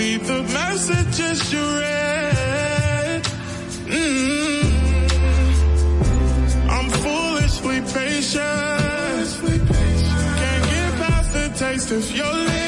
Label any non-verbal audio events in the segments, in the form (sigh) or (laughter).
see the messages you read. Mm -hmm. I'm foolishly patient. Can't get past the taste of your lips.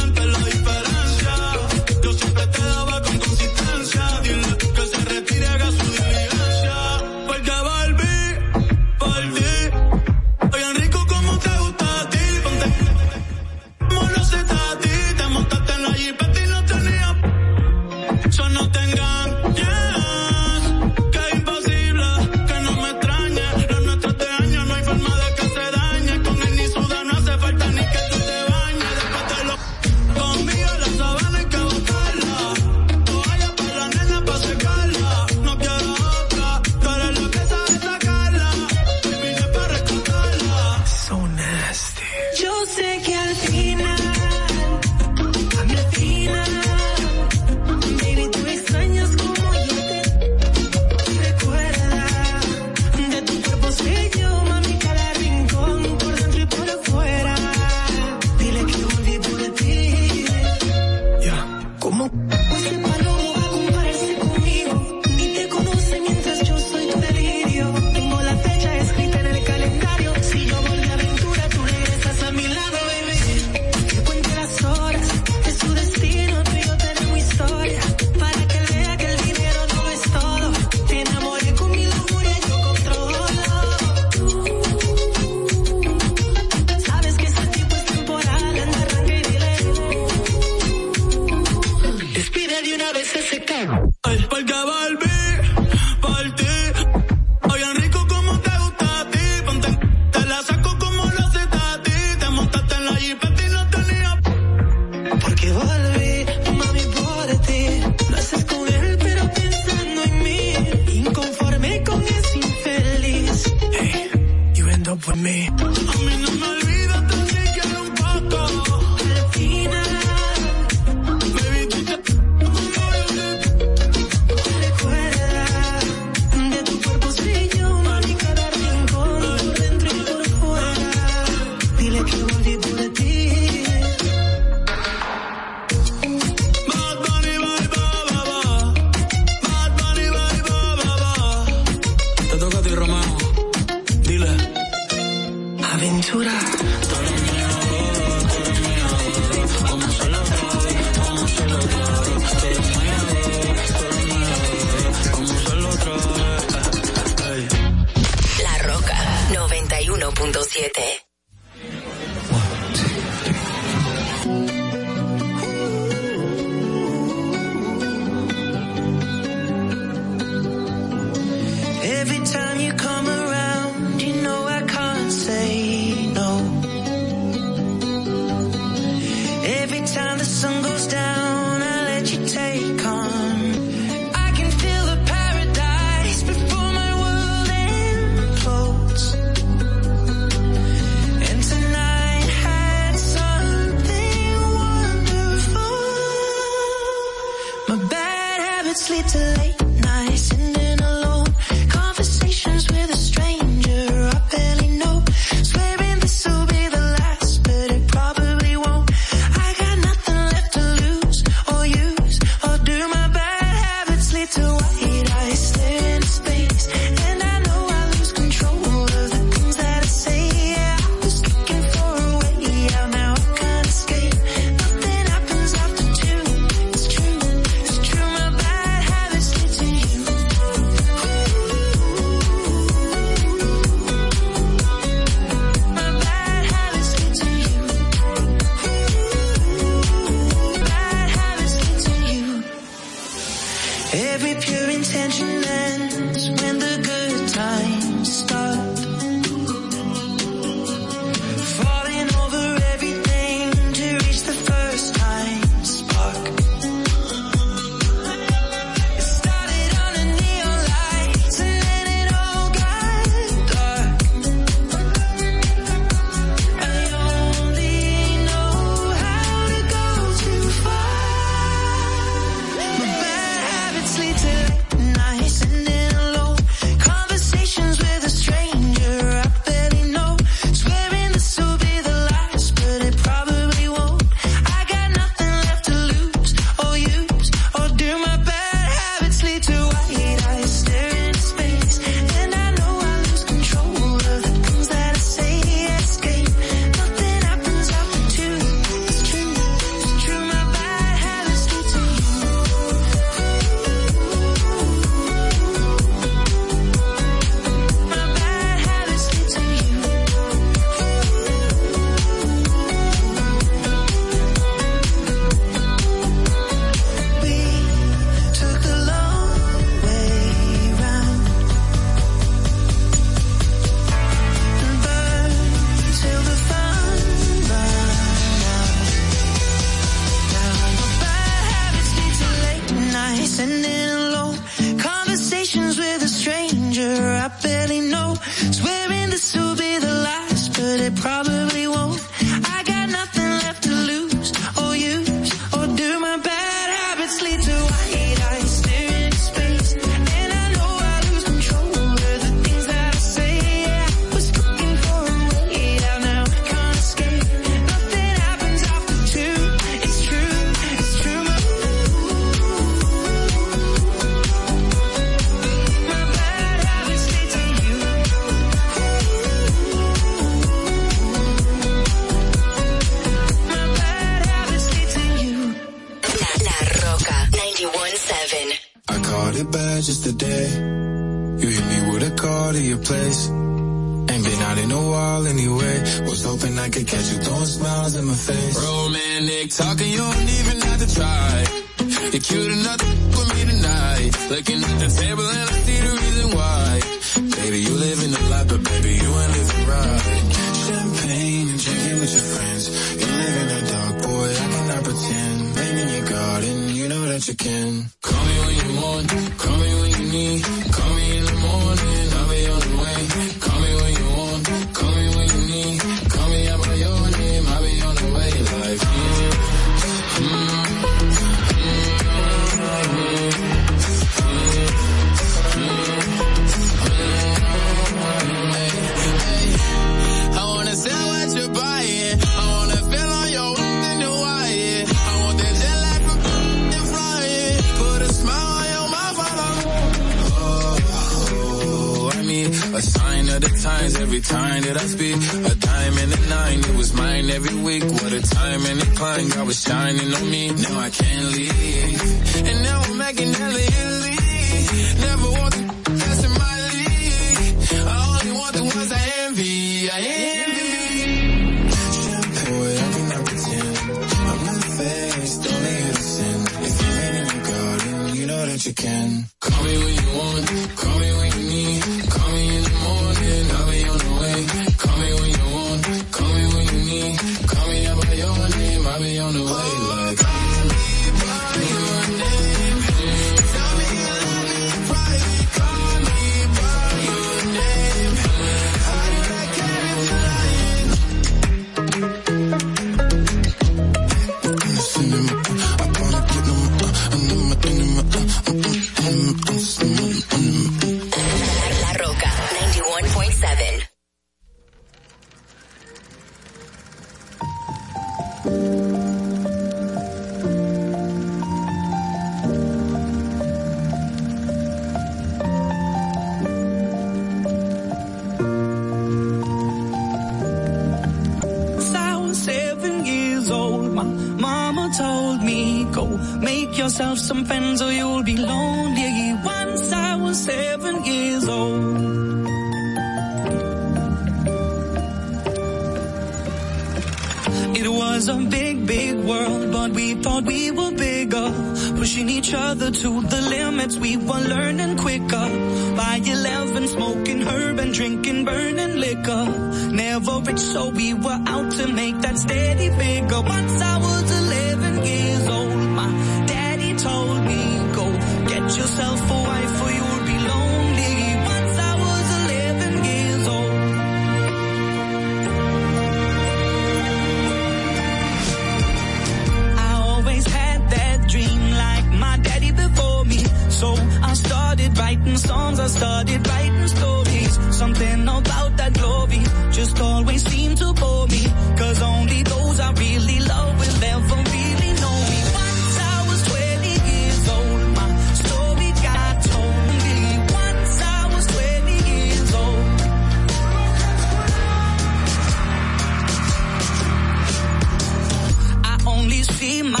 my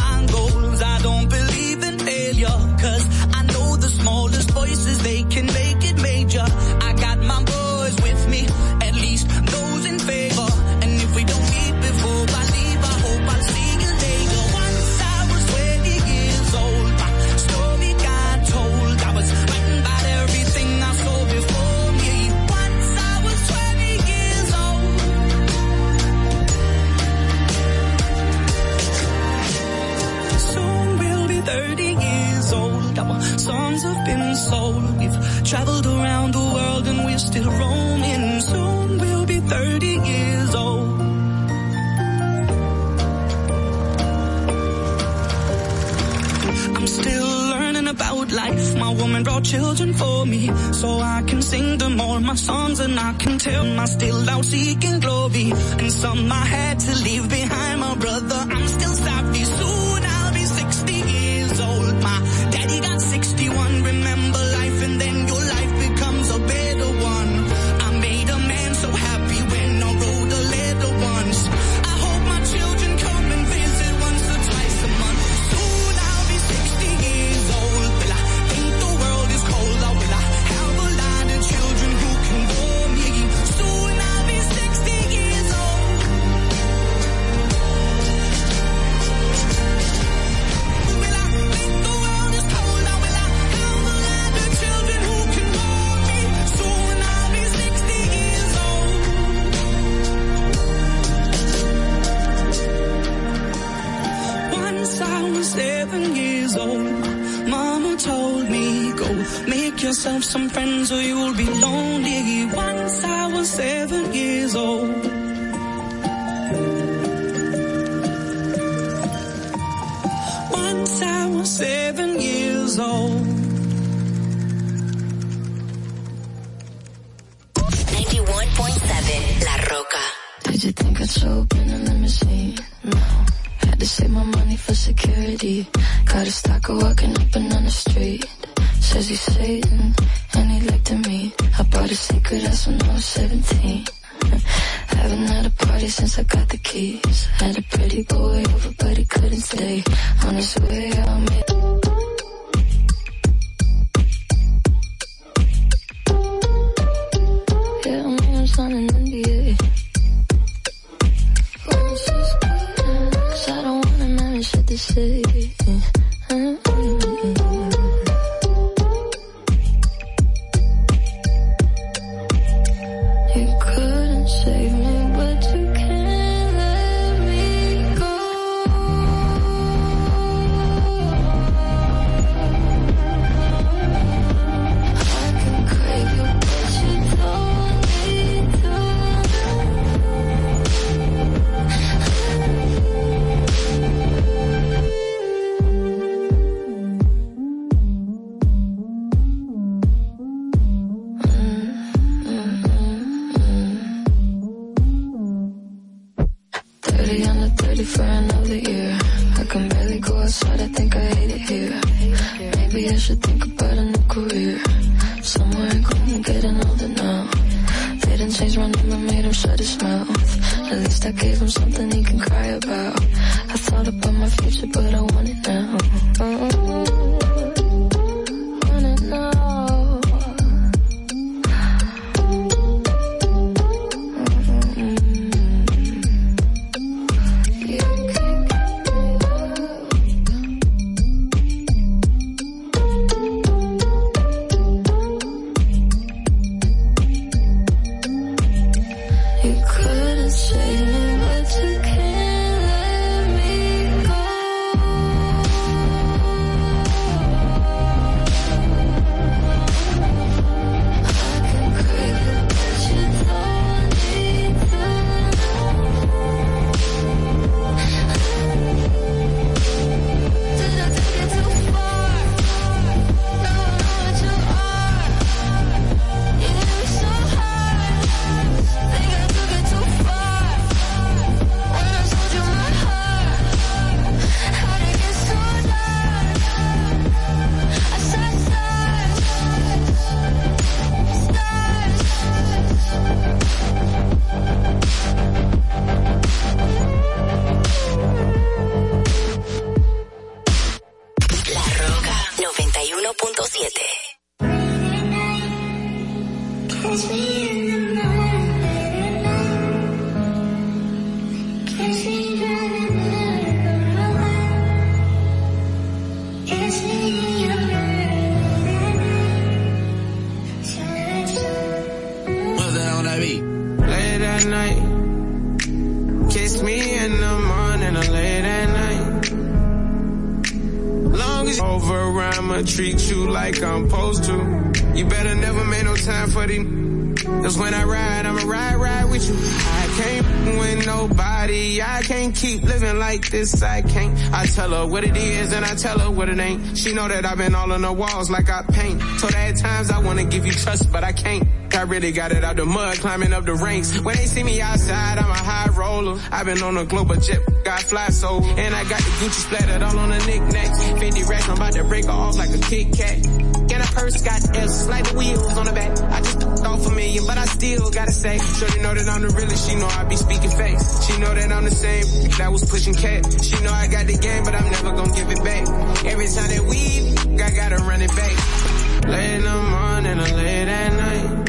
this. I can't. I tell her what it is and I tell her what it ain't. She know that I've been all on the walls like I paint. Told her at times I wanna give you trust, but I can't. I really got it out the mud, climbing up the ranks. When they see me outside, I'm a high roller. I've been on a global jet, got fly so. And I got the Gucci splattered all on the knickknacks. 50 racks, I'm about to break off like a Kit Kat. And a purse got S, like the wheels on the back. I just off a million, but I still gotta say. Shorty know that I'm the realest, she know I be speaking face. She know that I'm the same that was pushing cat. She know I got the game, but I'm never gonna give it back. Every time that we, I gotta run it back. Late in the morning or late at night.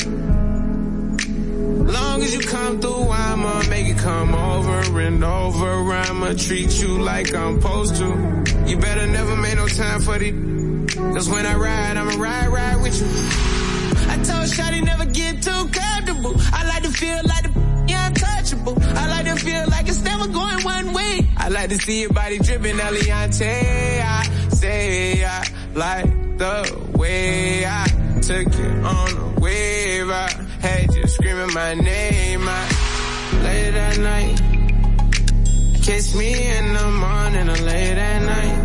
Long as you come through, I'ma make it come over and over. I'ma treat you like I'm supposed to. You better never make no time for the. Cause when I ride, I'ma ride, ride with you. I told Shotty never get too comfortable. I like to feel like the untouchable. I like to feel like it's never going one way. I like to see your body dripping Eliante. I say I like the way I took it on a wave. I had you screaming my name. I late at night. Kiss me in the morning or late at night.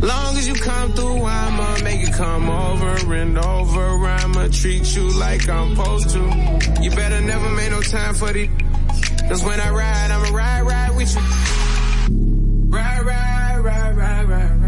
Long as you come through, I'ma make it come over and over. I'ma treat you like I'm supposed to. You better never make no time for the. Cause when I ride, I'ma ride, ride with you. Ride, ride, ride, ride. Ride, ride,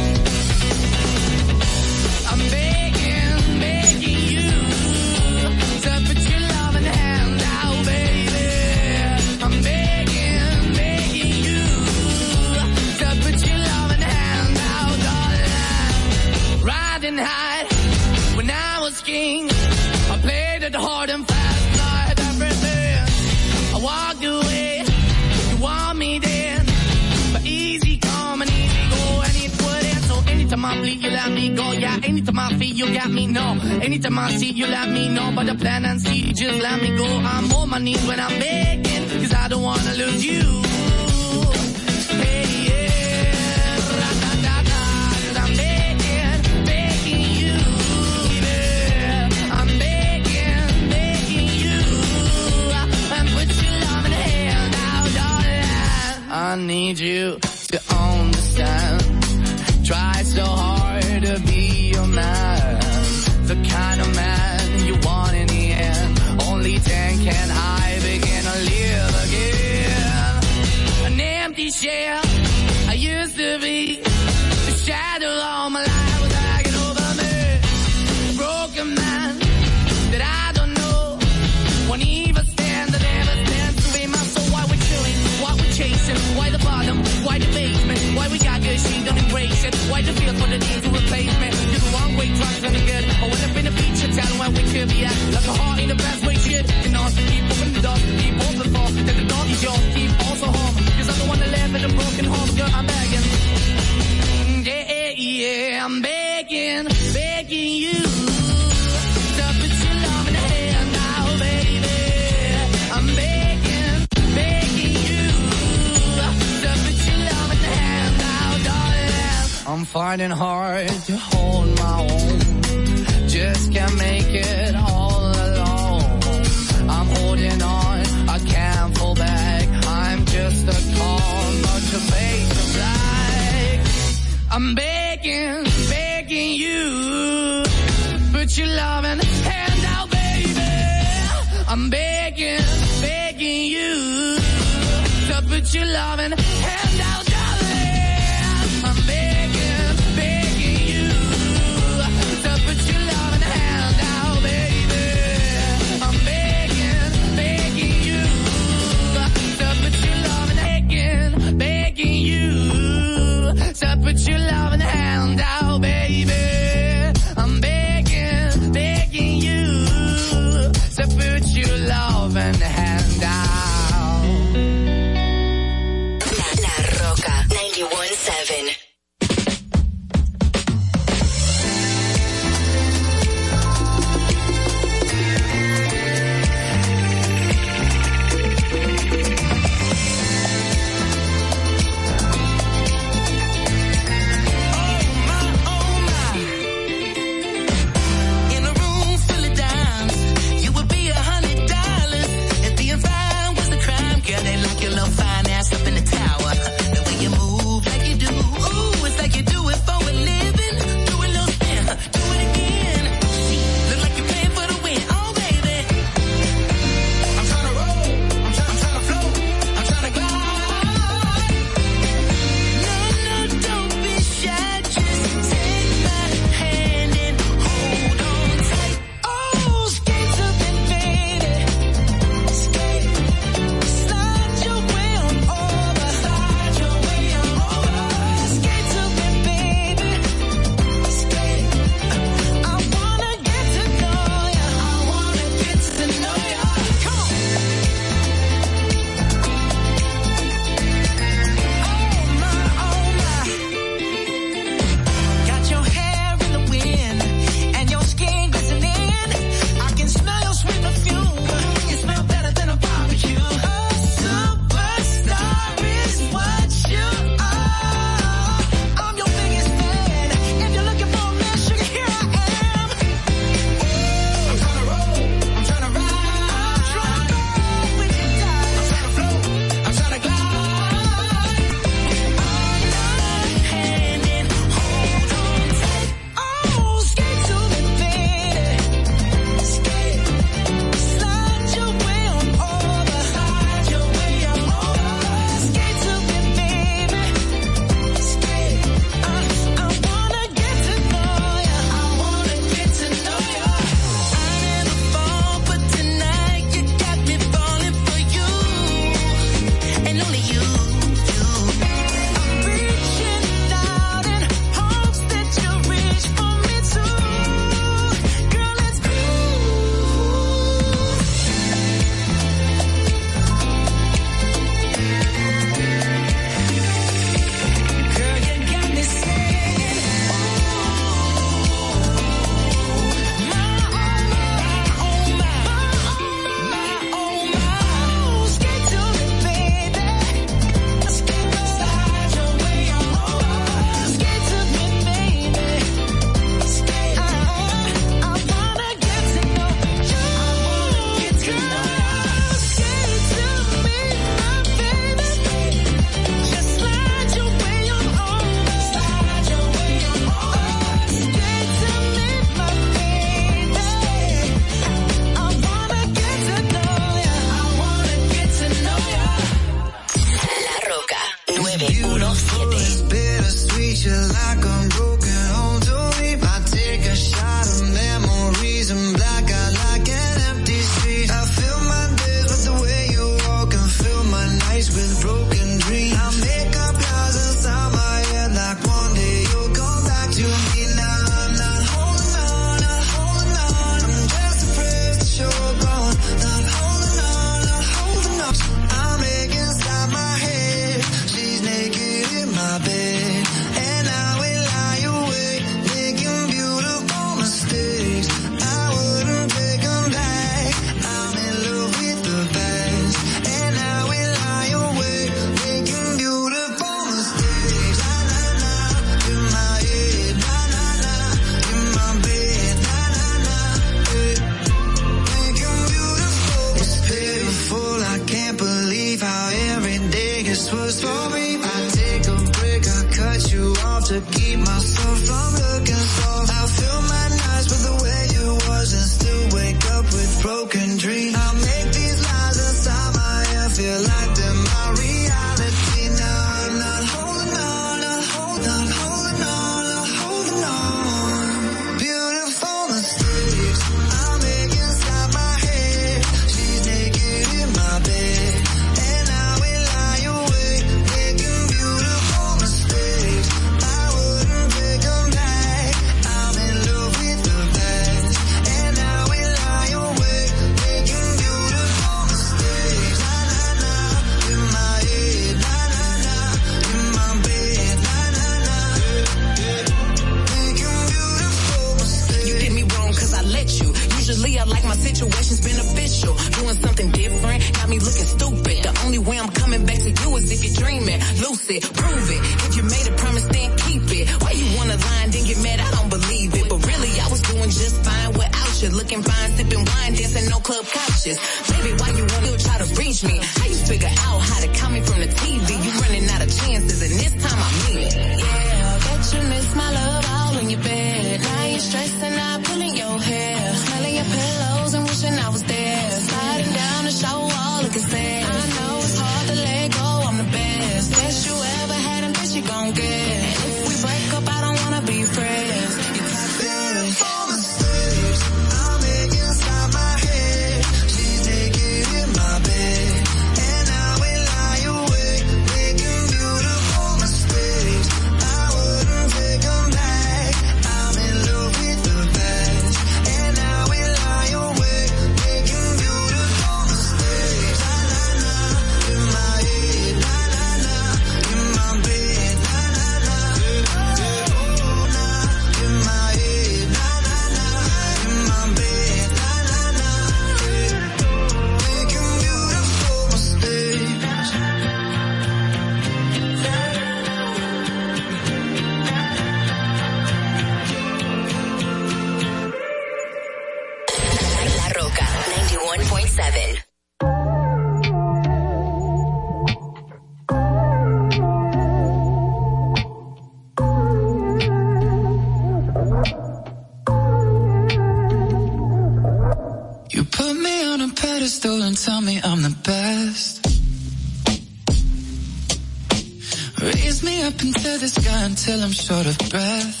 I'm short of breath.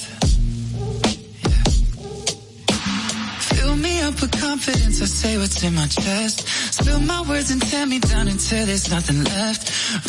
Fill me up with confidence, I say what's in my chest. Spill my words and tear me down until there's nothing left.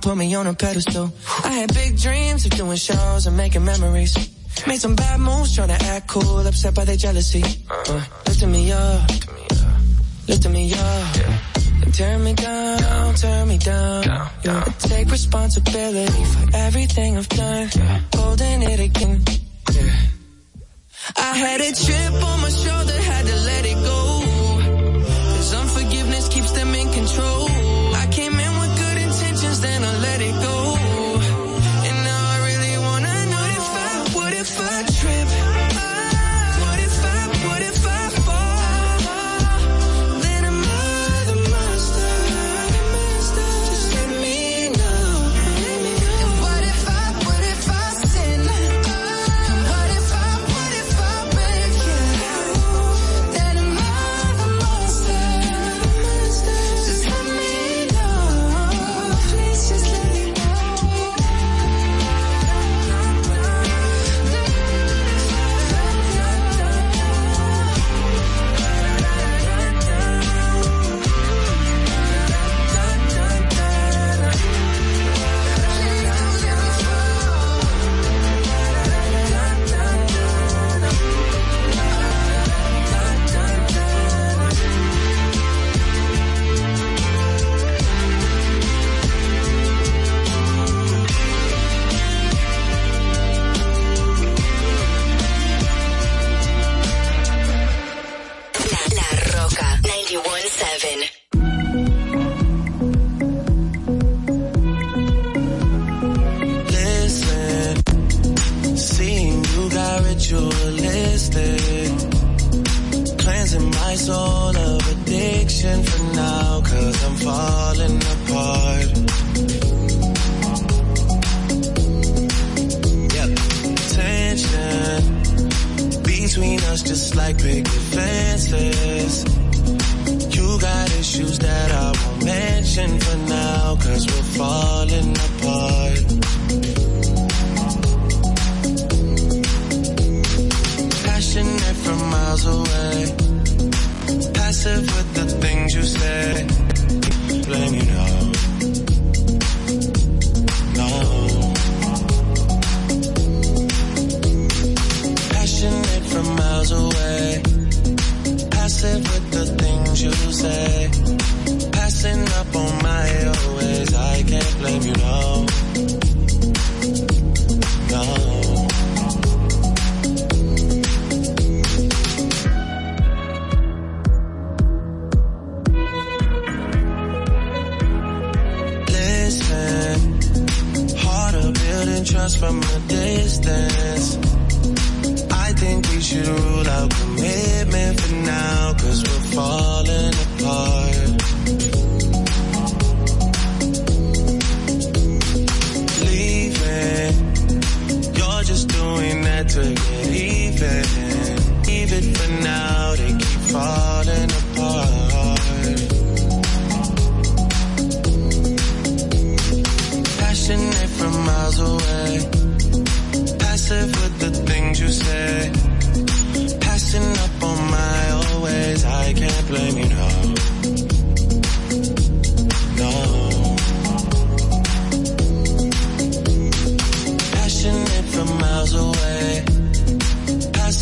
put me on a pedestal. I had big dreams of doing shows and making memories. Made some bad moves trying to act cool, upset by their jealousy. Uh, lift me up, lifting me up. And turn me down, turn me down. down, take responsibility for everything I've done. Holding it again. I had a chip on my shoulder.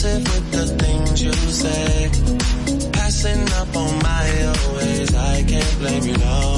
obsessive with the things you say. Passing up on my always, I can't blame you, no.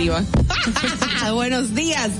Arriba. (laughs) (laughs) buenos días.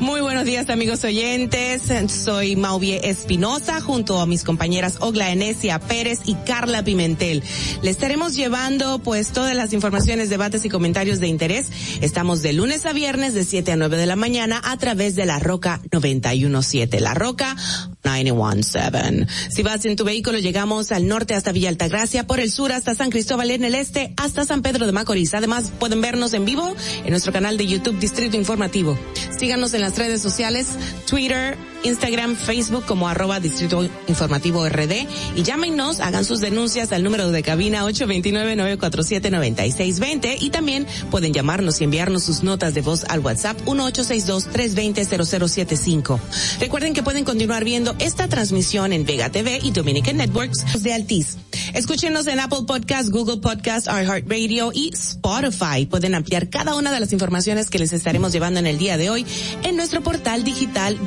Muy buenos días, amigos oyentes. Soy Mauvie Espinosa junto a mis compañeras Ogla Enesia Pérez y Carla Pimentel. Le estaremos llevando pues todas las informaciones, debates y comentarios de interés. Estamos de lunes a viernes de 7 a 9 de la mañana a través de la Roca 917. La Roca 917. Si vas en tu vehículo, llegamos al norte hasta Villa Altagracia, por el sur hasta San Cristóbal en el este, hasta San Pedro de Macorís. Además, pueden vernos en vivo en nuestro canal de YouTube Distrito Informativo. Síganos en las redes sociales, Twitter, Instagram, Facebook como arroba Distrito Informativo RD y llámenos, hagan sus denuncias al número de cabina 829-947-9620 y también pueden llamarnos y enviarnos sus notas de voz al WhatsApp 1862-320-0075. Recuerden que pueden continuar viendo esta transmisión en Vega TV y Dominican Networks de Altiz. Escúchenos en Apple Podcast, Google Podcast, iHeartRadio y Spotify. Pueden ampliar cada una de las informaciones que les estaremos llevando en el día de hoy en nuestro portal digital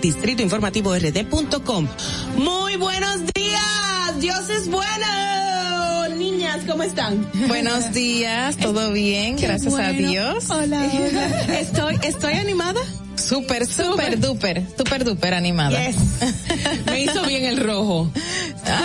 Muy buenos días, Dios es bueno. Niñas, ¿cómo están? Buenos días, todo bien, Qué gracias a. Dios. Hola, hola. Estoy, estoy animada. Súper, súper duper, súper duper animada. Yes. (laughs) Me hizo bien el rojo.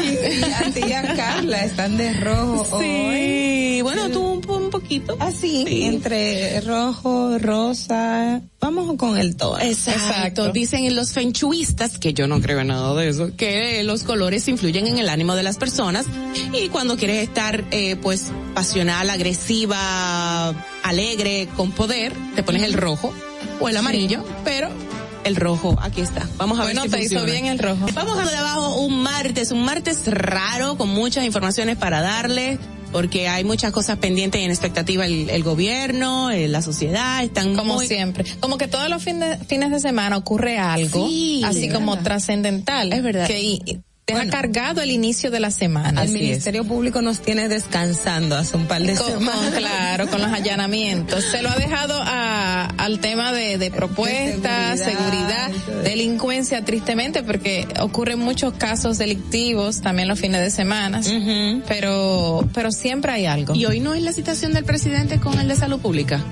Y a ti y a Carla están de rojo hoy. Sí, bueno, tú un, un poquito. Así, entre rojo, rosa. Vamos con el tono. Exacto. Dicen los fenchuistas, que yo no creo en nada de eso, que los colores influyen en el ánimo de las personas y cuando quieres estar, eh, pues, pasional, agresiva, alegre, con poder, te pones el rojo o el amarillo, pero el rojo, aquí está. Vamos a Bueno, ver si te hizo bien el rojo. Vamos a de abajo un martes, un martes raro con muchas informaciones para darle. Porque hay muchas cosas pendientes y en expectativa el, el gobierno, eh, la sociedad, están Como muy- siempre. Como que todos los fines, fines de semana ocurre algo, Sí, así como verdad. trascendental. Es verdad. Que y- deja cargado el inicio de la semana. El es. Ministerio Público nos tiene descansando hace un par de Con- con- semanas. claro, con los allanamientos. Se lo ha dejado a, al tema de, de propuestas, De seguridad, delincuencia, tristemente, porque ocurren muchos casos delictivos también los fines de semana, pero, pero siempre hay algo. Y hoy no es la citación del presidente con el de salud pública.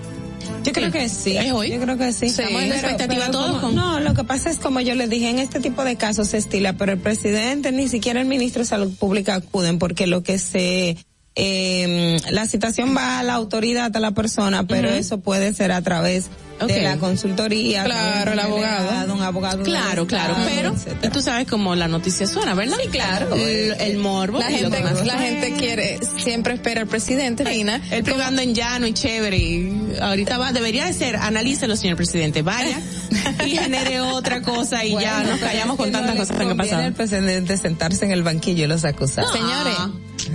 Yo creo que sí. ¿Es hoy? Yo creo que sí. Estamos en expectativa todos como- No, lo que pasa es como yo les dije, en este tipo de casos se estila, pero el presidente ni siquiera el ministro de Salud Pública acuden porque lo que se eh, la citación va a la autoridad, a la persona, pero eso puede ser a través De la consultoría. Claro, el abogado. Un abogado. Claro, claro, pero etcétera. y tú sabes cómo la noticia suena, ¿verdad? Sí, claro. El, el morbo. La gente, la gente quiere, siempre espera al presidente, Lina. Él privando en llano y chévere. Y ahorita va, debería de ser, analícelo, señor presidente, vaya (laughs) y genere otra cosa y ya nos callamos con tantas no cosas que han pasado. al presidente sentarse en el banquillo y los acusados. Señores,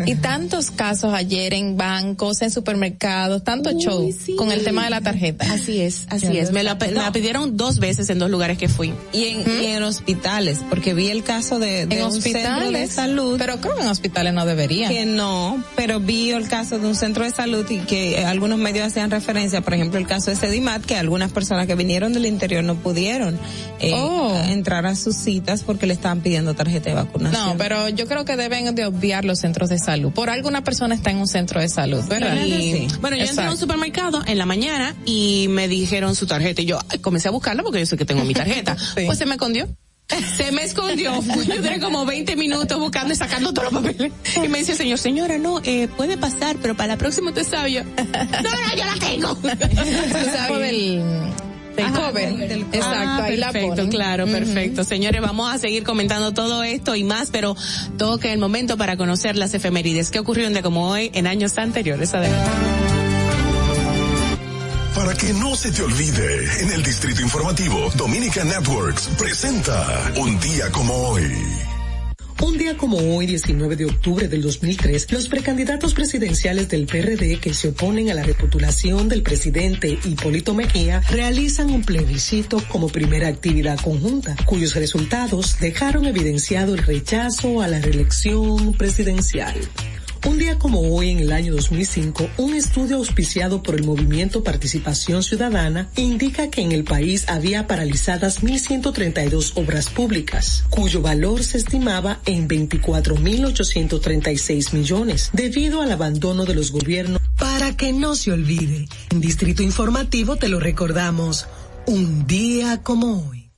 y tantos casos ayer en bancos, en supermercados, tanto Uy, show sí. con el tema de la tarjeta. Así es, así es. Me la, pidieron dos veces en dos lugares que fui. Y en, y en hospitales, porque vi el caso de, de En un centro de hospitales, salud. pero creo que en hospitales no deberían. que no, pero vi el caso de un centro de salud y que eh, algunos medios hacían referencia, por ejemplo, el caso de Sedimat, que algunas personas que vinieron del interior no pudieron eh, Oh. entrar a sus citas porque le estaban pidiendo tarjeta de vacunación. No, pero yo creo que deben de obviar los centros de salud. Por alguna persona está en un centro de salud, ¿verdad? Y, Bueno, yo entré a un supermercado en la mañana y me dijeron su tarjeta y yo ay, comencé a buscarla porque yo sé que tengo mi tarjeta. (laughs) Sí. Pues se me escondió. Se me escondió. (laughs) Yo duré como 20 minutos buscando y sacando todos los papeles. Y me dice el señor, señora, no, eh, puede pasar, pero para la próxima usted sabe. Yo, no, no, yo la tengo. (laughs) Del, del Ajá, cover. del- del- Exacto, Ah, ahí la perfecto, ponen. claro, Ujú. perfecto. Señores, vamos a seguir comentando todo esto y más, pero toque el momento para conocer las efemérides. ¿Qué ocurrió un día como hoy en años anteriores? Adelante. Para que no se te olvide, en el Distrito Informativo, Dominica Networks presenta Un día como hoy. Un día como hoy, 19 de octubre del 2003, los precandidatos presidenciales del PRD que se oponen a la reputulación del presidente Hipólito Mejía realizan un plebiscito como primera actividad conjunta, cuyos resultados dejaron evidenciado el rechazo a la reelección presidencial. Un día como hoy, en el año 2005, un estudio auspiciado por el movimiento Participación Ciudadana indica que en el país había paralizadas 1.132 obras públicas, cuyo valor se estimaba en 24.836 millones, debido al abandono de los gobiernos. Para que no se olvide, en Distrito Informativo te lo recordamos, un día como hoy.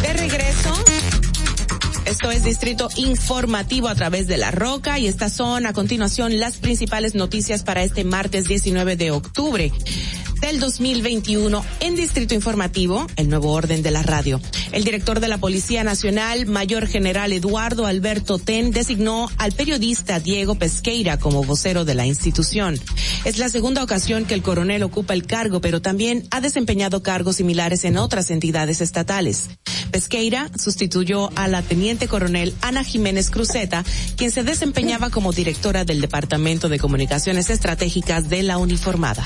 De regreso. Esto es Distrito Informativo a través de La Roca y estas son a continuación las principales noticias para este martes 19 de octubre del 2021 en Distrito Informativo, el nuevo orden de la radio. El director de la Policía Nacional, Mayor General Eduardo Alberto Ten, designó al periodista Diego Pesqueira como vocero de la institución. Es la segunda ocasión que el coronel ocupa el cargo, pero también ha desempeñado cargos similares en otras entidades estatales. Pesqueira sustituyó a la teniente coronel Ana Jiménez Cruzeta, quien se desempeñaba como directora del Departamento de Comunicaciones Estratégicas de la uniformada.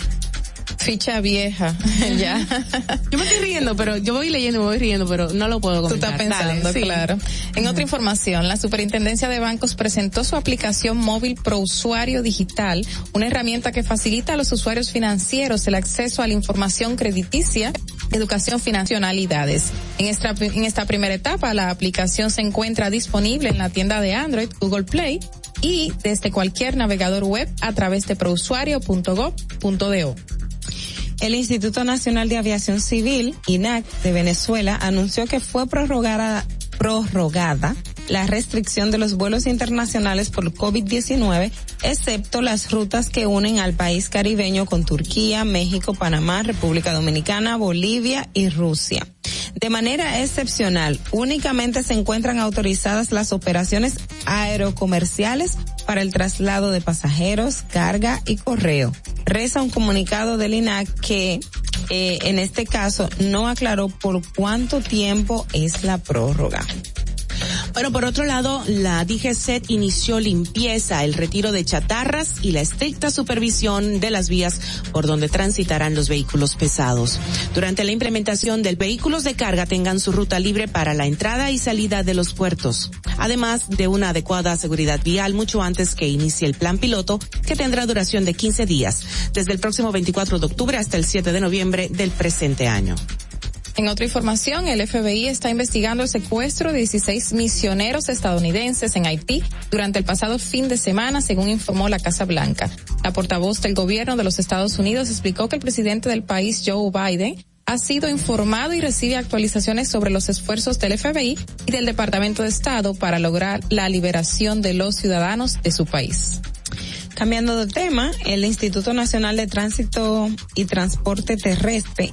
Ficha vieja, (laughs) ya. Yo me estoy riendo, pero yo voy leyendo, me voy riendo, pero no lo puedo Tú comentar. estás pensando, Dale, sí. claro. En otra información, la Superintendencia de Bancos presentó su aplicación móvil Pro Usuario Digital, una herramienta que facilita a los usuarios financieros el acceso a la información crediticia, educación financialidades. En esta, en esta primera etapa, la aplicación se encuentra disponible en la tienda de Android, Google Play y desde cualquier navegador web a través de prousuario.gov.do. El Instituto Nacional de Aviación Civil, INAC, de Venezuela, anunció que fue prorrogada, prorrogada la restricción de los vuelos internacionales por COVID-19, excepto las rutas que unen al país caribeño con Turquía, México, Panamá, República Dominicana, Bolivia y Rusia. De manera excepcional, únicamente se encuentran autorizadas las operaciones aerocomerciales para el traslado de pasajeros, carga y correo. Reza un comunicado del INAC que eh, en este caso no aclaró por cuánto tiempo es la prórroga. Bueno, por otro lado, la DGCET inició limpieza, el retiro de chatarras y la estricta supervisión de las vías por donde transitarán los vehículos pesados. Durante la implementación del vehículos de carga tengan su ruta libre para la entrada y salida de los puertos, además de una adecuada seguridad vial mucho antes que inicie el plan piloto, que tendrá duración de 15 días, desde el próximo 24 de octubre hasta el 7 de noviembre del presente año. En otra información, el FBI está investigando el secuestro de 16 misioneros estadounidenses en Haití durante el pasado fin de semana, según informó la Casa Blanca. La portavoz del gobierno de los Estados Unidos explicó que el presidente del país, Joe Biden, ha sido informado y recibe actualizaciones sobre los esfuerzos del FBI y del Departamento de Estado para lograr la liberación de los ciudadanos de su país. Cambiando de tema, el Instituto Nacional de Tránsito y Transporte Terrestre,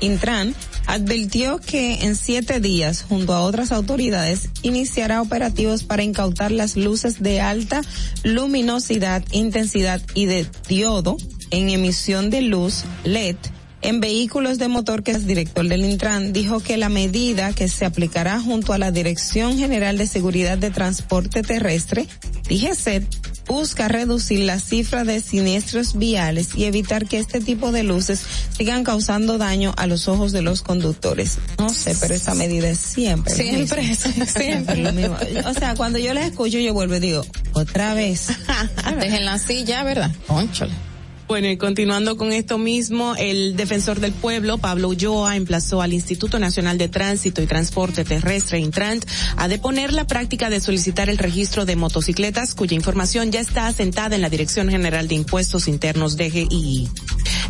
Intran, advirtió que en siete días, junto a otras autoridades, iniciará operativos para incautar las luces de alta luminosidad, intensidad y de diodo en emisión de luz LED en vehículos de motor que es director del Intran. Dijo que la medida que se aplicará junto a la Dirección General de Seguridad de Transporte Terrestre, DGCET, busca reducir la cifra de siniestros viales y evitar que este tipo de luces sigan causando daño a los ojos de los conductores. No sé, pero esa medida es siempre. Siempre, mismo. (laughs) siempre. lo mismo. O sea, cuando yo les escucho, yo vuelvo y digo, otra vez. (laughs) Déjenla así ya, ¿verdad? Conchole. Bueno, y continuando con esto mismo, el defensor del pueblo, Pablo Ulloa, emplazó al Instituto Nacional de Tránsito y Transporte Terrestre, Intrant, a deponer la práctica de solicitar el registro de motocicletas, cuya información ya está asentada en la Dirección General de Impuestos Internos DGI.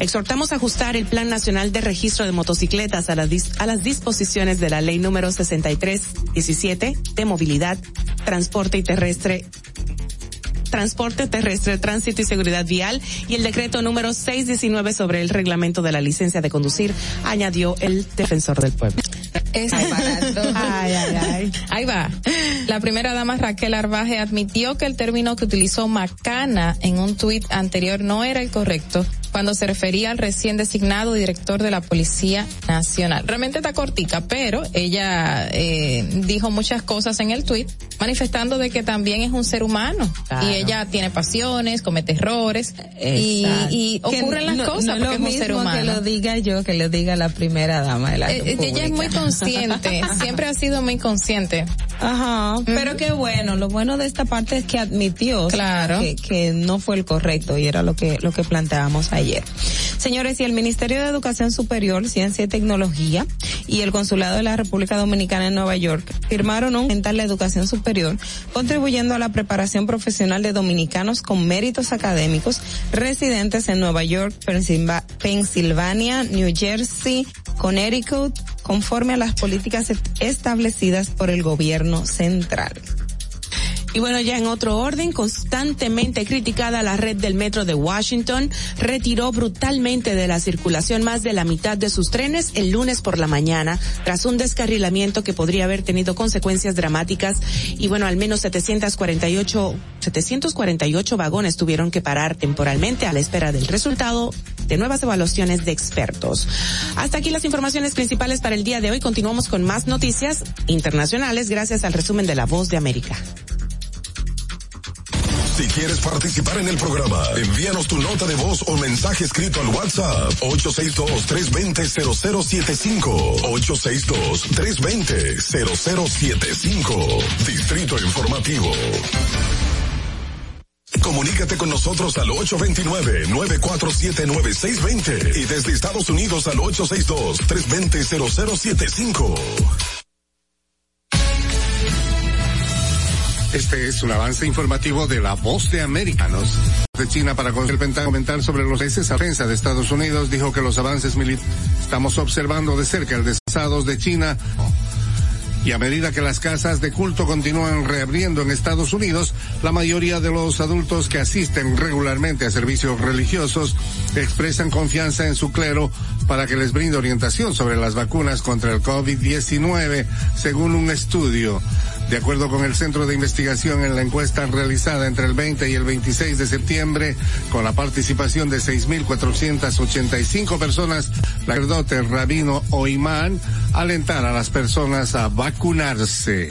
Exhortamos a ajustar el Plan Nacional de Registro de Motocicletas a, la a las disposiciones de la Ley número 6317 de Movilidad, Transporte y Terrestre Transporte Terrestre, Tránsito y Seguridad Vial y el decreto número 619 sobre el reglamento de la licencia de conducir, añadió el defensor del pueblo. Es. Ay, ay, ay. Ahí va. La primera dama Raquel Arbaje admitió que el término que utilizó macana en un tuit anterior no era el correcto cuando se refería al recién designado director de la Policía Nacional. Realmente está cortica, pero ella eh, dijo muchas cosas en el tuit manifestando de que también es un ser humano Claro. y ella tiene pasiones, comete errores y, y ocurren las no- cosas no porque lo es un ser humano. que lo diga yo, que lo diga la primera dama de la Eh, eh, ella es muy consciente, (laughs) siempre ha sido muy consciente. Ajá, pero qué bueno, lo bueno de esta parte es que admitió Claro. que, que no fue el correcto y era lo que, lo que planteábamos Señores, y el Ministerio de Educación Superior, Ciencia y Tecnología y el Consulado de la República Dominicana en Nueva York firmaron un la educación superior, contribuyendo a la preparación profesional de dominicanos con méritos académicos residentes en Nueva York, Pensilva- Pensilvania, New Jersey, Connecticut, conforme a las políticas est- establecidas por el gobierno central. Y bueno, ya en otro orden, constantemente criticada la red del metro de Washington, retiró brutalmente de la circulación más de la mitad de sus trenes el lunes por la mañana, tras un descarrilamiento que podría haber tenido consecuencias dramáticas. Y bueno, al menos 748, 748 vagones tuvieron que parar temporalmente a la espera del resultado de nuevas evaluaciones de expertos. Hasta aquí las informaciones principales para el día de hoy. Continuamos con más noticias internacionales gracias al resumen de La Voz de América. Si quieres participar en el programa, envíanos tu nota de voz o mensaje escrito al WhatsApp 862-320-0075. 862-320-0075. Distrito Informativo. Comunícate con nosotros al 829-947-9620 y desde Estados Unidos al 862-320-0075. Este es un avance informativo de la voz de americanos. De China para comentar sobre los países a prensa de Estados Unidos dijo que los avances militares estamos observando de cerca el desplazados de China y a medida que las casas de culto continúan reabriendo en Estados Unidos, la mayoría de los adultos que asisten regularmente a servicios religiosos expresan confianza en su clero para que les brinde orientación sobre las vacunas contra el COVID-19, según un estudio. De acuerdo con el Centro de Investigación en la encuesta realizada entre el 20 y el 26 de septiembre, con la participación de 6.485 personas, la sacerdote rabino o imán alentar a las personas a vacunarse.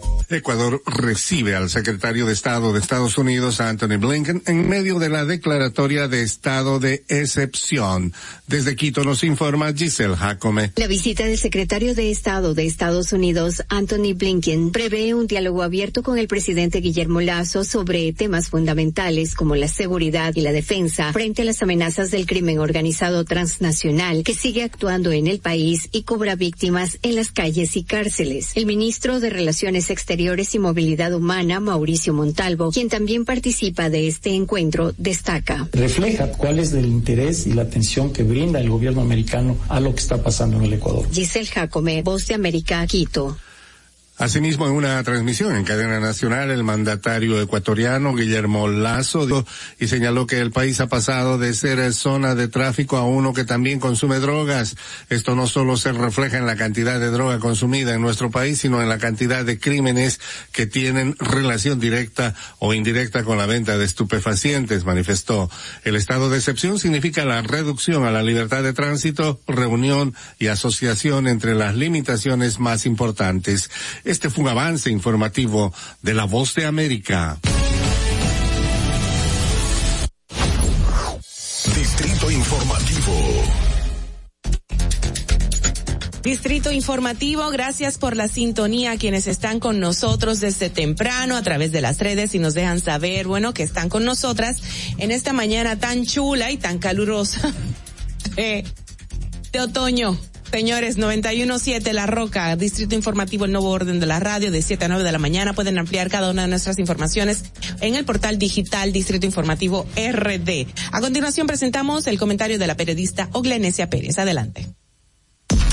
Ecuador recibe al secretario de Estado de Estados Unidos, Anthony Blinken, en medio de la declaratoria de estado de excepción. Desde Quito nos informa Giselle Jacome. La visita del secretario de Estado de Estados Unidos, Anthony Blinken, prevé un diálogo abierto con el presidente Guillermo Lazo sobre temas fundamentales como la seguridad y la defensa frente a las amenazas del crimen organizado transnacional que sigue actuando en el país y cobra víctimas en las calles y cárceles. El ministro de Relaciones Exteriores y Movilidad Humana, Mauricio Montalvo, quien también participa de este encuentro, destaca. refleja cuál es el interés y la atención que brinda el gobierno americano a lo que está pasando en el Ecuador. Giselle Jacome, Voz de América, Quito. Asimismo, en una transmisión en cadena nacional, el mandatario ecuatoriano Guillermo Lazo dijo y señaló que el país ha pasado de ser zona de tráfico a uno que también consume drogas. Esto no solo se refleja en la cantidad de droga consumida en nuestro país, sino en la cantidad de crímenes que tienen relación directa o indirecta con la venta de estupefacientes, manifestó. El estado de excepción significa la reducción a la libertad de tránsito, reunión y asociación entre las limitaciones más importantes. Este fue un avance informativo de la Voz de América. Distrito Informativo. Distrito Informativo, gracias por la sintonía a quienes están con nosotros desde temprano a través de las redes y nos dejan saber, bueno, que están con nosotras en esta mañana tan chula y tan calurosa (laughs) de, de otoño. Señores, 91.7 La Roca, Distrito Informativo, el nuevo orden de la radio, de 7 a 9 de la mañana. Pueden ampliar cada una de nuestras informaciones en el portal digital Distrito Informativo RD. A continuación presentamos el comentario de la periodista Oglenesia Pérez. Adelante.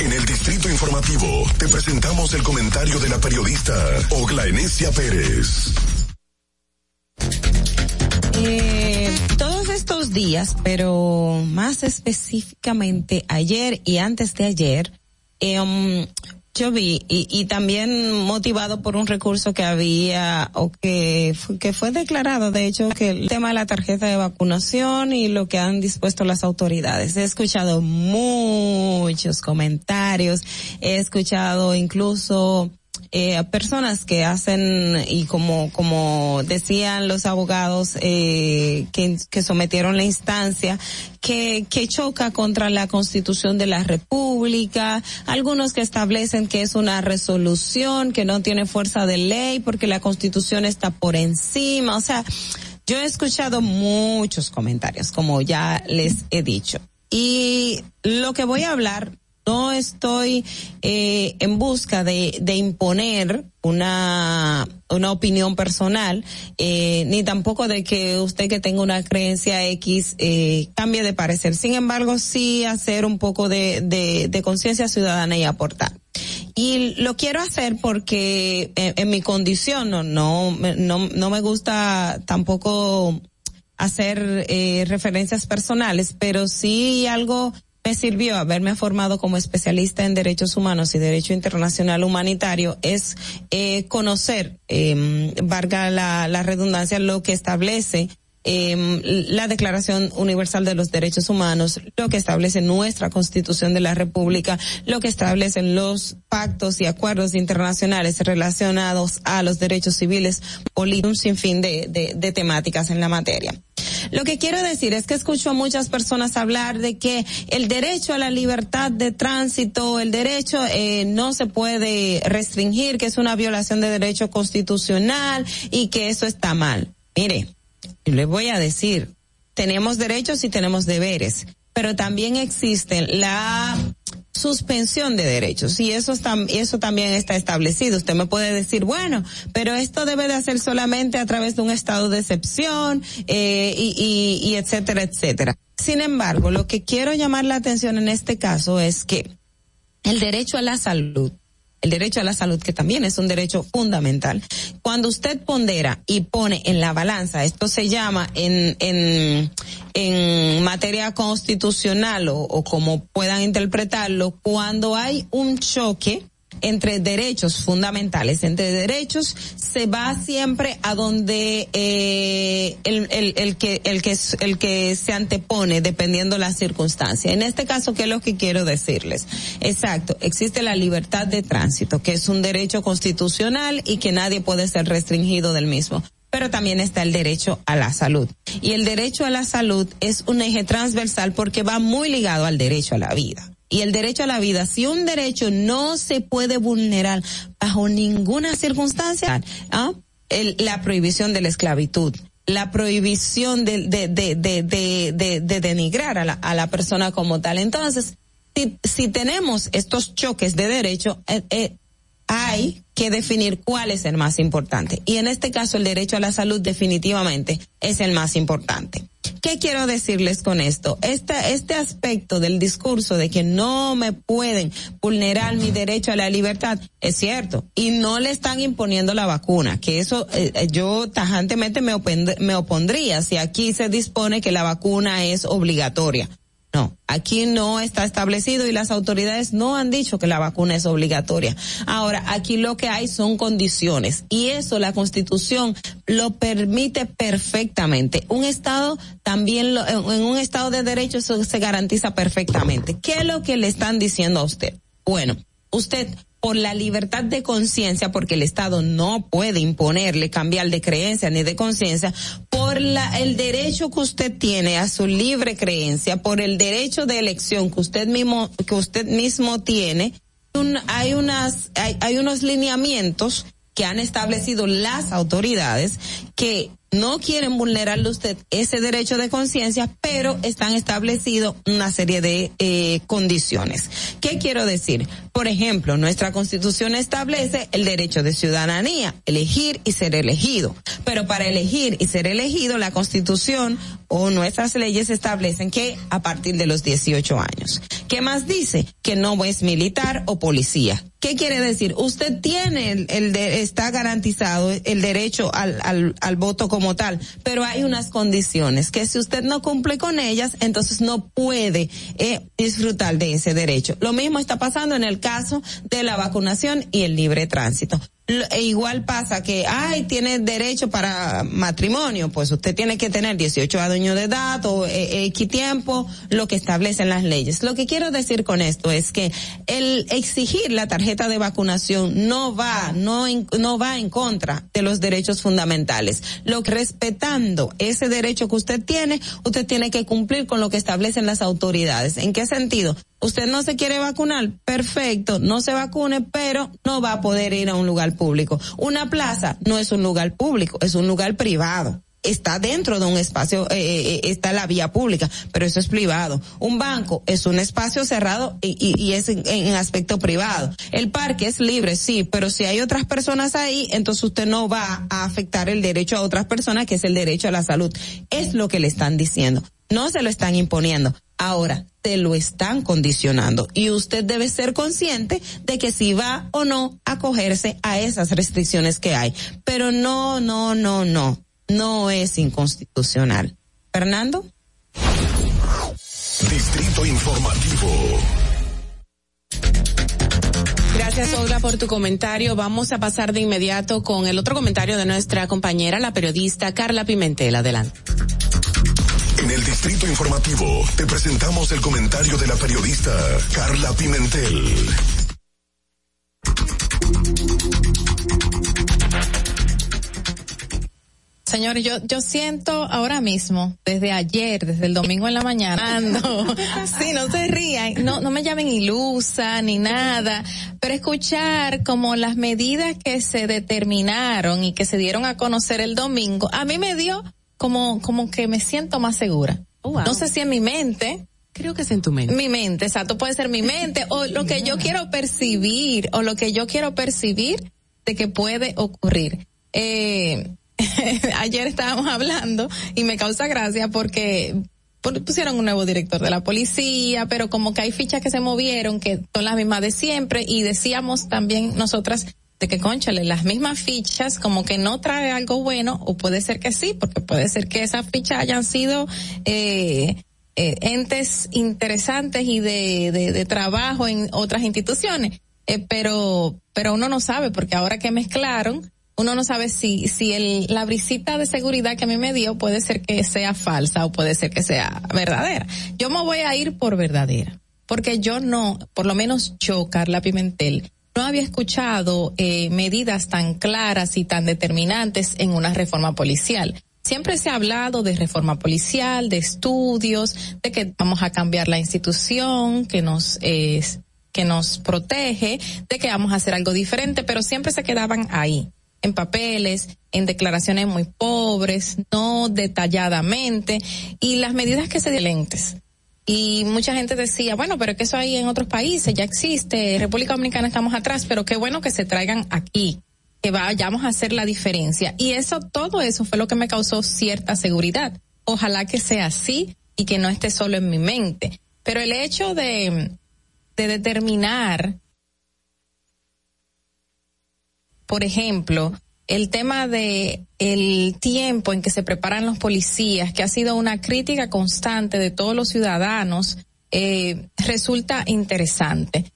En el Distrito Informativo te presentamos el comentario de la periodista Ogla Enesia Pérez. Eh, todos estos días, pero más específicamente ayer y antes de ayer, um, yo vi y, y también motivado por un recurso que había o que que fue declarado, de hecho, que el tema de la tarjeta de vacunación y lo que han dispuesto las autoridades. He escuchado muchos comentarios, he escuchado incluso eh, personas que hacen y como como decían los abogados eh, que, que sometieron la instancia que que choca contra la Constitución de la República. Algunos que establecen que es una resolución que no tiene fuerza de ley porque la Constitución está por encima. O sea yo he escuchado muchos comentarios como ya les he dicho. Y lo que voy a hablar no estoy eh, en busca de, imponer una, opinión personal, eh, ni tampoco de que usted que tenga una creencia X eh, cambie de parecer. Sin embargo, sí hacer un poco de, conciencia ciudadana y aportar. Y lo quiero hacer porque en, mi condición no, me- gusta tampoco hacer referencias personales, pero sí algo me sirvió haberme formado como especialista en derechos humanos y derecho internacional humanitario es eh, conocer, eh, la redundancia, lo que establece eh, la Declaración Universal de los Derechos Humanos, lo que establece nuestra Constitución de la República, lo que establecen los pactos y acuerdos internacionales relacionados a los derechos civiles, políticos, un sinfín de, de, temáticas en la materia. Lo que quiero decir es que escucho a muchas personas hablar de que el derecho a la libertad de tránsito, el derecho eh, no se puede restringir, que es una violación de derecho constitucional y que eso está mal. Mire, les voy a decir, tenemos derechos y tenemos deberes, pero también existe la suspensión de derechos y eso está, eso también está establecido. Usted me puede decir, bueno, pero esto debe de hacer solamente a través de un estado de excepción eh, y, y, y etcétera, etcétera. Sin embargo, lo que quiero llamar la atención en este caso es que el derecho a la salud el derecho a la salud, que también es un derecho fundamental. Cuando usted pondera y pone en la balanza, esto se llama en, en, en materia constitucional o, o como puedan interpretarlo, cuando hay un choque entre derechos fundamentales, entre derechos, se va siempre a donde eh, el, el, el que el que el que se antepone dependiendo la circunstancia. En este caso, ¿qué es lo que quiero decirles? Exacto, existe la libertad de tránsito, que es un derecho constitucional y que nadie puede ser restringido del mismo pero también está el derecho a la salud. Y el derecho a la salud es un eje transversal porque va muy ligado al derecho a la vida y el derecho a la vida, si un derecho no se puede vulnerar bajo ninguna circunstancia, ¿ah? El- la prohibición de la esclavitud, la prohibición de, de, de, de, de, de- de denigrar a la, a la persona como tal. Entonces, si, si tenemos estos choques de derecho, eh, eh, hay que definir cuál es el más importante. Y en este caso, el derecho a la salud definitivamente es el más importante. ¿Qué quiero decirles con esto? Esta, este aspecto del discurso de que no me pueden vulnerar mi derecho a la libertad es cierto. Y no le están imponiendo la vacuna, que eso eh, eh, yo tajantemente me, me opondría si aquí se dispone que la vacuna es obligatoria. No, aquí no está establecido y las autoridades no han dicho que la vacuna es obligatoria. Ahora, aquí lo que hay son condiciones y eso la Constitución lo permite perfectamente. Un Estado también, lo- en un Estado de Derecho eso se garantiza perfectamente. ¿Qué es lo que le están diciendo a usted? Bueno, usted por la libertad de conciencia, porque el Estado no puede imponerle cambiar de creencia ni de conciencia, por la, el derecho que usted tiene a su libre creencia, por el derecho de elección que usted mismo, que usted mismo tiene, hay unas, hay, hay unos lineamientos que han establecido las autoridades que no quieren vulnerarle usted ese derecho de conciencia, pero están establecidos una serie de eh, condiciones. ¿Qué quiero decir? Por ejemplo, nuestra constitución establece el derecho de ciudadanía, elegir y ser elegido. Pero para elegir y ser elegido, la constitución o nuestras leyes establecen que a partir de los 18 años. ¿Qué más dice? Que no es militar o policía ¿Qué quiere decir? Usted tiene el, el de- está garantizado el derecho al, al, al voto como tal, pero hay unas condiciones que si usted no cumple con ellas, entonces no puede eh, disfrutar de ese derecho. Lo mismo está pasando en el caso de la vacunación y el libre tránsito. E igual pasa que, ay, tiene derecho para matrimonio, pues usted tiene que tener 18 años de edad o eh, X tiempo, lo que establecen las leyes. Lo que quiero decir con esto es que el exigir la tarjeta de vacunación no va, no, no va en contra de los derechos fundamentales. Lo que respetando ese derecho que usted tiene, usted tiene que cumplir con lo que establecen las autoridades. ¿En qué sentido? Usted no se quiere vacunar, perfecto, no se vacune, pero no va a poder ir a un lugar público. Una plaza no es un lugar público, es un lugar privado. Está dentro de un espacio, eh, eh, está la vía pública, pero eso es privado. Un banco es un espacio cerrado y es en, en aspecto privado. El parque es libre, sí, pero si hay otras personas ahí, entonces usted no va a afectar el derecho a otras personas, que es el derecho a la salud. Es lo que le están diciendo. No se lo están imponiendo. Ahora, te lo están condicionando y usted debe ser consciente de que si va o no a acogerse a esas restricciones que hay. Pero no, no, no, no, no es inconstitucional. Fernando. Distrito Informativo. Gracias, Olga, por tu comentario. Vamos a pasar de inmediato con el otro comentario de nuestra compañera, la periodista Carla Pimentel. Adelante. En el Distrito Informativo te presentamos el comentario de la periodista Carla Pimentel. Señores, yo, yo siento ahora mismo, desde ayer, desde el domingo en la mañana, (laughs) ando, sí, no se rían, no, no me llamen ilusa ni nada, pero escuchar como las medidas que se determinaron y que se dieron a conocer el domingo, a mí me dio como, como que me siento más segura. No sé si en mi mente, Creo que es en tu mente. mi mente, exacto, puede ser mi mente o lo que yo quiero percibir o lo que yo quiero percibir de que puede ocurrir. Eh, (laughs) ayer estábamos hablando y me causa gracia porque pu- pusieron un nuevo director de la policía, pero como que hay fichas que se movieron que son las mismas de siempre y decíamos también nosotras de que conchale, las mismas fichas como que no trae algo bueno o puede ser que sí, porque puede ser que esas fichas hayan sido eh, eh, entes interesantes y de, de, de trabajo en otras instituciones, eh, pero pero uno no sabe porque ahora que mezclaron uno no sabe si si el la brisita de seguridad que a mí me dio puede ser que sea falsa o puede ser que sea verdadera. Yo me voy a ir por verdadera, porque yo no, por lo menos yo, Carla Pimentel, no había escuchado eh, medidas tan claras y tan determinantes en una reforma policial. Siempre se ha hablado de reforma policial, de estudios, de que vamos a cambiar la institución que nos que nos protege, de que vamos a hacer algo diferente, pero siempre se quedaban ahí, en papeles, en declaraciones muy pobres, no detalladamente, y las medidas que se dieron lentes. Y mucha gente decía, bueno, pero que eso hay en otros países, ya existe, República Dominicana estamos atrás, pero qué bueno que se traigan aquí, que vayamos a hacer la diferencia. Y eso, todo eso fue lo que me causó cierta seguridad. Ojalá que sea así y que no esté solo en mi mente. Pero el hecho de, de determinar, por ejemplo, el tema de el tiempo en que se preparan los policías, que ha sido una crítica constante de todos los ciudadanos, eh, resulta interesante.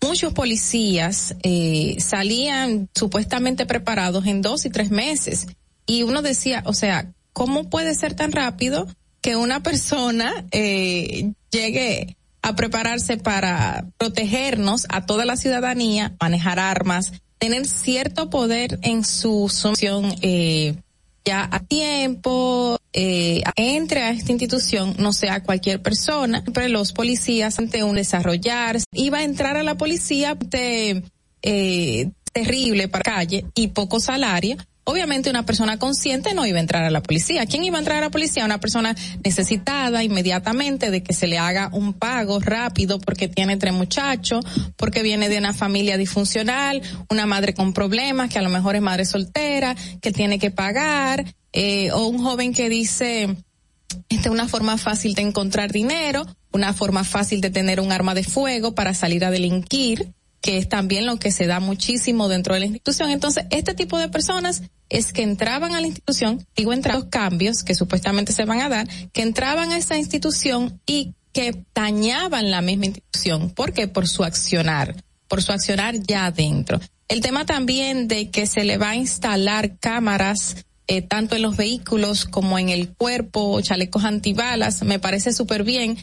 Muchos policías eh, salían supuestamente preparados en dos y tres meses y uno decía, o sea, ¿cómo puede ser tan rápido que una persona eh, llegue a prepararse para protegernos a toda la ciudadanía, manejar armas, tener cierto poder en su sumisión eh, ya a tiempo, eh, entre a esta institución, no sea cualquier persona, pero los policías ante un desarrollar, iba a entrar a la policía de, eh, terrible para calle y poco salario, obviamente una persona consciente no iba a entrar a la policía. ¿Quién iba a entrar a la policía? Una persona necesitada inmediatamente de que se le haga un pago rápido porque tiene tres muchachos, porque viene de una familia disfuncional, una madre con problemas, que a lo mejor es madre soltera, que tiene que pagar, eh, o un joven que dice, esta es una forma fácil de encontrar dinero, una forma fácil de tener un arma de fuego para salir a delinquir. Que es también lo que se da muchísimo dentro de la institución. Entonces, este tipo de personas es que entraban a la institución, digo, entraban los cambios que supuestamente se van a dar, que entraban a esa institución y que dañaban la misma institución. ¿Por qué? Por su accionar, por su accionar ya adentro. El tema también de que se le va a instalar cámaras eh, tanto en los vehículos como en el cuerpo, chalecos antibalas, me parece súper bien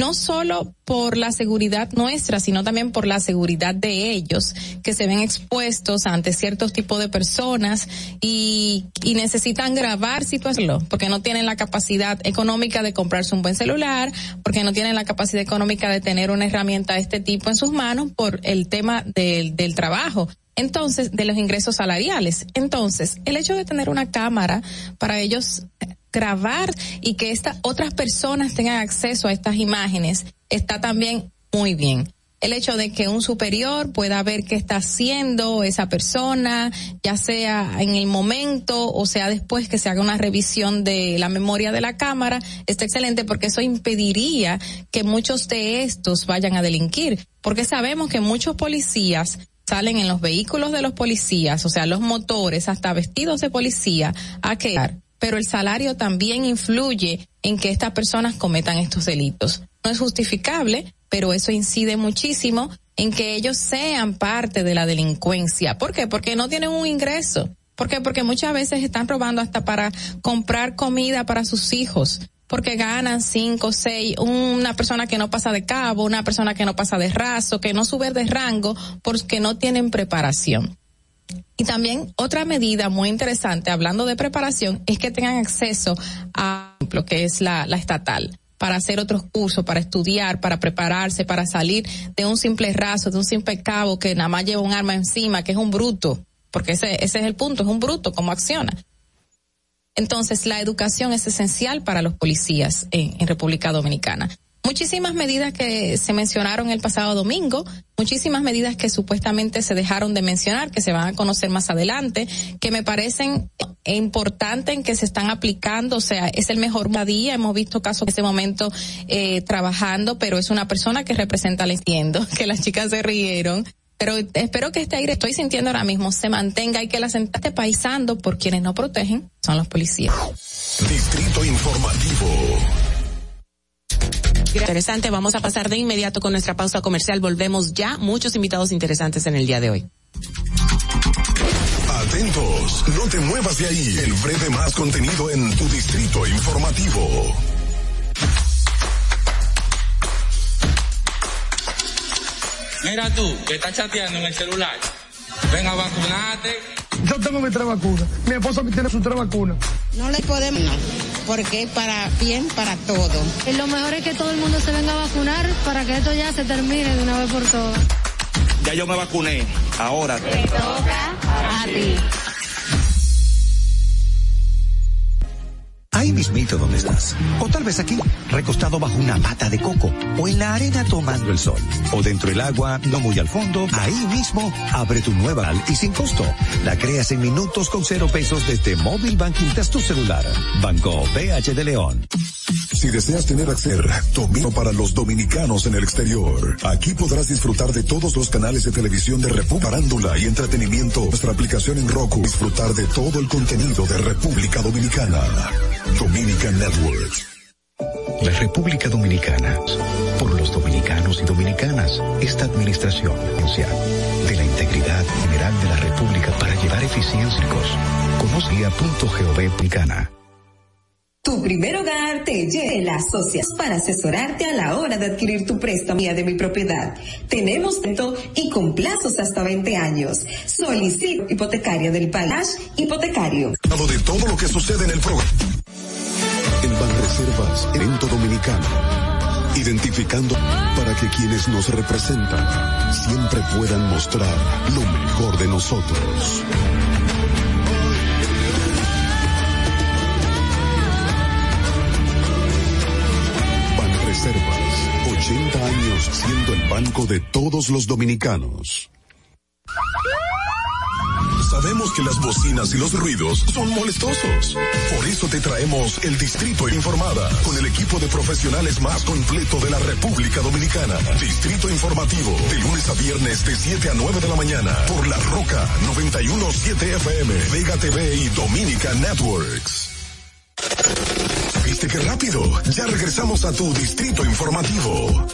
no solo por la seguridad nuestra, sino también por la seguridad de ellos, que se ven expuestos ante ciertos tipos de personas y, y necesitan grabar situaciones, porque no tienen la capacidad económica de comprarse un buen celular, porque no tienen la capacidad económica de tener una herramienta de este tipo en sus manos por el tema del, del trabajo. Entonces, de los ingresos salariales. Entonces, el hecho de tener una cámara para ellos grabar y que estas otras personas tengan acceso a estas imágenes está también muy bien. El hecho de que un superior pueda ver qué está haciendo esa persona, ya sea en el momento o sea después que se haga una revisión de la memoria de la cámara, está excelente porque eso impediría que muchos de estos vayan a delinquir. Porque sabemos que muchos policías salen en los vehículos de los policías, o sea, los motores, hasta vestidos de policía, a quedar pero el salario también influye en que estas personas cometan estos delitos. No es justificable, pero eso incide muchísimo en que ellos sean parte de la delincuencia. ¿Por qué? Porque no tienen un ingreso. ¿Por qué? Porque muchas veces están robando hasta para comprar comida para sus hijos porque ganan cinco, seis, una persona que no pasa de cabo, una persona que no pasa de raso, que no sube de rango, porque no tienen preparación. Y también otra medida muy interesante, hablando de preparación, es que tengan acceso a lo que es la, la estatal para hacer otros cursos, para estudiar, para prepararse, para salir de un simple raso, de un simple cabo que nada más lleva un arma encima, que es un bruto, porque ese, ese es el punto, es un bruto, cómo acciona. Entonces, la educación es esencial para los policías en, en República Dominicana muchísimas medidas que se mencionaron el pasado domingo, muchísimas medidas que supuestamente se dejaron de mencionar, que se van a conocer más adelante, que me parecen importantes en que se están aplicando, o sea, es el mejor día, hemos visto casos en este momento eh, trabajando, pero es una persona que representa, le entiendo, (laughs) que las chicas se rieron, pero espero que este aire estoy sintiendo ahora mismo se mantenga y que la esté paisando por quienes no protegen son los policías. Distrito Informativo. Interesante, vamos a pasar de inmediato con nuestra pausa comercial. Volvemos ya, muchos invitados interesantes en el día de hoy. Atentos, no te muevas de ahí. El breve más contenido en tu Distrito Informativo. Mira tú, que estás chateando en el celular. Ven a vacunarte. Yo tengo mis tres vacunas. Mi esposa tiene sus tres vacunas. No le podemos, no, porque es para bien para todo. Y lo mejor es que todo el mundo se venga a vacunar para que esto ya se termine de una vez por todas. Ya yo me vacuné. Ahora. Te toca a ti. Ahí mismito donde estás. O tal vez aquí, recostado bajo una mata de coco. O en la arena tomando el sol. O dentro del agua, no muy al fondo. Ahí mismo, abre tu nueva al y sin costo. La creas en minutos con cero pesos desde Móvil Banking tu celular. Banco BH de León. Si deseas tener acceso dominio para los dominicanos en el exterior, aquí podrás disfrutar de todos los canales de televisión de República Parándula y entretenimiento. Nuestra aplicación en Roku, disfrutar de todo el contenido de República Dominicana. Dominican Network. La República Dominicana, por los dominicanos y dominicanas, esta administración de la integridad general de la República para llevar eficiencia al Tu primer hogar te lleve las socias para asesorarte a la hora de adquirir tu préstamo de mi propiedad. Tenemos tanto y con plazos hasta 20 años. Solicito hipotecaria del Palash Hipotecario. De todo lo que sucede en el programa. En Banreservas, evento dominicano. Identificando para que quienes nos representan siempre puedan mostrar lo mejor de nosotros. Banreservas, 80 años siendo el banco de todos los dominicanos. Sabemos que las bocinas y los ruidos son molestosos. Por eso te traemos el Distrito Informada con el equipo de profesionales más completo de la República Dominicana. Distrito Informativo, de lunes a viernes de 7 a 9 de la mañana por La Roca 917 FM, Vega TV y Dominica Networks. ¿Viste qué rápido? Ya regresamos a tu Distrito Informativo.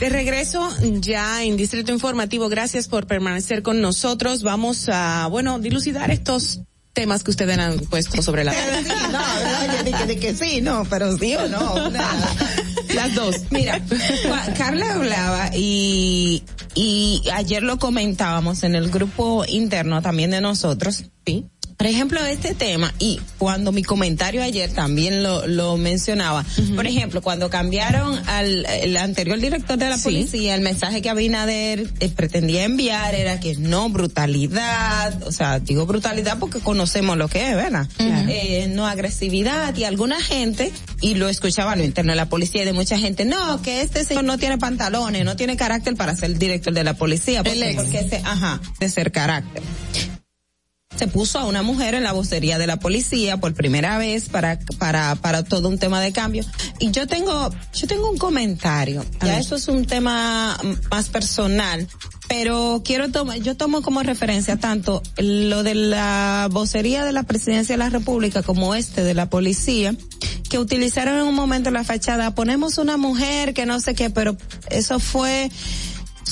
De regreso ya en Distrito Informativo, gracias por permanecer con nosotros. Vamos a, bueno, dilucidar estos temas que ustedes han puesto sobre la mesa. no, ¿verdad? Yo dije de que sí, no, pero sí o no. (laughs) Las dos. Mira, Carla hablaba y, y ayer lo comentábamos en el grupo interno también de nosotros. Sí por ejemplo, este tema, y cuando mi comentario ayer también lo, lo mencionaba, por ejemplo, cuando cambiaron al el anterior director de la policía, el mensaje que Abinader eh, pretendía enviar era que no brutalidad, o sea, digo brutalidad porque conocemos lo que es, ¿verdad? eh, no agresividad y alguna gente, y lo escuchaba lo interno de la policía y de mucha gente, no, que este señor no tiene pantalones, no tiene carácter para ser director de la policía, porque, porque ese, ajá, de ser carácter se puso a una mujer en la vocería de la policía por primera vez para para para todo un tema de cambio. Y yo tengo yo tengo un comentario. Ya eso es un tema más personal pero quiero tomar yo tomo como referencia tanto lo de la vocería de la presidencia de la república como este de la policía que utilizaron en un momento la fachada ponemos una mujer que no sé qué pero eso fue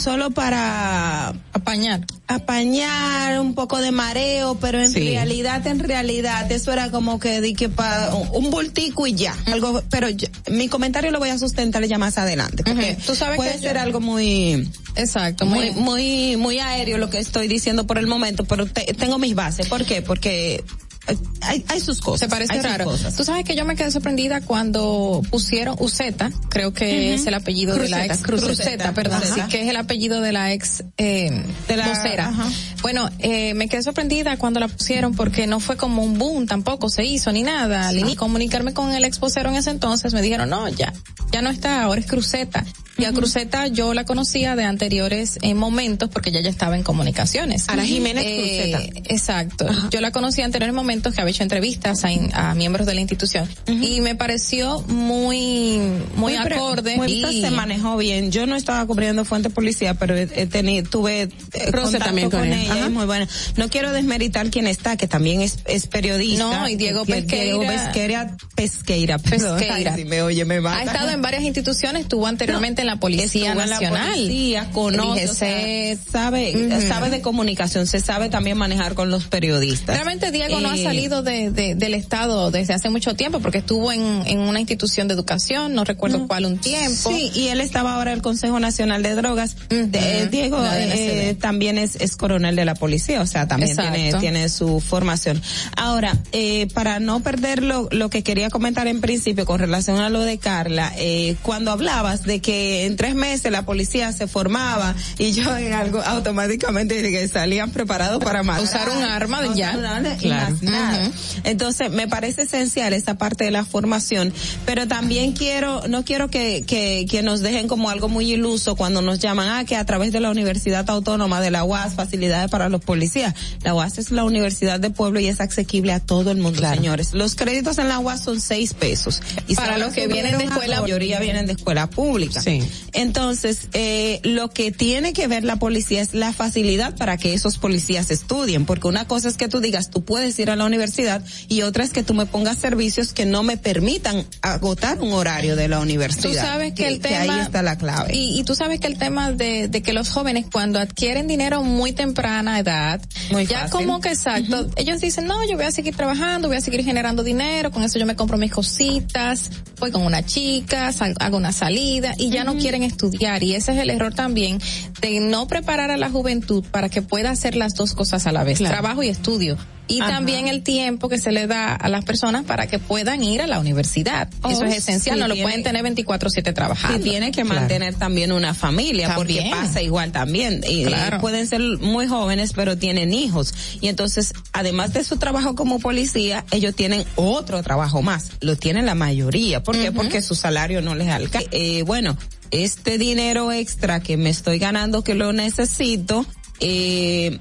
solo para apañar. apañar un poco de mareo pero en realidad en realidad eso era como que di que para un bultico y ya algo pero mi comentario lo voy a sustentar ya más adelante porque tú sabes puede que ser algo muy exacto muy muy muy aéreo lo que estoy diciendo por el momento pero tengo mis bases. ¿por qué? porque hay, hay sus cosas. Se parece raro. Tú sabes que yo me quedé sorprendida cuando pusieron Uceta, creo que es el apellido de la ex Cruzeta, perdón, sí, que es el apellido de la ex eh, de la vocera. Bueno, eh, me quedé sorprendida cuando la pusieron porque no fue como un boom, tampoco se hizo ni nada. Ni comunicarme con el ex vocero en ese entonces me dijeron, no, ya, ya no está, ahora es Cruzeta. Y a Cruzeta yo la conocía de anteriores eh, momentos porque ya ya estaba en comunicaciones. Ana Jiménez Eh, Cruzeta. Exacto. Yo la conocí en anteriores momentos que había hecho entrevistas a, a miembros de la institución y me pareció muy muy, acorde muy- y se manejó bien. Yo no estaba cubriendo fuente policía, pero tenido, tuve eh, también con ella, Ajá. es muy buena. No quiero desmeritar quién está, que también es, es periodista. No, y Diego que- Pesqueira. Diego Pesqueira, Pesqueira. Pesqueira. Ay, si me oye, me ha mata. estado en varias instituciones, estuvo anteriormente en la Policía en la Nacional. policía, conoce, o sea, sabe, sabe de comunicación, se sabe también manejar con los periodistas. Realmente Diego no ha Eh, salido de, de- del Estado desde hace mucho tiempo porque estuvo en, en una institución de educación, no recuerdo cuál un tiempo. Sí, y él estaba ahora en el Consejo Nacional de Drogas. De- eh, Diego eh, también es, es coronel de la policía, o sea, también Exacto. tiene, tiene su formación. Ahora, eh, para no perder lo, lo que quería comentar en principio con relación a lo de Carla, eh, cuando hablabas de que en tres meses la policía se formaba y yo en algo automáticamente que salían preparados para matar. Usar un arma No, ya. Claro. Entonces, me parece esencial esa parte de la formación, pero también quiero, no quiero que, que, que nos dejen como algo muy iluso cuando nos llaman a que a través de la Universidad Autónoma de la UAS, facilidades para los policías. La UAS es la universidad de pueblo y es asequible a todo el mundo, señores. Los créditos en la UAS son seis pesos. Y Para los que vienen de escuela- La mayoría vienen de escuela pública. Sí. Entonces, eh, lo que tiene que ver la policía es la facilidad para que esos policías estudien, porque una cosa es que tú digas, tú puedes ir a la universidad y otra es que tú me pongas servicios que no me permitan agotar un horario de la universidad. Tú sabes que, el tema ahí está la clave. Y, y tú sabes que el tema de, de que los jóvenes cuando adquieren dinero muy temprana edad, Muy ya fácil. como que exacto, ellos dicen, no, yo voy a seguir trabajando, voy a seguir generando dinero, con eso yo me compro mis cositas, voy con una chica, sal- hago una salida y ya no quieren estudiar. Y ese es el error también de no preparar a la juventud para que pueda hacer las dos cosas a la vez, Claro. trabajo y estudio. Y Ajá. también el tiempo que se le da a las personas para que puedan ir a la universidad. eso Oh, es esencial, sí, no lo tiene- pueden tener 24/7 trabajando. Y tiene que mantener también una familia, También. porque pasa igual también. Y, Claro. y pueden ser muy jóvenes, pero tienen hijos. Y entonces, además de su trabajo como policía, ellos tienen otro trabajo más. Lo tienen la mayoría. ¿Por qué? Porque su salario no les alcanza. Eh, bueno, este dinero extra que me estoy ganando, que lo necesito, eh,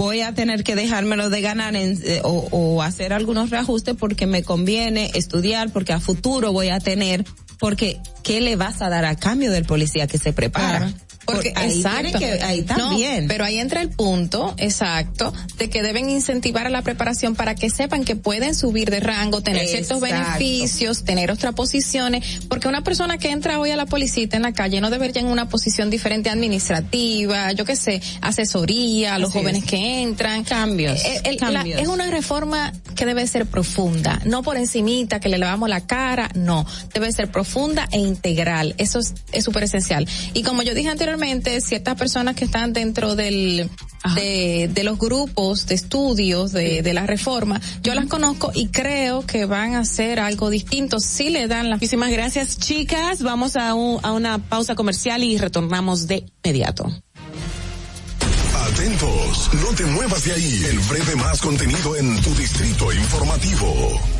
voy a tener que dejármelo de ganar en, eh, o, hacer algunos reajustes porque me conviene estudiar, porque a futuro voy a tener, porque ¿qué le vas a dar a cambio del policía que se prepara? Porque ahí exacto. Que, ahí también. No, pero ahí entra el punto, exacto, de que deben incentivar a la preparación para que sepan que pueden subir de rango, tener exacto. ciertos beneficios, tener otras posiciones, porque una persona que entra hoy a la policía en la calle no debería en una posición diferente administrativa, yo qué sé, asesoría, a los Así jóvenes es. que entran. Cambios. El, el, cambios. La, es una reforma que debe ser profunda, no por encimita que le lavamos la cara, no, debe ser profunda e integral. Eso es súper esencial. Y como yo dije anteriormente, ciertas personas que están dentro del de, de, los grupos de estudios de, de la reforma, yo las conozco y creo que van a hacer algo distinto si le dan las. Muchísimas gracias, chicas. Vamos a, un, a una pausa comercial y retornamos de inmediato. Atentos, no te muevas de ahí. El breve más contenido en tu distrito informativo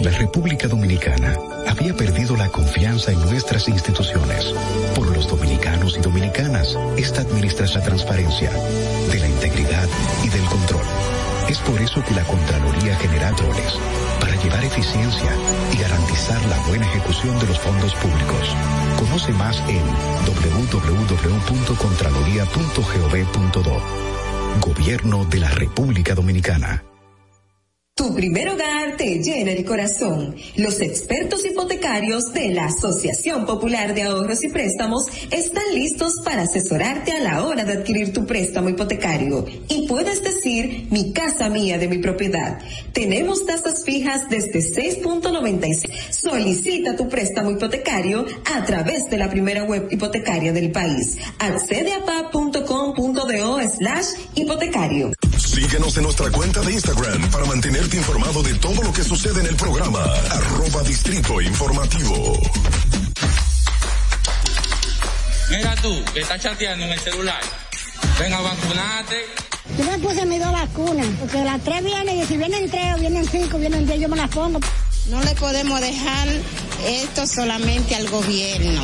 La República Dominicana había perdido la confianza en nuestras instituciones. Por los dominicanos y dominicanas, esta administra la transparencia, de la integridad y del control. Es por eso que la Contraloría genera roles para llevar eficiencia y garantizar la buena ejecución de los fondos públicos. Conoce más en www.contraloría.gov.do. Gobierno de la República Dominicana. Tu primer hogar te llena el corazón. Los expertos hipotecarios de la Asociación Popular de Ahorros y Préstamos están listos para asesorarte a la hora de adquirir tu préstamo hipotecario. Y puedes decir, mi casa mía de mi propiedad. Tenemos tasas fijas desde 6.96. Solicita tu préstamo hipotecario a través de la primera web hipotecaria del país. Accede a pa.com.do slash hipotecario. Síguenos en nuestra cuenta de Instagram para mantenerte informado de todo lo que sucede en el programa. Arroba Distrito Informativo. Mira tú, que estás chateando en el celular. Venga a vacunarte. Yo me puse mis dos vacunas, porque las tres vienen, y si vienen tres o vienen cinco, vienen diez, yo me las pongo. No le podemos dejar esto solamente al gobierno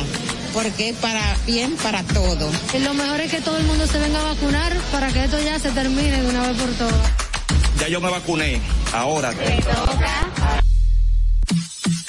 porque es para bien para todo. Y lo mejor es que todo el mundo se venga a vacunar para que esto ya se termine de una vez por todas. Ya yo me vacuné, ahora. Te toca.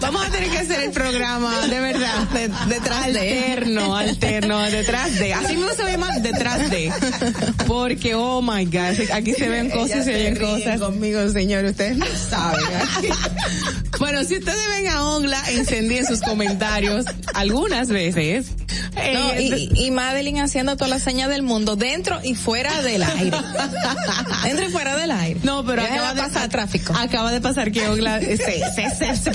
Vamos a tener que hacer el programa, de verdad. detrás de. Alterno, alterno, detrás de. Así mismo se ve más detrás de. Porque, oh my God, aquí se ven cosas y se oyen cosas. conmigo, señor, ustedes no saben. (laughs) Bueno, si ustedes ven a Ongla, encendí sus comentarios algunas veces. No, Eh, y, y Madeline haciendo todas las señas del mundo, dentro y fuera del aire. dentro y fuera del aire. No, pero acaba de pasar tráfico. Acaba de pasar que Ogla se, se, se, se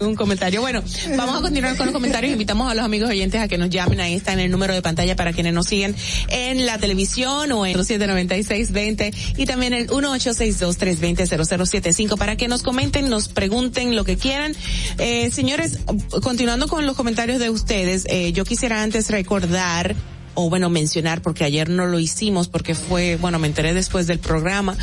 un comentario. Bueno, vamos a continuar con los comentarios. Invitamos a los amigos oyentes a que nos llamen. Ahí está en el número de pantalla para quienes nos siguen en la televisión o en los 79620 y también el 1862-320-0075 para que nos comenten, nos pregunten lo que quieran. Eh, señores, continuando con los comentarios de ustedes, eh, yo quisiera antes recordar o bueno, mencionar, porque ayer no lo hicimos, porque fue, bueno, me enteré después del programa,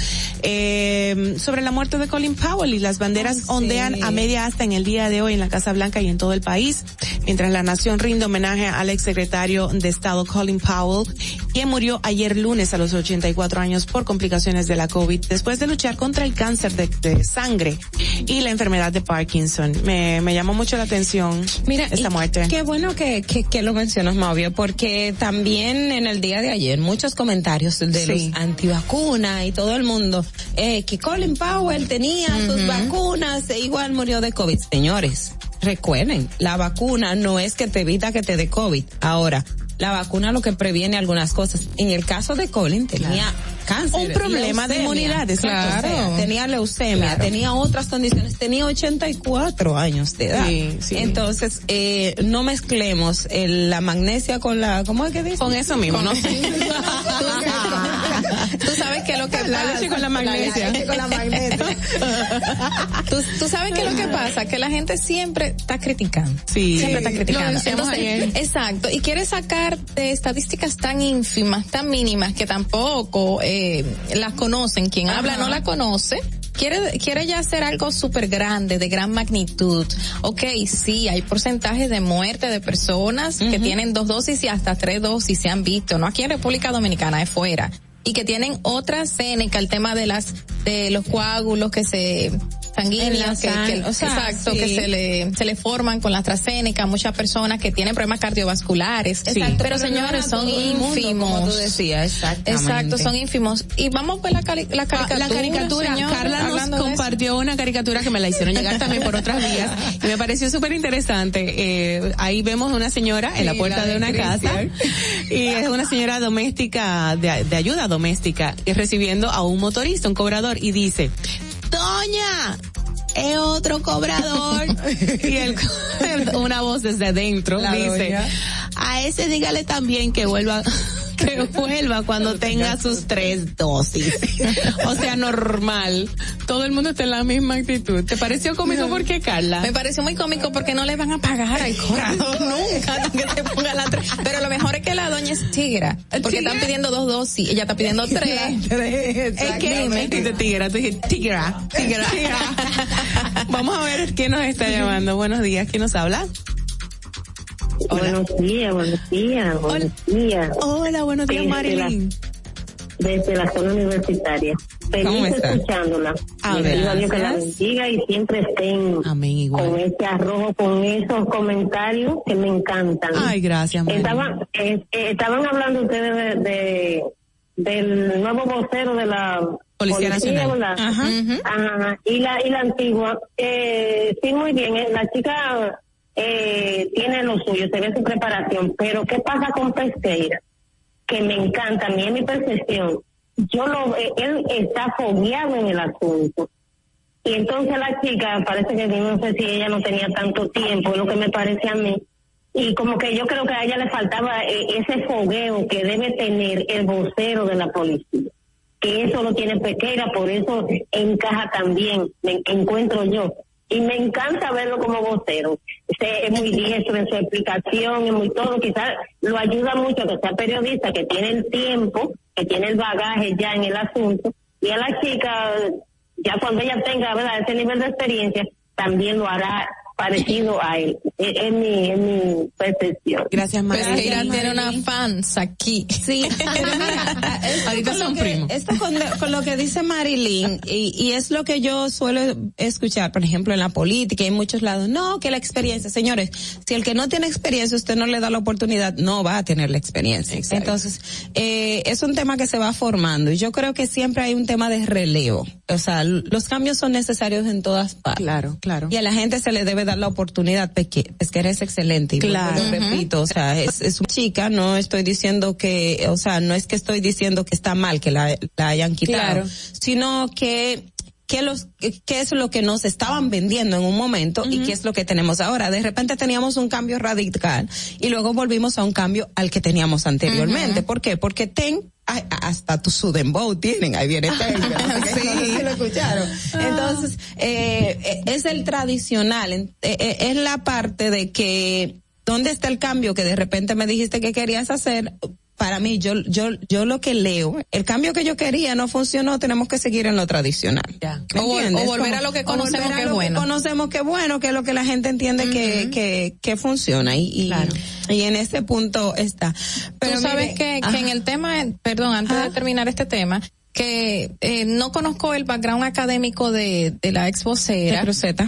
eh, sobre la muerte de Colin Powell y las banderas ondean a media asta en el día de hoy en la Casa Blanca y en todo el país, mientras la nación rinde homenaje al exsecretario de Estado Colin Powell, quien murió ayer lunes a los 84 años por complicaciones de la COVID, después de luchar contra el cáncer de, de sangre y la enfermedad de Parkinson. Me, me llamó mucho la atención Mira, esta muerte. Qué bueno que, que, que lo mencionas, Mauvio, porque también en el día de ayer muchos comentarios de Sí. los antivacunas y todo el mundo, eh, que Colin Powell tenía sus vacunas e igual murió de COVID. Señores, recuerden, la vacuna no es que te evita que te dé COVID. Ahora, la vacuna lo que previene algunas cosas. En el caso de Colin tenía cáncer. Un problema de inmunidad, exacto. O sea, tenía leucemia, Claro. tenía otras condiciones, tenía 84 años de edad. Sí, sí. Entonces, eh, no mezclemos el- la magnesia con la, ¿cómo es que dice? Con eso mismo, ¿no? (laughs) Que lo que La pasa. leche con la magnesia. leche con la magnesia. (laughs) Tú, tú sabes que lo que pasa, que la gente siempre está criticando. Sí. Siempre está Lo criticando. ayer. Exacto. Y quiere sacar de estadísticas tan ínfimas, tan mínimas, que tampoco eh, las conocen. Quien habla no la conoce. Quiere, quiere ya hacer algo súper grande, de gran magnitud. Ok, sí, hay porcentajes de muerte de personas que tienen dos dosis y hasta tres dosis se han visto, no aquí en República Dominicana, es fuera. Y que tienen otra escénica, el tema de las, de los coágulos que se, la que, o sea, exacto, sí. que se le, se le forman con la AstraZeneca, muchas personas que tienen problemas cardiovasculares. Exacto, pero, pero señores, son el mundo, ínfimos. como tú decías, exactamente. Exacto, son ínfimos. Y vamos a ver la, cari- la caricatura. la caricatura, señores, Carla nos compartió una caricatura que me la hicieron llegar también por otras vías y me pareció súper interesante. Eh, ahí vemos una señora en la Sí, puerta la de de una casa (laughs) y es una señora doméstica, de, de ayuda doméstica, recibiendo a un motorista, un cobrador, y dice, Doña, es otro cobrador. (laughs) y el, una voz desde dentro La dice, doña. a ese dígale también que vuelva, (laughs) que vuelva cuando tenga sus tres dosis. (laughs) o sea, normal. Todo el mundo está en la misma actitud. ¿Te pareció cómico? ¿Por qué, Carla? Me pareció muy cómico porque no le van a pagar al cobrador (laughs) nunca que se ponga la tres. Pero lo mejor es que la doña es tigra. Porque están pidiendo dos dosis, ella está pidiendo tres. Es que me dijiste tigra, tú dijiste tigra, tigra. Vamos a ver quién nos está llamando. Buenos días, ¿quién nos habla? Buenos días, buenos días, buenos días. Hola, buenos días, Desde Marilyn. la- Desde la zona universitaria. ¿Cómo Feliz está? escuchándola. A Le ver, Dios que la bendiga y siempre estén Amén, igual. con ese arrojo, con esos comentarios que me encantan. Ay, gracias, Marilyn. Estaban, eh, eh, estaban hablando ustedes de, de- del nuevo vocero de la Policía Nacional. ¿verdad? Ajá. Ajá. Y la y la antigua, eh, sí, muy bien. eh, La chica eh, tiene lo suyo, se ve su preparación, pero ¿qué pasa con Pesqueira? Que me encanta, a mí es mi percepción. Yo lo, eh, él está fogueado en el asunto. Y entonces la chica, parece que no sé si ella no tenía tanto tiempo, es lo que me parece a mí. Y como que yo creo que a ella le faltaba eh, ese fogueo que debe tener el vocero de la policía. Que eso lo tiene Pequeira, por eso encaja también, me encuentro yo. Y me encanta verlo como vocero. Es muy diestro en su explicación, es muy todo. Quizás lo ayuda mucho que sea periodista, que tiene el tiempo, que tiene el bagaje ya en el asunto. Y a la chica, ya cuando ella tenga ¿verdad? ese nivel de experiencia, también lo hará parecido a él. Es, es mi, es mi percepción. Gracias, María. que Irán tiene una fans aquí. Sí, (laughs) Ahorita son primos. Esto con, lo- con lo que dice Marilyn, y, y es lo que yo suelo escuchar, por ejemplo, en la política y en muchos lados. No, que la experiencia, señores, si el que no tiene experiencia, usted no le da la oportunidad, no va a tener la experiencia. Entonces, eh, es un tema que se va formando. Y yo creo que siempre hay un tema de relevo. O sea, los cambios son necesarios en todas partes. Claro, claro. Y a la gente se le debe dar la oportunidad, Pesquera es excelente. Y vuelvo y Claro. lo repito, o sea, es, es una chica, no estoy diciendo que, o sea, no es que estoy diciendo que está mal que la, la hayan quitado, Claro. sino que qué los qué es lo que nos estaban vendiendo en un momento y qué es lo que tenemos ahora. De repente teníamos un cambio radical y luego volvimos a un cambio al que teníamos anteriormente. ¿Por qué? Porque ten hasta tu Sudenbow tienen, ahí viene (laughs) Ten, que escucharon. Entonces, eh, eh, es el tradicional, eh, eh, es la parte de que ¿dónde está el cambio que de repente me dijiste que querías hacer? Para mí, yo, yo, yo lo que leo, el cambio que yo quería no funcionó, tenemos que seguir en lo tradicional. ¿Me O o volver a lo que conocemos que es lo bueno. conocemos que es bueno, que es lo que la gente entiende que, que, que funciona y, y, y en ese punto está. Pero Tú sabes mire, que, que ajá. en el tema, perdón, antes de terminar este tema, que eh, no conozco el background académico de, de la ex vocera.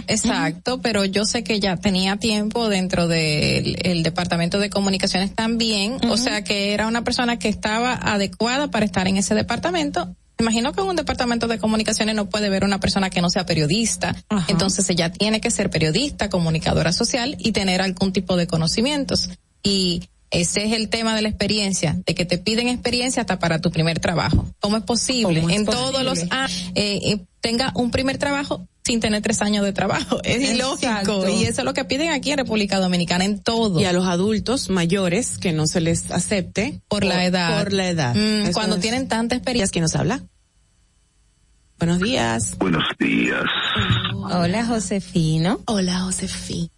Exacto, pero yo sé que ya tenía tiempo dentro del el departamento de comunicaciones también, o sea que era una persona que estaba adecuada para estar en ese departamento. Imagino que en un departamento de comunicaciones no puede ver una persona que no sea periodista, entonces ella tiene que ser periodista, comunicadora social y tener algún tipo de conocimientos. Y ese es el tema de la experiencia, de que te piden experiencia hasta para tu primer trabajo. ¿Cómo es posible? ¿Cómo es en posible? todos los años eh, eh, tenga un primer trabajo sin tener tres años de trabajo. (laughs) Es ilógico. Y eso es lo que piden aquí en República Dominicana, en todo. Y a los adultos mayores que no se les acepte por la edad. Por la edad. Mm, cuando es- tienen tanta experiencia. ¿Quién nos habla? Buenos días. Buenos días. Hola, Josefino. Hola, Josefina.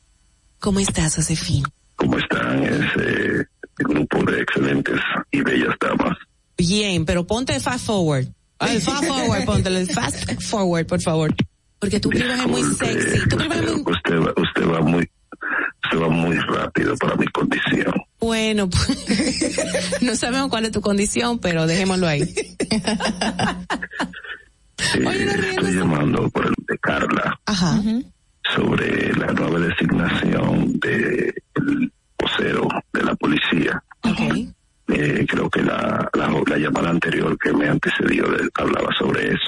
¿Cómo estás, Josefina? ¿Cómo están ese grupo de excelentes y bellas damas? Bien, pero ponte fast forward. El fast forward, ponte el fast forward, por favor. Porque tu prima es muy sexy. Tu prima es muy... Usted va, usted va muy, usted va muy rápido para mi condición. Bueno, pues, (laughs) no sabemos cuál es tu condición, pero dejémoslo ahí. Eh, estoy llamando por el de Carla Ajá. sobre que antecedió de- hablaba sobre eso.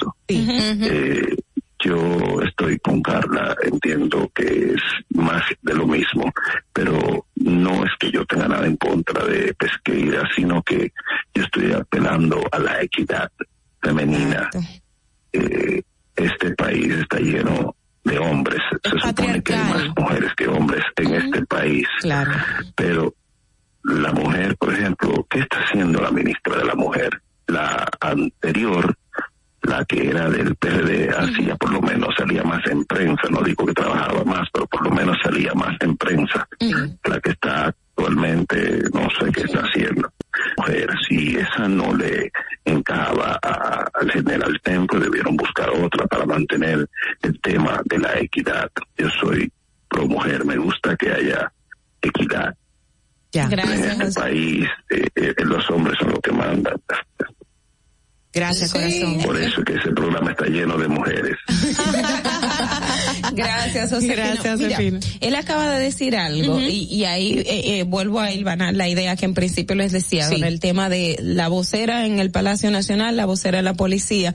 Él acaba de decir algo y, y ahí eh, eh, vuelvo a hilvanar la idea que en principio les decía, Sí. el tema de la vocera en el Palacio Nacional, la vocera de la policía.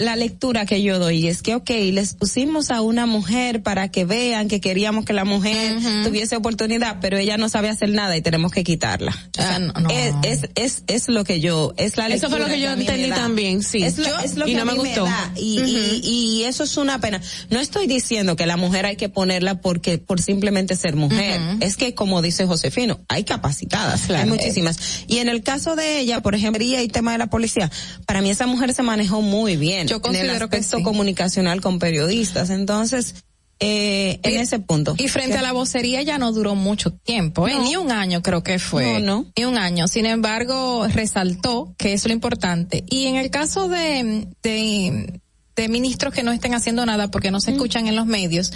La lectura que yo doy es que, ok, les pusimos a una mujer para que vean que queríamos que la mujer tuviese oportunidad, pero ella no sabe hacer nada y tenemos que quitarla. O sea, es, es, es, es lo que yo, es la Eso fue lo lectura que yo entendí también, sí. Es lo, Yo- es lo y que no a me gustó. da. Y, y, y eso es una pena. No estoy diciendo que la mujer hay que ponerla porque por simplemente ser mujer. Es que como dice Josefino, hay capacitadas, hay muchísimas. Y en el caso de ella, por ejemplo, y el tema de la policía, para mí esa mujer se manejó muy bien. Yo en el considero que sí. comunicacional con periodistas. Entonces, eh, en ese punto. Y frente a la vocería ya no duró mucho tiempo, ¿eh? No. ni un año creo que fue. No, no. Ni un año. Sin embargo, resaltó que es lo importante. Y en el caso de, de, de ministros que no estén haciendo nada porque no se escuchan en los medios,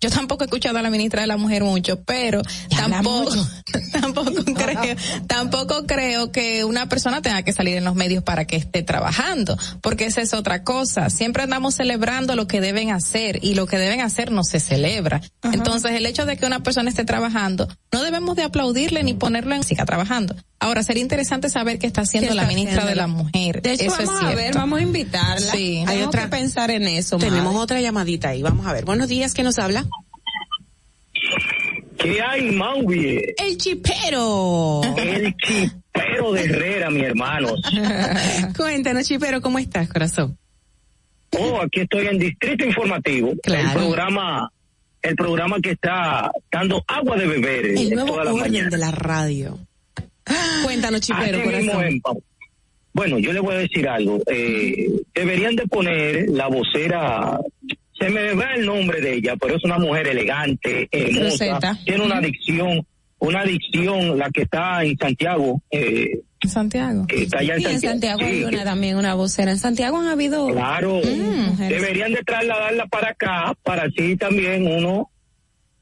yo tampoco he escuchado a la ministra de la Mujer mucho, pero tampoco, (laughs) tampoco creo, tampoco creo que una persona tenga que salir en los medios para que esté trabajando, porque esa es otra cosa. Siempre andamos celebrando lo que deben hacer y lo que deben hacer no se celebra. Entonces, el hecho de que una persona esté trabajando, no debemos de aplaudirle ni ponerlo en siga trabajando. Ahora, sería interesante saber qué está haciendo la ministra de la Mujer. De hecho, eso vamos es a cierto. ver, vamos a invitarla. Sí. Hay otra que pensar en eso. Tenemos madre. otra llamadita ahí, vamos a ver. Buenos días, ¿quién nos habla? ¿Qué hay, Mauvie? El chipero. El chipero de Herrera, mi hermano. (laughs) Cuéntanos, chipero, ¿cómo estás, corazón? Oh, aquí estoy en Distrito Informativo. Claro. El programa, el programa que está dando agua de beber El eh, nuevo toda la orden mañana. de la radio. Cuéntanos, chipero, corazón. Bueno, yo le voy a decir algo. Eh, deberían de poner la vocera, se me va el nombre de ella, pero es una mujer elegante, hermosa, Rosetta. tiene una adicción, una adicción, la que está en Santiago, eh, Santiago. que está allá en Sí, en Santiago. Santiago hay Sí, una también, una vocera. En Santiago han habido. Claro, mujeres. deberían de trasladarla para acá, para así también uno,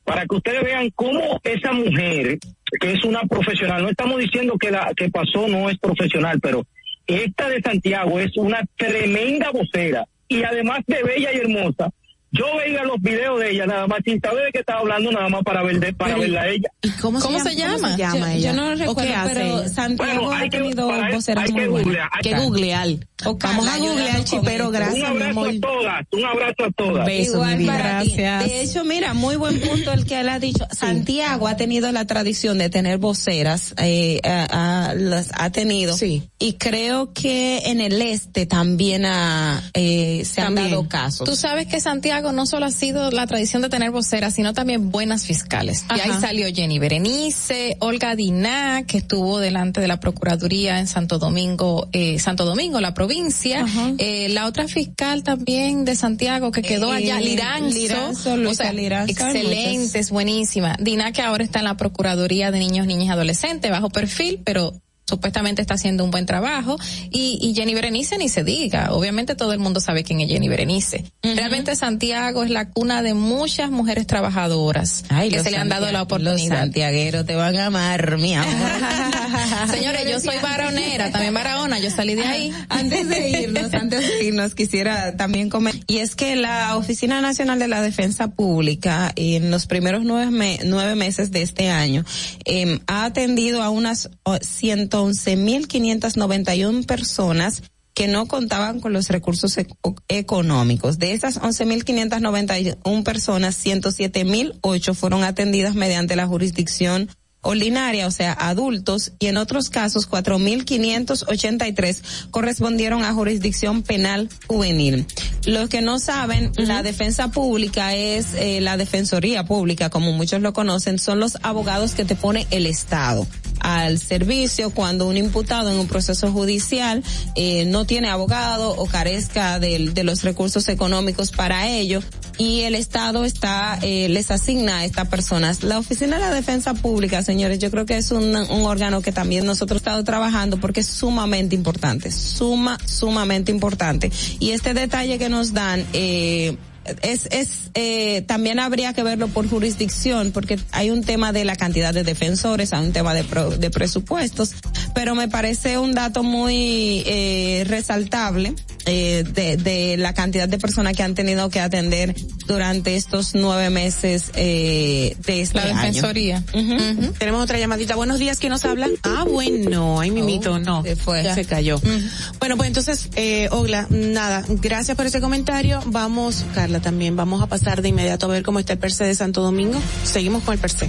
para que ustedes vean cómo esa mujer, que es una profesional, no estamos diciendo que la que pasó no es profesional, pero esta de Santiago es una tremenda vocera y además de bella y hermosa. Yo veía los videos de ella nada más sin saber de qué estaba hablando nada más para ver para Pero, verla a ella. ¿Y cómo, ¿Cómo se, llama? llama? ¿Cómo se llama Yo, ella? yo no lo ¿O qué recuerdo, pero? Santiago Bueno, hay ha que- tenido voceras hay muy que buenas. googlear, Que acá. googlear. O Vamos a googlear, chipero. Un gracias, mi abrazo amor. a todas, un abrazo a todas. Beso, Igual mi vida. para ti. De hecho, mira, muy buen punto el que él ha dicho. Santiago ha tenido la tradición de tener voceras, eh, a- a- las ha tenido. Sí. Y creo que en el este también ha, eh, se También. han dado casos. Tú sabes que Santiago no solo ha sido la tradición de tener voceras, sino también buenas fiscales. Y ahí salió Jenny Berenice, Olga Diná, que estuvo delante de la Procuraduría en Santo Domingo, eh, Santo Domingo, la provincia. Eh, la otra fiscal también de Santiago que quedó Eh, allá, Liranzo. Liranzo, o Luisa sea, Liranzo, excelente, es buenísima. Diná que ahora está en la Procuraduría de Niños, Niñas y Adolescentes, bajo perfil, pero supuestamente está haciendo un buen trabajo y, y Jenny Berenice ni se diga, obviamente todo el mundo sabe quién es Jenny Berenice. Realmente Santiago es la cuna de muchas mujeres trabajadoras Ay, que se le han dado la santia- Los oportunidad. santiagueros te van a amar, mi amor. (laughs) Señores, yo soy varonera, también barahona, yo salí de ahí. Antes de irnos, antes de irnos, quisiera también comentar, y es que la Oficina Nacional de la Defensa Pública, en los primeros nueve, me- nueve meses de este año, em, ha atendido a unas oh, 111.591 personas que no contaban con los recursos eco- económicos. De esas 11.591 personas, 107.008 fueron atendidas mediante la jurisdicción ordinaria, o sea, adultos, y en otros casos 4.583 correspondieron a jurisdicción penal juvenil. Los que no saben, la defensa pública es eh, la defensoría pública, como muchos lo conocen, son los abogados que te pone el Estado al servicio cuando un imputado en un proceso judicial eh, no tiene abogado o carezca del- de, los recursos económicos para ello y el Estado está eh, les asigna a estas personas. La Oficina de la Defensa Pública, señores, yo creo que es un, un órgano que también nosotros estamos trabajando porque es sumamente importante, suma, sumamente importante. Y este detalle que nos dan, eh, es, es eh, también habría que verlo por jurisdicción porque hay un tema de la cantidad de defensores, hay un tema de, pro- de presupuestos, pero me parece un dato muy eh, resaltable eh, de, de la cantidad de personas que han tenido que atender durante estos nueve meses eh, de este La año. defensoría. Tenemos otra llamadita. Buenos días, ¿quién nos habla? Ah, bueno, ay, mimito, Oh, no. se fue. Ya se cayó. Bueno, pues entonces, eh, Ogla, nada, gracias por ese comentario. Vamos, Carla, también vamos a pasar de inmediato a ver cómo está el perse de Santo Domingo. Seguimos con el perse.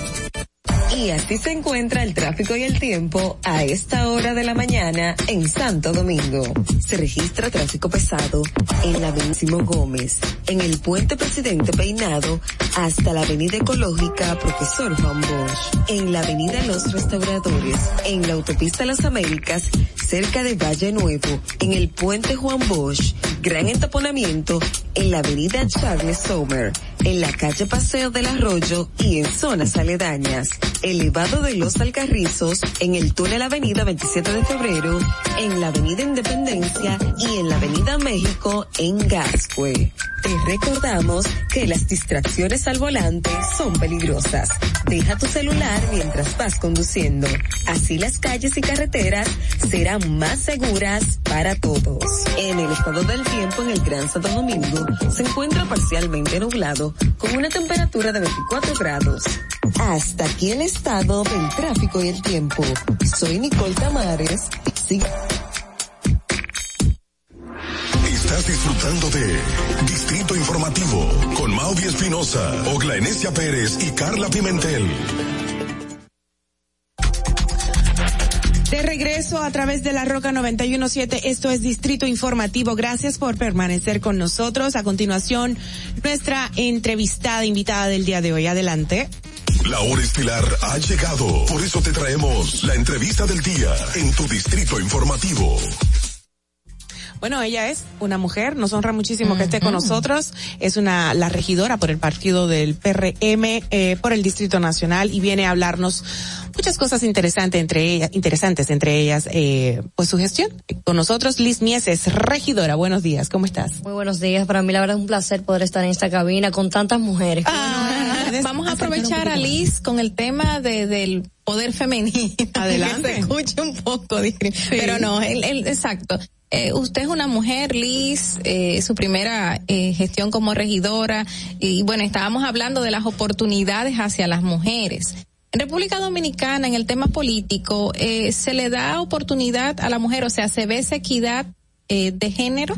Y así se encuentra el tráfico y el tiempo a esta hora de la mañana en Santo Domingo. Se registra tráfico pesado en la avenida Gómez, en el puente Presidente Peinado hasta la avenida Ecológica Profesor Juan Bosch, en la avenida Los Restauradores, en la autopista Las Américas, cerca de Valle Nuevo, en el puente Juan Bosch, gran entaponamiento en la avenida Charles Sommer, en la calle Paseo del Arroyo y en zonas aledañas. elevado de los Alcarrizos, en el túnel Avenida 27 de Febrero, en la Avenida Independencia y en la Avenida México en Gascue. Te recordamos que las distracciones al volante son peligrosas. Deja tu celular mientras vas conduciendo. Así las calles y carreteras serán más seguras para todos. En el estado del tiempo en el Gran Santo Domingo se encuentra parcialmente nublado con una temperatura de 24 grados. Hasta aquí el estado del tráfico y el tiempo. Soy Nicole Tamares. Sí. Estás disfrutando de Distrito Informativo con Mauvi Espinosa, Ogla Enesia Pérez y Carla Pimentel. De regreso a través de la Roca 917, esto es Distrito Informativo. Gracias por permanecer con nosotros. A continuación, nuestra entrevistada invitada del día de hoy. Adelante. La hora estelar ha llegado. Por eso te traemos la entrevista del día en tu Distrito Informativo. Bueno, ella es una mujer, nos honra muchísimo que esté con nosotros. Es una la regidora por el partido del PRM eh, por el Distrito Nacional y viene a hablarnos muchas cosas interesantes entre ellas, interesantes entre ellas, eh, pues su gestión. Con nosotros Liz Mieses, regidora. Buenos días, ¿cómo estás? Muy buenos días. Para mí la verdad es un placer poder estar en esta cabina con tantas mujeres. Ah, vamos a aprovechar a Liz con el tema de, del poder femenino. (laughs) Adelante. Que se escuche un poco, pero no, el, el, exacto. Eh, usted es una mujer, Liz, eh, su primera eh, gestión como regidora, y bueno, estábamos hablando de las oportunidades hacia las mujeres. En República Dominicana, en el tema político, eh, ¿se le da oportunidad a la mujer? O sea, ¿se ve esa equidad eh, de género?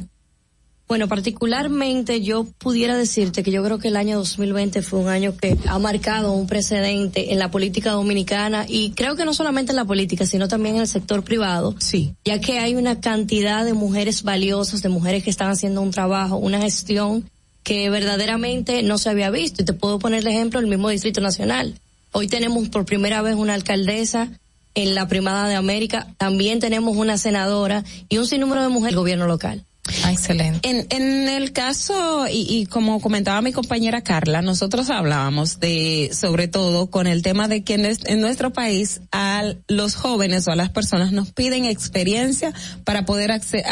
Bueno, particularmente yo pudiera decirte que yo creo que el año 2020 fue un año que ha marcado un precedente en la política dominicana y creo que no solamente en la política, sino también en el sector privado. Sí. Ya que hay una cantidad de mujeres valiosas, de mujeres que están haciendo un trabajo, una gestión que verdaderamente no se había visto. Y te puedo poner de ejemplo el mismo Distrito Nacional. Hoy tenemos por primera vez una alcaldesa en la Primada de América, también tenemos una senadora y un sinnúmero de mujeres del gobierno local. Ah, excelente. En, en el caso, y, y como comentaba mi compañera Carla, nosotros hablábamos de, sobre todo, con el tema de que en, nuestro país a los jóvenes o a las personas nos piden experiencia para poder acce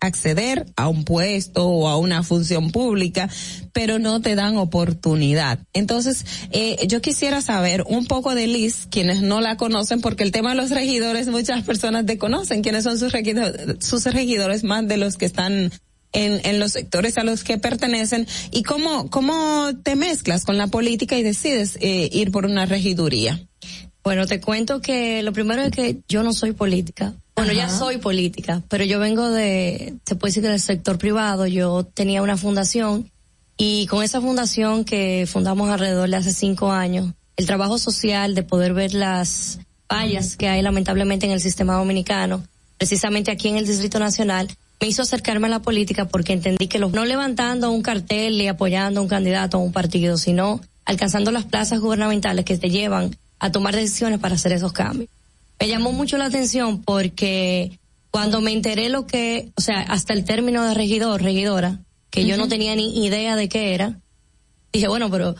acceder a un puesto o a una función pública, pero no te dan oportunidad. Entonces, eh, yo quisiera saber un poco de Liz, quienes no la conocen, porque el tema de los regidores, muchas personas desconocen quiénes son sus regidores, sus regidores más de los que están en, en los sectores a los que pertenecen y cómo, cómo te mezclas con la política y decides eh, ir por una regiduría. Bueno, te cuento que lo primero es que yo no soy política. Bueno, Ajá. ya soy política, pero yo vengo de, se puede decir que del sector privado. Yo tenía una fundación y con esa fundación que fundamos alrededor de hace cinco años, el trabajo social de poder ver las fallas que hay lamentablemente en el sistema dominicano, precisamente aquí en el Distrito Nacional, me hizo acercarme a la política porque entendí que los no levantando un cartel y apoyando a un candidato a un partido, sino alcanzando las plazas gubernamentales que te llevan a tomar decisiones para hacer esos cambios. Me llamó mucho la atención porque cuando me enteré lo que, o sea, hasta el término de regidor, regidora, que uh -huh. yo no tenía ni idea de qué era, dije, bueno, pero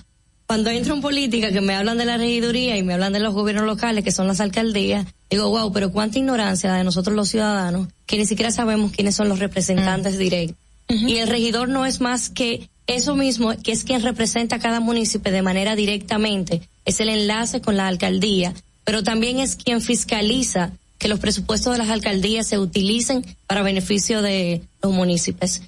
cuando entro en política que me hablan de la regiduría y me hablan de los gobiernos locales que son las alcaldías, digo, wow, pero cuánta ignorancia de nosotros los ciudadanos que ni siquiera sabemos quiénes son los representantes uh -huh. directos. Uh -huh. Y el regidor no es más que eso mismo, que es quien representa a cada municipio de manera directamente, es el enlace con la alcaldía, pero también es quien fiscaliza que los presupuestos de las alcaldías se utilicen para beneficio de los municipios.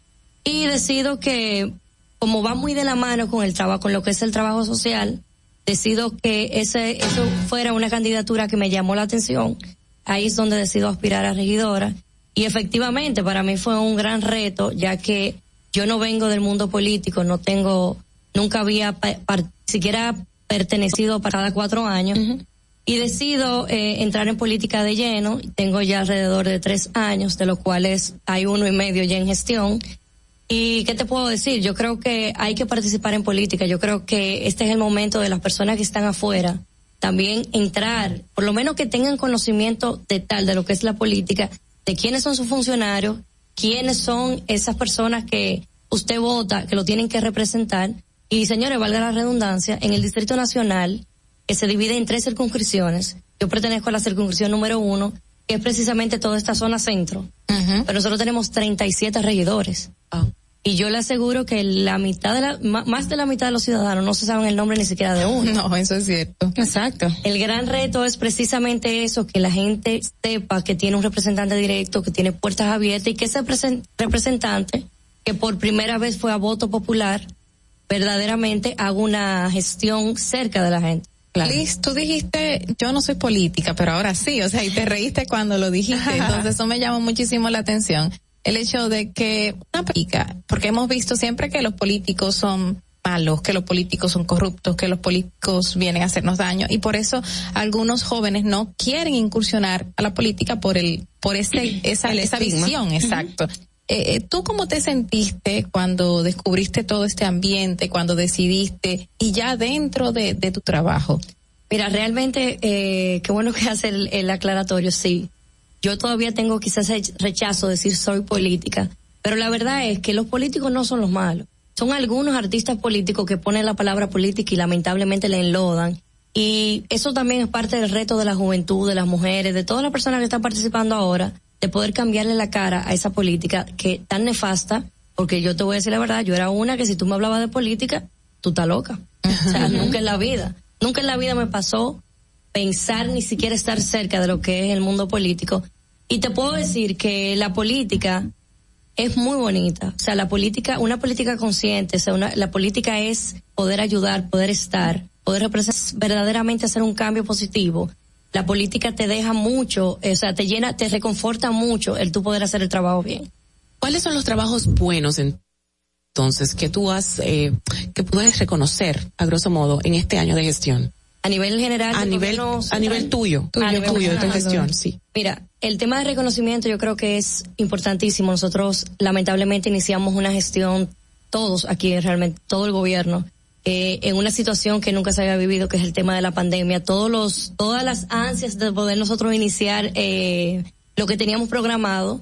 Y decido que como va muy de la mano con el trabajo, con lo que es el trabajo social, decido que ese, eso fuera una candidatura que me llamó la atención. Ahí es donde decido aspirar a regidora. Y efectivamente, para mí fue un gran reto, ya que yo no vengo del mundo político, no tengo, nunca había siquiera pertenecido para cada cuatro años. Uh -huh. Y decido eh, entrar en política de lleno. Tengo ya alrededor de tres años, de los cuales hay uno y medio ya en gestión. ¿Y qué te puedo decir? Yo creo que hay que participar en política. Yo creo que este es el momento de las personas que están afuera también entrar, por lo menos que tengan conocimiento de tal, de lo que es la política, de quiénes son sus funcionarios, quiénes son esas personas que usted vota, que lo tienen que representar. Y señores, valga la redundancia, en el Distrito Nacional que se divide en tres circunscripciones. Yo pertenezco a la circunscripción número uno, que es precisamente toda esta zona centro. Pero nosotros tenemos 37 regidores. Ah. Y yo le aseguro que la mitad de la, más de la mitad de los ciudadanos no se saben el nombre ni siquiera de uno. (laughs) No, eso es cierto. Exacto. El gran reto es precisamente eso, que la gente sepa que tiene un representante directo, que tiene puertas abiertas y que ese representante, que por primera vez fue a voto popular, verdaderamente haga una gestión cerca de la gente. Liz, tú dijiste, yo no soy política, pero ahora sí, o sea, y te reíste cuando lo dijiste, (laughs) entonces eso me llamó muchísimo la atención. El hecho de que una política, porque hemos visto siempre que los políticos son malos, que los políticos son corruptos, que los políticos vienen a hacernos daño y por eso algunos jóvenes no quieren incursionar a la política por el por ese (clears throat) esa esa visión, exacto. Eh, ¿Tú cómo te sentiste cuando descubriste todo este ambiente, cuando decidiste y ya dentro de, tu trabajo? Mira, realmente, eh, qué bueno que hace el, aclaratorio, sí. Yo todavía tengo quizás el rechazo de decir soy política, pero la verdad es que los políticos no son los malos. Son algunos artistas políticos que ponen la palabra política y lamentablemente le enlodan. Y eso también es parte del reto de la juventud, de las mujeres, de todas las personas que están participando ahora, de poder cambiarle la cara a esa política que tan nefasta, porque yo te voy a decir la verdad, yo era una que si tú me hablabas de política, tú estás loca. O sea, nunca en la vida, nunca en la vida me pasó pensar ni siquiera estar cerca de lo que es el mundo político. Y te puedo decir que la política es muy bonita. O sea, la política, una política consciente, o sea, una, la política es poder ayudar, poder estar, poder verdaderamente hacer un cambio positivo la política te deja mucho, o sea, te llena, te reconforta mucho el tú poder hacer el trabajo bien. ¿Cuáles son los trabajos buenos entonces que tú has, eh, que puedes reconocer, a grosso modo, en este año de gestión? A nivel general. A nivel, a nivel tuyo, tuyo, tuyo de tu gestión, sí. Mira, el tema de reconocimiento yo creo que es importantísimo. Nosotros lamentablemente iniciamos una gestión, todos aquí realmente, todo el gobierno, eh, en una situación que nunca se había vivido, que es el tema de la pandemia. Todos los, todas las ansias de poder nosotros iniciar eh, lo que teníamos programado,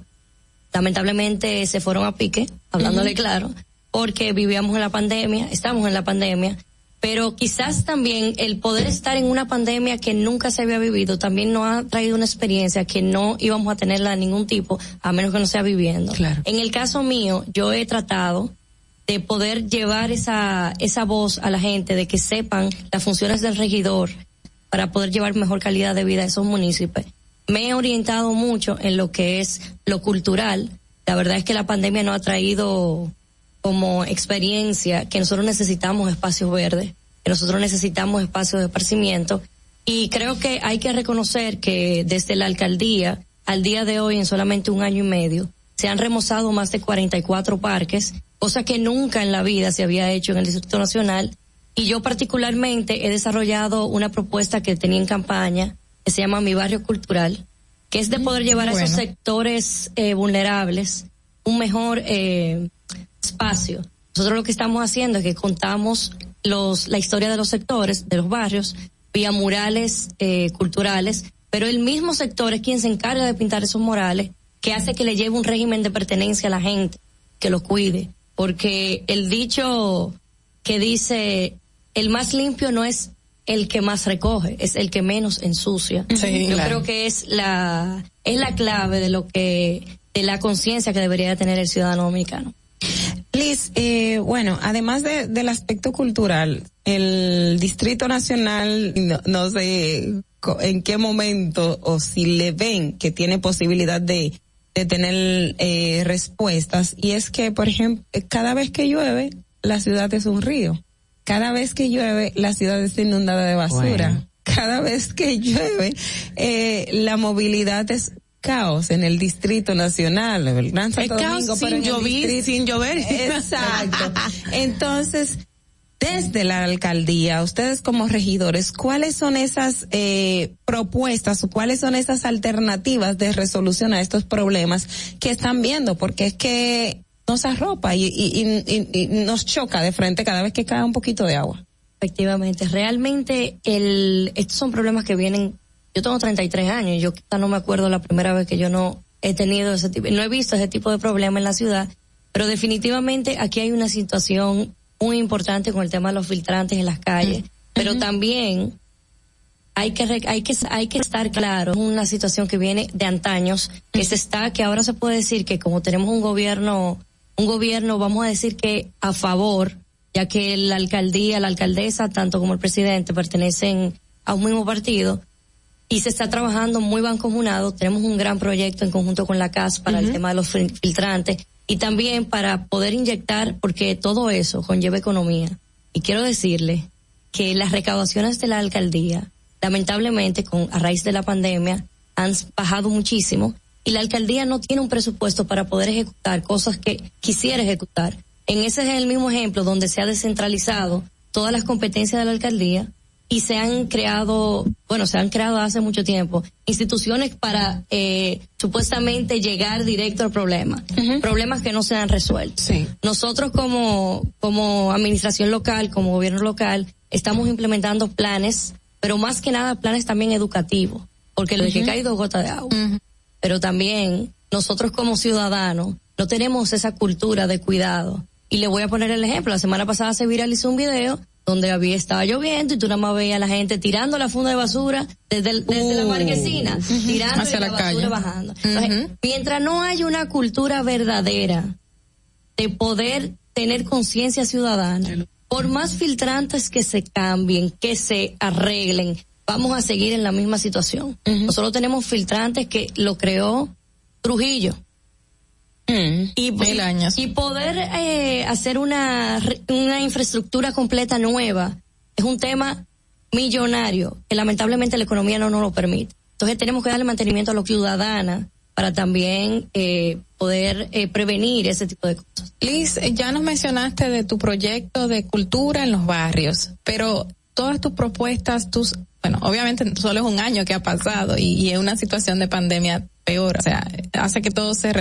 lamentablemente se fueron a pique, hablándole claro, porque vivíamos en la pandemia, estamos en la pandemia, pero quizás también el poder estar en una pandemia que nunca se había vivido también nos ha traído una experiencia que no íbamos a tenerla de ningún tipo, a menos que no sea viviendo. En el caso mío, yo he tratado de poder llevar esa, esa voz a la gente, de que sepan las funciones del regidor para poder llevar mejor calidad de vida a esos municipios. Me he orientado mucho en lo que es lo cultural. La verdad es que la pandemia nos ha traído como experiencia que nosotros necesitamos espacios verdes, que nosotros necesitamos espacios de esparcimiento. Y creo que hay que reconocer que desde la alcaldía al día de hoy, en solamente un año y medio, se han remozado más de 44 parques cosa que nunca en la vida se había hecho en el Distrito Nacional. Y yo particularmente he desarrollado una propuesta que tenía en campaña, que se llama Mi Barrio Cultural, que es de poder mm, llevar a esos sectores eh, vulnerables un mejor eh, espacio. Nosotros lo que estamos haciendo es que contamos los, la historia de los sectores, de los barrios, vía murales eh, culturales, pero el mismo sector es quien se encarga de pintar esos murales, que hace que le lleve un régimen de pertenencia a la gente, que lo cuide porque el dicho que dice el más limpio no es el que más recoge, es el que menos ensucia. Yo creo que es la es la clave de lo que de la conciencia que debería tener el ciudadano dominicano. Liz, eh, bueno, además de, del aspecto cultural, el Distrito Nacional, no, no sé en qué momento o si le ven que tiene posibilidad de de tener eh, respuestas y es que, por ejemplo, cada vez que llueve, la ciudad es un río. Cada vez que llueve, la ciudad está inundada de basura. (laughs) Cada vez que llueve, eh, la movilidad es caos en el Distrito Nacional, el Gran Santo Domingo, sin llover, sin (laughs) llover. Exacto. Entonces, desde la alcaldía, ustedes como regidores, ¿cuáles son esas eh, propuestas o cuáles son esas alternativas de resolución a estos problemas que están viendo? Porque es que nos arropa y, y, nos choca de frente cada vez que cae un poquito de agua. Efectivamente, realmente el, estos son problemas que vienen, yo tengo 33 años, yo no me acuerdo la primera vez que yo no he tenido ese tipo, no he visto ese tipo de problema en la ciudad, pero definitivamente aquí hay una situación muy importante con el tema de los filtrantes en las calles, pero también hay que hay que hay que estar claro es una situación que viene de antaños que se está que ahora se puede decir que como tenemos un gobierno un gobierno vamos a decir que a favor ya que la alcaldía la alcaldesa tanto como el presidente pertenecen a un mismo partido y se está trabajando muy bancomunado tenemos un gran proyecto en conjunto con la CAS para el tema de los filtrantes y también para poder inyectar porque todo eso conlleva economía y quiero decirle que las recaudaciones de la alcaldía lamentablemente con a raíz de la pandemia han bajado muchísimo y la alcaldía no tiene un presupuesto para poder ejecutar cosas que quisiera ejecutar. En ese es el mismo ejemplo donde se ha descentralizado todas las competencias de la alcaldía y se han creado, bueno, se han creado hace mucho tiempo instituciones para eh, supuestamente llegar directo al problema, problemas que no se han resuelto. Nosotros como como administración local, como gobierno local, estamos implementando planes pero más que nada planes también educativos, porque lo de que cae dos gotas de agua. Pero también nosotros como ciudadanos no tenemos esa cultura de cuidado. Y le voy a poner el ejemplo, la semana pasada se viralizó un video donde había estaba lloviendo y tú nada más veías a la gente tirando la funda de basura desde, la uh. marquesina, tirando Hacia la, basura bajando. mientras no haya una cultura verdadera de poder tener conciencia ciudadana, por más filtrantes que se cambien, que se arreglen, vamos a seguir en la misma situación. Nosotros tenemos filtrantes que lo creó Trujillo. Mm, y, mil años. y poder eh, hacer una, una infraestructura completa nueva es un tema millonario que lamentablemente la economía no nos lo permite. Entonces tenemos que darle mantenimiento a los ciudadanos para también eh, poder eh, prevenir ese tipo de cosas. Liz, ya nos mencionaste de tu proyecto de cultura en los barrios, pero todas tus propuestas, tus, bueno, obviamente solo es un año que ha pasado y, y es una situación de pandemia peor, o sea, hace que todo se,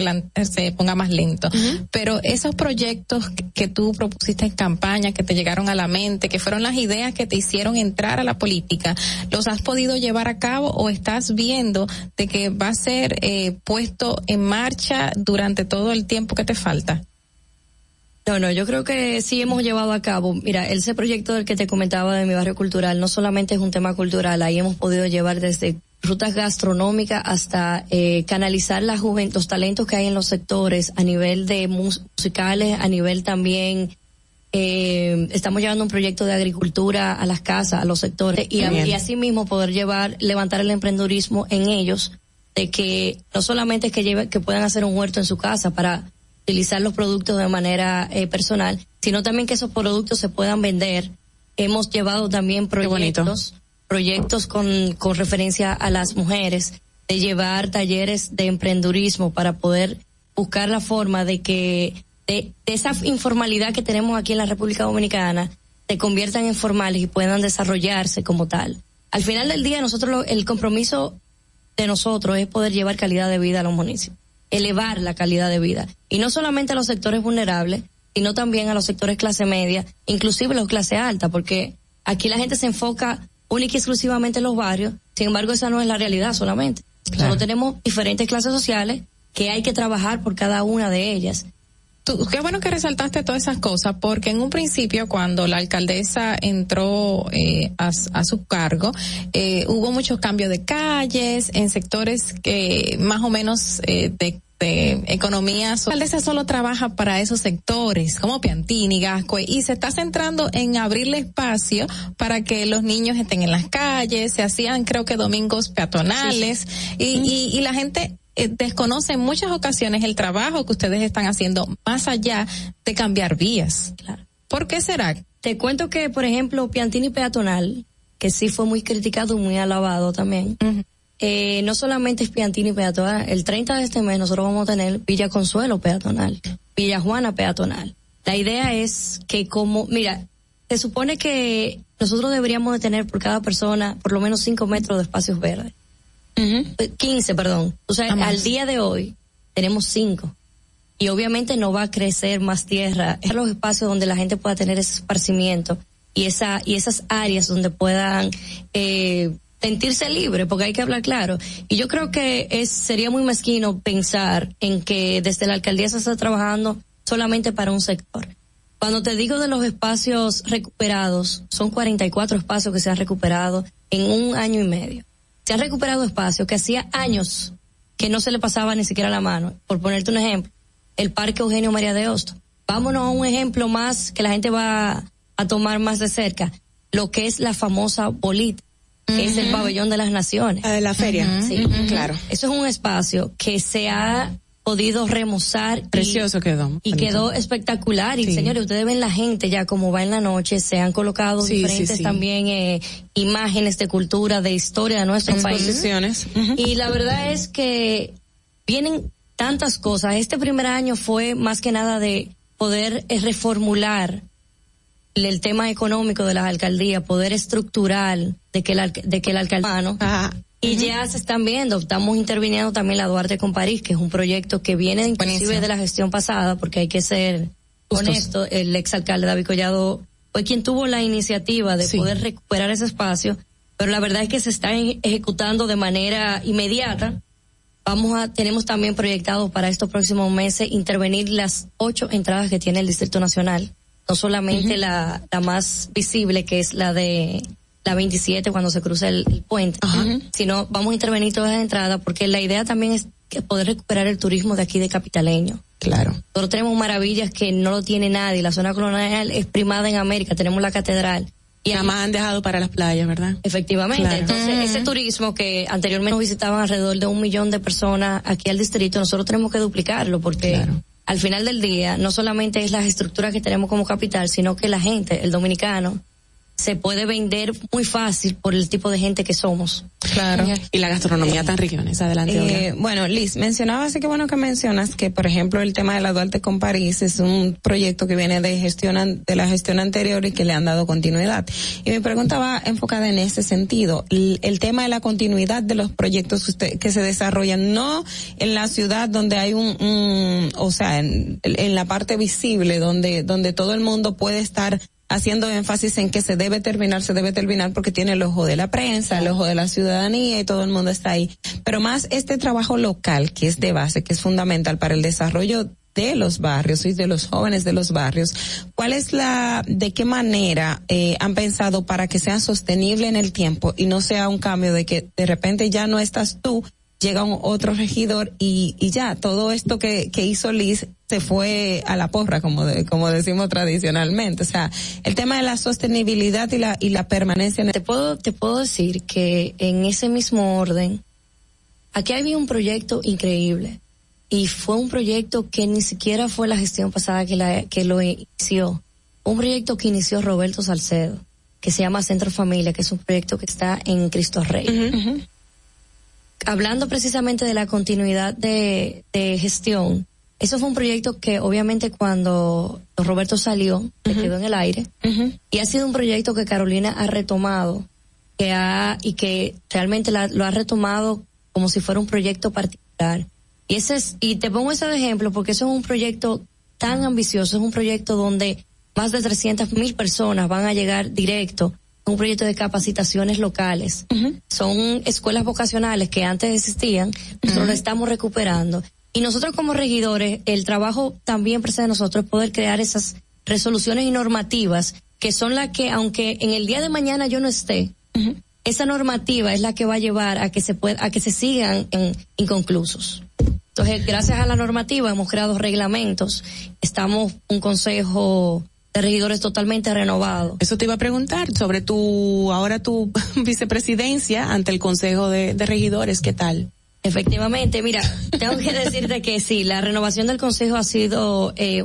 se ponga más lento. Pero esos proyectos que, tú propusiste en campaña, que te llegaron a la mente, que fueron las ideas que te hicieron entrar a la política, ¿los has podido llevar a cabo o estás viendo de que va a ser eh, puesto en marcha durante todo el tiempo que te falta? No, no, yo creo que sí hemos llevado a cabo. Mira, ese proyecto del que te comentaba de mi barrio cultural no solamente es un tema cultural, ahí hemos podido llevar desde rutas gastronómicas hasta eh, canalizar la juventud, los talentos que hay en los sectores a nivel de musicales, a nivel también eh, estamos llevando un proyecto de agricultura a las casas, a los sectores y, y así mismo poder llevar, levantar el emprendurismo en ellos, de que no solamente es que lleve, que puedan hacer un huerto en su casa para utilizar los productos de manera eh, personal, sino también que esos productos se puedan vender. Hemos llevado también proyectos proyectos con, con referencia a las mujeres, de llevar talleres de emprendurismo para poder buscar la forma de que de, esa informalidad que tenemos aquí en la República Dominicana se conviertan en formales y puedan desarrollarse como tal. Al final del día, nosotros el compromiso de nosotros es poder llevar calidad de vida a los municipios, elevar la calidad de vida y no solamente a los sectores vulnerables, sino también a los sectores clase media, inclusive los clase alta, porque aquí la gente se enfoca única y exclusivamente en los barrios. Sin embargo, esa no es la realidad solamente. Solo tenemos diferentes clases sociales que hay que trabajar por cada una de ellas. Tú, qué bueno que resaltaste todas esas cosas, porque en un principio, cuando la alcaldesa entró eh, a, su cargo, eh, hubo muchos cambios de calles en sectores que más o menos eh, de economía. La alcaldesa solo trabaja para esos sectores, como Piantini, Gascue, y se está centrando en abrirle espacio para que los niños estén en las calles, se hacían creo que domingos peatonales, y, y, la gente eh, desconoce en muchas ocasiones el trabajo que ustedes están haciendo más allá de cambiar vías. Claro. ¿Por qué será? Te cuento que, por ejemplo, Piantini peatonal, que sí fue muy criticado y muy alabado también, eh, no solamente es Piantini peatonal, el 30 de este mes nosotros vamos a tener Villa Consuelo peatonal, Villa Juana peatonal. La idea es que como, mira, se supone que nosotros deberíamos de tener por cada persona por lo menos 5 metros de espacios verdes. 15, eh, perdón. O sea, al día de hoy tenemos 5. Y obviamente no va a crecer más tierra. Es los espacios donde la gente pueda tener ese esparcimiento y esa y esas áreas donde puedan eh, sentirse libre, porque hay que hablar claro. Y yo creo que es sería muy mezquino pensar en que desde la alcaldía se está trabajando solamente para un sector. Cuando te digo de los espacios recuperados, son 44 espacios que se han recuperado en un año y medio. Se han recuperado espacios que hacía años que no se le pasaba ni siquiera la mano. Por ponerte un ejemplo, el Parque Eugenio María de Hosto. Vámonos a un ejemplo más que la gente va a tomar más de cerca, lo que es la famosa bolita, que es el pabellón de las naciones. De la feria. Sí, claro. Eso es un espacio que se ha podido remozar. Precioso quedó. Y quedó espectacular. Y señores, ustedes ven la gente ya como va en la noche, se han colocado diferentes también eh, imágenes de cultura, de historia de nuestro país. Y la verdad es que vienen tantas cosas. Este primer año fue más que nada de poder eh, reformular el tema económico de las alcaldías, poder estructural de que el, de que el alcaldano y ya se están viendo, estamos interviniendo también la Duarte con París, que es un proyecto que viene inclusive de la gestión pasada, porque hay que ser honesto, el exalcalde David Collado fue quien tuvo la iniciativa de poder recuperar ese espacio, pero la verdad es que se está ejecutando de manera inmediata. Vamos a, tenemos también proyectado para estos próximos meses intervenir las ocho entradas que tiene el Distrito Nacional, no solamente la, la más visible, que es la de la 27 cuando se cruza el, puente, sino vamos a intervenir todas las entradas porque la idea también es poder recuperar el turismo de aquí de Capitaleño. Claro. Nosotros tenemos maravillas que no lo tiene nadie. La zona colonial es primada en América. Tenemos la catedral. Y además han dejado para las playas, ¿verdad? Efectivamente. Entonces, ese turismo que anteriormente nos visitaban alrededor de un millón de personas aquí al distrito, nosotros tenemos que duplicarlo porque al final del día no solamente es las estructuras que tenemos como capital, sino que la gente, el dominicano, se puede vender muy fácil por el tipo de gente que somos. Claro. Y la gastronomía tan rica, Adelante. Eh, bueno, Liz, mencionaba, así que bueno que mencionas que, por ejemplo, el tema de la Duarte con París es un proyecto que viene de gestión, de la gestión anterior y que le han dado continuidad. Y mi pregunta va enfocada en ese sentido. El, tema de la continuidad de los proyectos que, se desarrollan, no en la ciudad donde hay un, un o sea, en, en la parte visible, donde, donde todo el mundo puede estar haciendo énfasis en que se debe terminar, se debe terminar porque tiene el ojo de la prensa, el ojo de la ciudadanía y todo el mundo está ahí. Pero más este trabajo local que es de base, que es fundamental para el desarrollo de los barrios y de los jóvenes de los barrios. ¿Cuál es la, de qué manera eh, han pensado para que sea sostenible en el tiempo y no sea un cambio de que de repente ya no estás tú llega un otro regidor y, y ya, todo esto que, que hizo Liz se fue a la porra, como, de, como decimos tradicionalmente. O sea, el tema de la sostenibilidad y la, y la permanencia. Te puedo, te puedo decir que en ese mismo orden, aquí había un proyecto increíble y fue un proyecto que ni siquiera fue la gestión pasada que, la, que lo inició. Un proyecto que inició Roberto Salcedo, que se llama Centro Familia, que es un proyecto que está en Cristo Rey hablando precisamente de la continuidad de, gestión, eso fue un proyecto que obviamente cuando Roberto salió, se quedó en el aire, y ha sido un proyecto que Carolina ha retomado, que ha, y que realmente lo ha retomado como si fuera un proyecto particular. Y ese es, y te pongo ese de ejemplo porque eso es un proyecto tan ambicioso, es un proyecto donde más de 300 mil personas van a llegar directo un proyecto de capacitaciones locales. Son escuelas vocacionales que antes existían, nosotros lo estamos recuperando. Y nosotros como regidores, el trabajo también presenta de nosotros poder crear esas resoluciones y normativas que son las que, aunque en el día de mañana yo no esté, esa normativa es la que va a llevar a que se pueda, a que se sigan en, inconclusos. Entonces, gracias a la normativa hemos creado reglamentos, estamos un consejo de regidores totalmente renovado. Eso te iba a preguntar sobre tu, ahora tu (laughs) vicepresidencia ante el Consejo de, Regidores, ¿qué tal? Efectivamente, mira, (laughs) tengo que decirte que sí, la renovación del Consejo ha sido eh,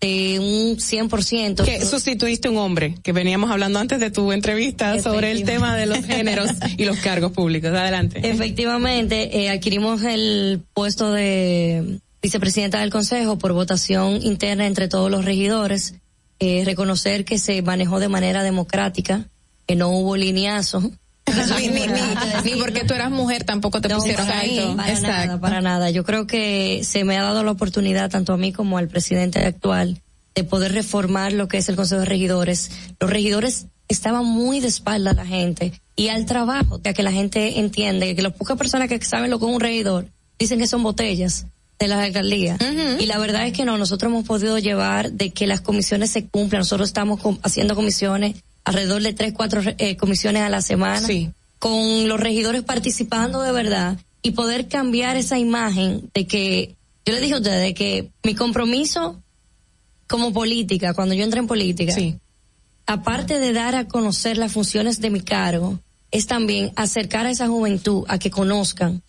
de un 100%. Que sustituiste un hombre, que veníamos hablando antes de tu entrevista sobre el tema de los géneros (laughs) y los cargos públicos. Adelante. Efectivamente, eh, adquirimos el puesto de vicepresidenta del Consejo por votación interna entre todos los regidores eh, reconocer que se manejó de manera democrática, que no hubo lineazo. (laughs) ni, porque tú eras mujer tampoco te pusieron ahí. Para nada, para nada. Yo creo que se me ha dado la oportunidad, tanto a mí como al presidente actual, de poder reformar lo que es el Consejo de Regidores. Los regidores estaban muy de espalda a la gente y al trabajo, ya que la gente entiende que las pocas personas que saben lo que es un regidor dicen que son botellas de la alcaldía. Y la verdad es que no, nosotros hemos podido llevar de que las comisiones se cumplan. Nosotros estamos haciendo comisiones, alrededor de tres, cuatro eh, comisiones a la semana. con los regidores participando de verdad y poder cambiar esa imagen de que, yo le dije a ustedes que mi compromiso como política, cuando yo entré en política, aparte de dar a conocer las funciones de mi cargo, es también acercar a esa juventud a que conozcan,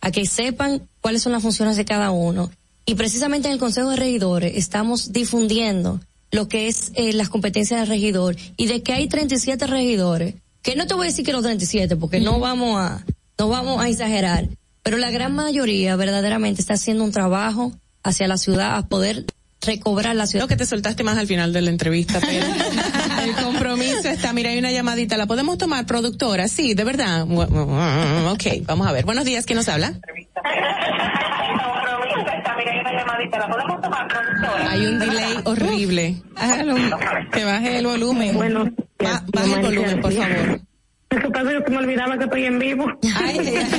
a que sepan cuáles son las funciones de cada uno. Y precisamente en el Consejo de Regidores estamos difundiendo lo que es eh, las competencias del regidor y de que hay 37 regidores, que no te voy a decir que los 37 porque no vamos a no vamos a exagerar, pero la gran mayoría verdaderamente está haciendo un trabajo hacia la ciudad a poder recobrar la ciudad. Creo que te soltaste más al final de la entrevista, pero (laughs) compromiso está, mira, hay una llamadita, ¿la podemos tomar, productora? Sí, de verdad. Ok, vamos a ver. Buenos días, ¿quién nos habla? Hay un delay horrible. que baje el volumen. Bueno, baje el volumen, por favor. Eso pasa que me olvidaba que estoy en vivo.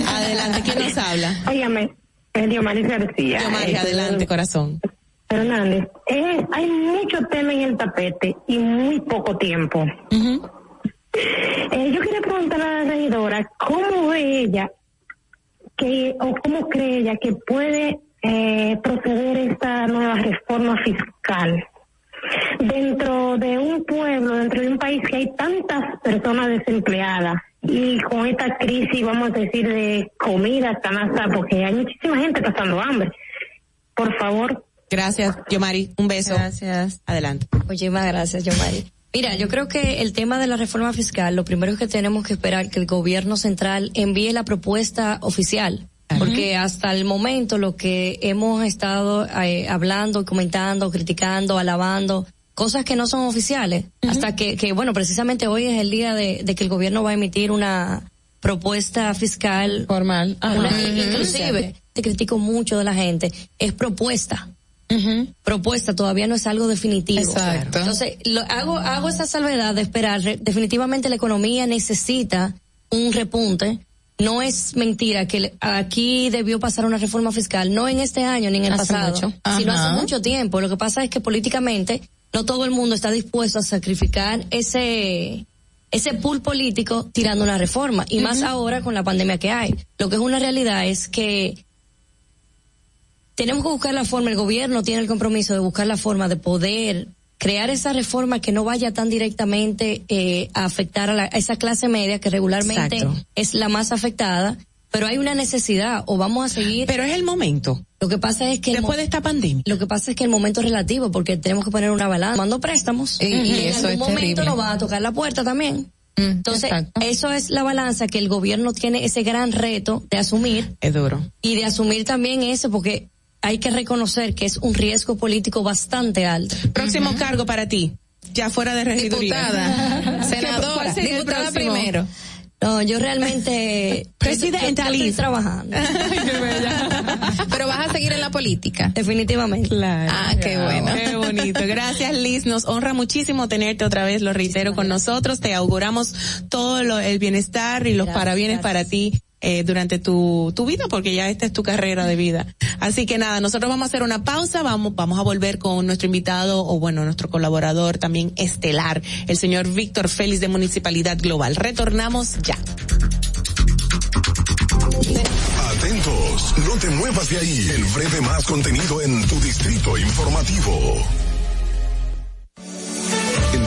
adelante, ¿quién nos habla? Óyame, es Diomaris García. Diomaris, adelante, corazón. Hernández, eh, hay mucho tema en el tapete y muy poco tiempo. eh, yo quería preguntar a la regidora, ¿cómo ve ella que, o cómo cree ella que puede eh, proceder esta nueva reforma fiscal? Dentro de un pueblo, dentro de un país que hay tantas personas desempleadas y con esta crisis, vamos a decir, de comida, canasta, porque hay muchísima gente pasando hambre. Por favor, Gracias, Yomari. Un beso. Gracias. Adelante. Muchísimas gracias, Yomari. Mira, yo creo que el tema de la reforma fiscal, lo primero es que tenemos que esperar que el gobierno central envíe la propuesta oficial. Porque hasta el momento lo que hemos estado eh, hablando, comentando, criticando, alabando, cosas que no son oficiales, hasta que, que, bueno, precisamente hoy es el día de, de, que el gobierno va a emitir una propuesta fiscal formal. inclusive, te critico mucho de la gente, es propuesta propuesta todavía no es algo definitivo. Exacto. Entonces, lo, hago, hago esa salvedad de esperar. Definitivamente la economía necesita un repunte. No es mentira que aquí debió pasar una reforma fiscal, no en este año ni en el pasado, sino hace mucho tiempo. Lo que pasa es que políticamente no todo el mundo está dispuesto a sacrificar ese ese pool político tirando una reforma y más ahora con la pandemia que hay. Lo que es una realidad es que tenemos que buscar la forma, el gobierno tiene el compromiso de buscar la forma de poder crear esa reforma que no vaya tan directamente eh, a afectar a, esa clase media que regularmente es la más afectada, pero hay una necesidad o vamos a seguir. Pero es el momento. Lo que pasa es que después de esta pandemia, lo que pasa es que el momento es relativo porque tenemos que poner una balanza, tomando préstamos y, en algún momento nos va a tocar la puerta también. Mm, Entonces, eso es la balanza que el gobierno tiene ese gran reto de asumir. Es duro. Y de asumir también eso porque hay que reconocer que es un riesgo político bastante alto. Próximo cargo para ti, ya fuera de regiduría. Diputada, (laughs) senadora, diputada primero. No, yo realmente (laughs) presidenta estoy trabajando. (laughs) Pero vas a seguir en la política. Definitivamente. Claro. Ah, qué bueno. Qué bonito. Gracias, Liz. Nos honra muchísimo tenerte otra vez, lo reitero, con nosotros. Te auguramos todo lo, el bienestar y los parabienes para ti eh, durante tu, tu vida, porque ya esta es tu carrera de vida. Así que nada, nosotros vamos a hacer una pausa, vamos, vamos a volver con nuestro invitado, o bueno, nuestro colaborador también estelar, el señor Víctor Félix de Municipalidad Global. Retornamos ya. Atentos, no te muevas de ahí. El breve más contenido en tu distrito informativo.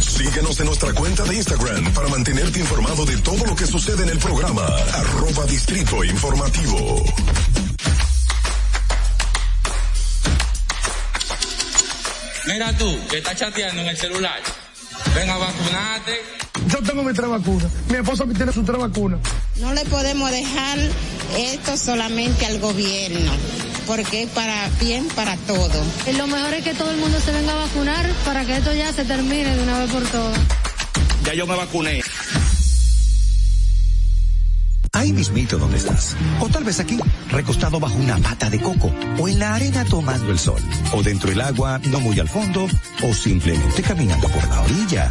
Síguenos en nuestra cuenta de Instagram para mantenerte informado de todo lo que sucede en el programa. Arroba Distrito Informativo. Mira tú, que estás chateando en el celular. Ven a vacunarte. Yo tengo mi tres vacunas. Mi esposa tiene su tres vacunas. No le podemos dejar esto solamente al gobierno porque es para bien para todo. Lo mejor es que todo el mundo se venga a vacunar para que esto ya se termine de una vez por todas. Ya yo me vacuné. ahí mismito donde estás. O tal vez aquí, recostado bajo una pata de coco, o en la arena tomando el sol, o dentro del agua, no muy al fondo, o simplemente caminando por la orilla.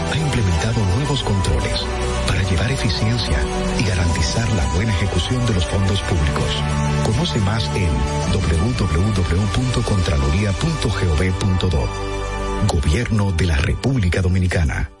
Implementado nuevos controles para llevar eficiencia y garantizar la buena ejecución de los fondos públicos. Conoce más en www.contraloría.gov.do. Gobierno de la República Dominicana.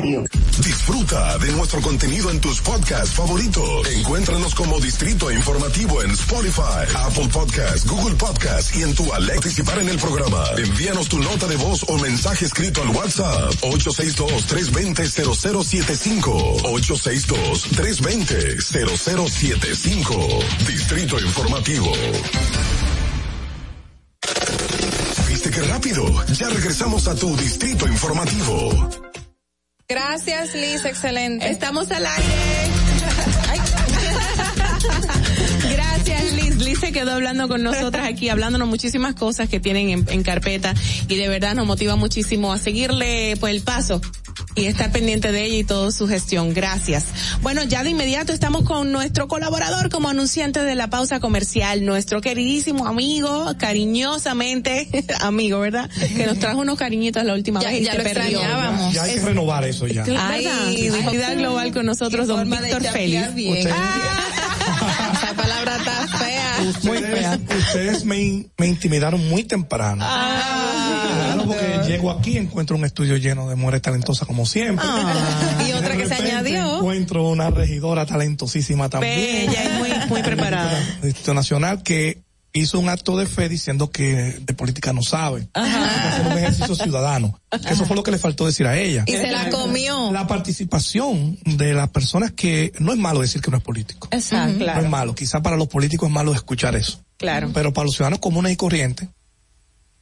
Disfruta de nuestro contenido en tus podcasts favoritos. Encuéntranos como Distrito Informativo en Spotify, Apple Podcasts, Google Podcasts y en tu Alexa participar en el programa. Envíanos tu nota de voz o mensaje escrito al WhatsApp 862-320-0075. 862-320-0075. Distrito Informativo. ¿Viste qué rápido? Ya regresamos a tu Distrito Informativo. Gracias, Liz, excelente. Estamos al aire. (laughs) Gracias, Liz. Liz se quedó hablando con nosotras aquí, hablándonos muchísimas cosas que tienen en, en, carpeta y de verdad nos motiva muchísimo a seguirle pues el paso y estar pendiente de ella y toda su gestión. Gracias. Bueno, ya de inmediato estamos con nuestro colaborador como anunciante de la pausa comercial, nuestro queridísimo amigo, cariñosamente (laughs) amigo, ¿verdad? Que nos trajo unos cariñitos la última ya, vez y ya se lo perdió. extrañábamos. Ya hay que renovar eso ya. Ay, Unidad Global con nosotros, don Víctor Félix. (laughs) Esa palabra está Ustedes me, me intimidaron muy temprano. Ah, claro, porque llego aquí, encuentro un estudio lleno de mujeres talentosas como siempre. Ah, y otra que se añadió. Encuentro una regidora talentosísima también. Bella y muy, muy (laughs) preparada. Nacional que hizo un acto de fe diciendo que de política no sabe. Hacer un ejercicio ciudadano. Que eso fue lo que le faltó decir a ella. Y se la comió. La participación de las personas que no es malo decir que no es político. Exacto, claro. No es malo. Quizá para los políticos es malo escuchar eso. Claro. Pero para los ciudadanos comunes y corrientes,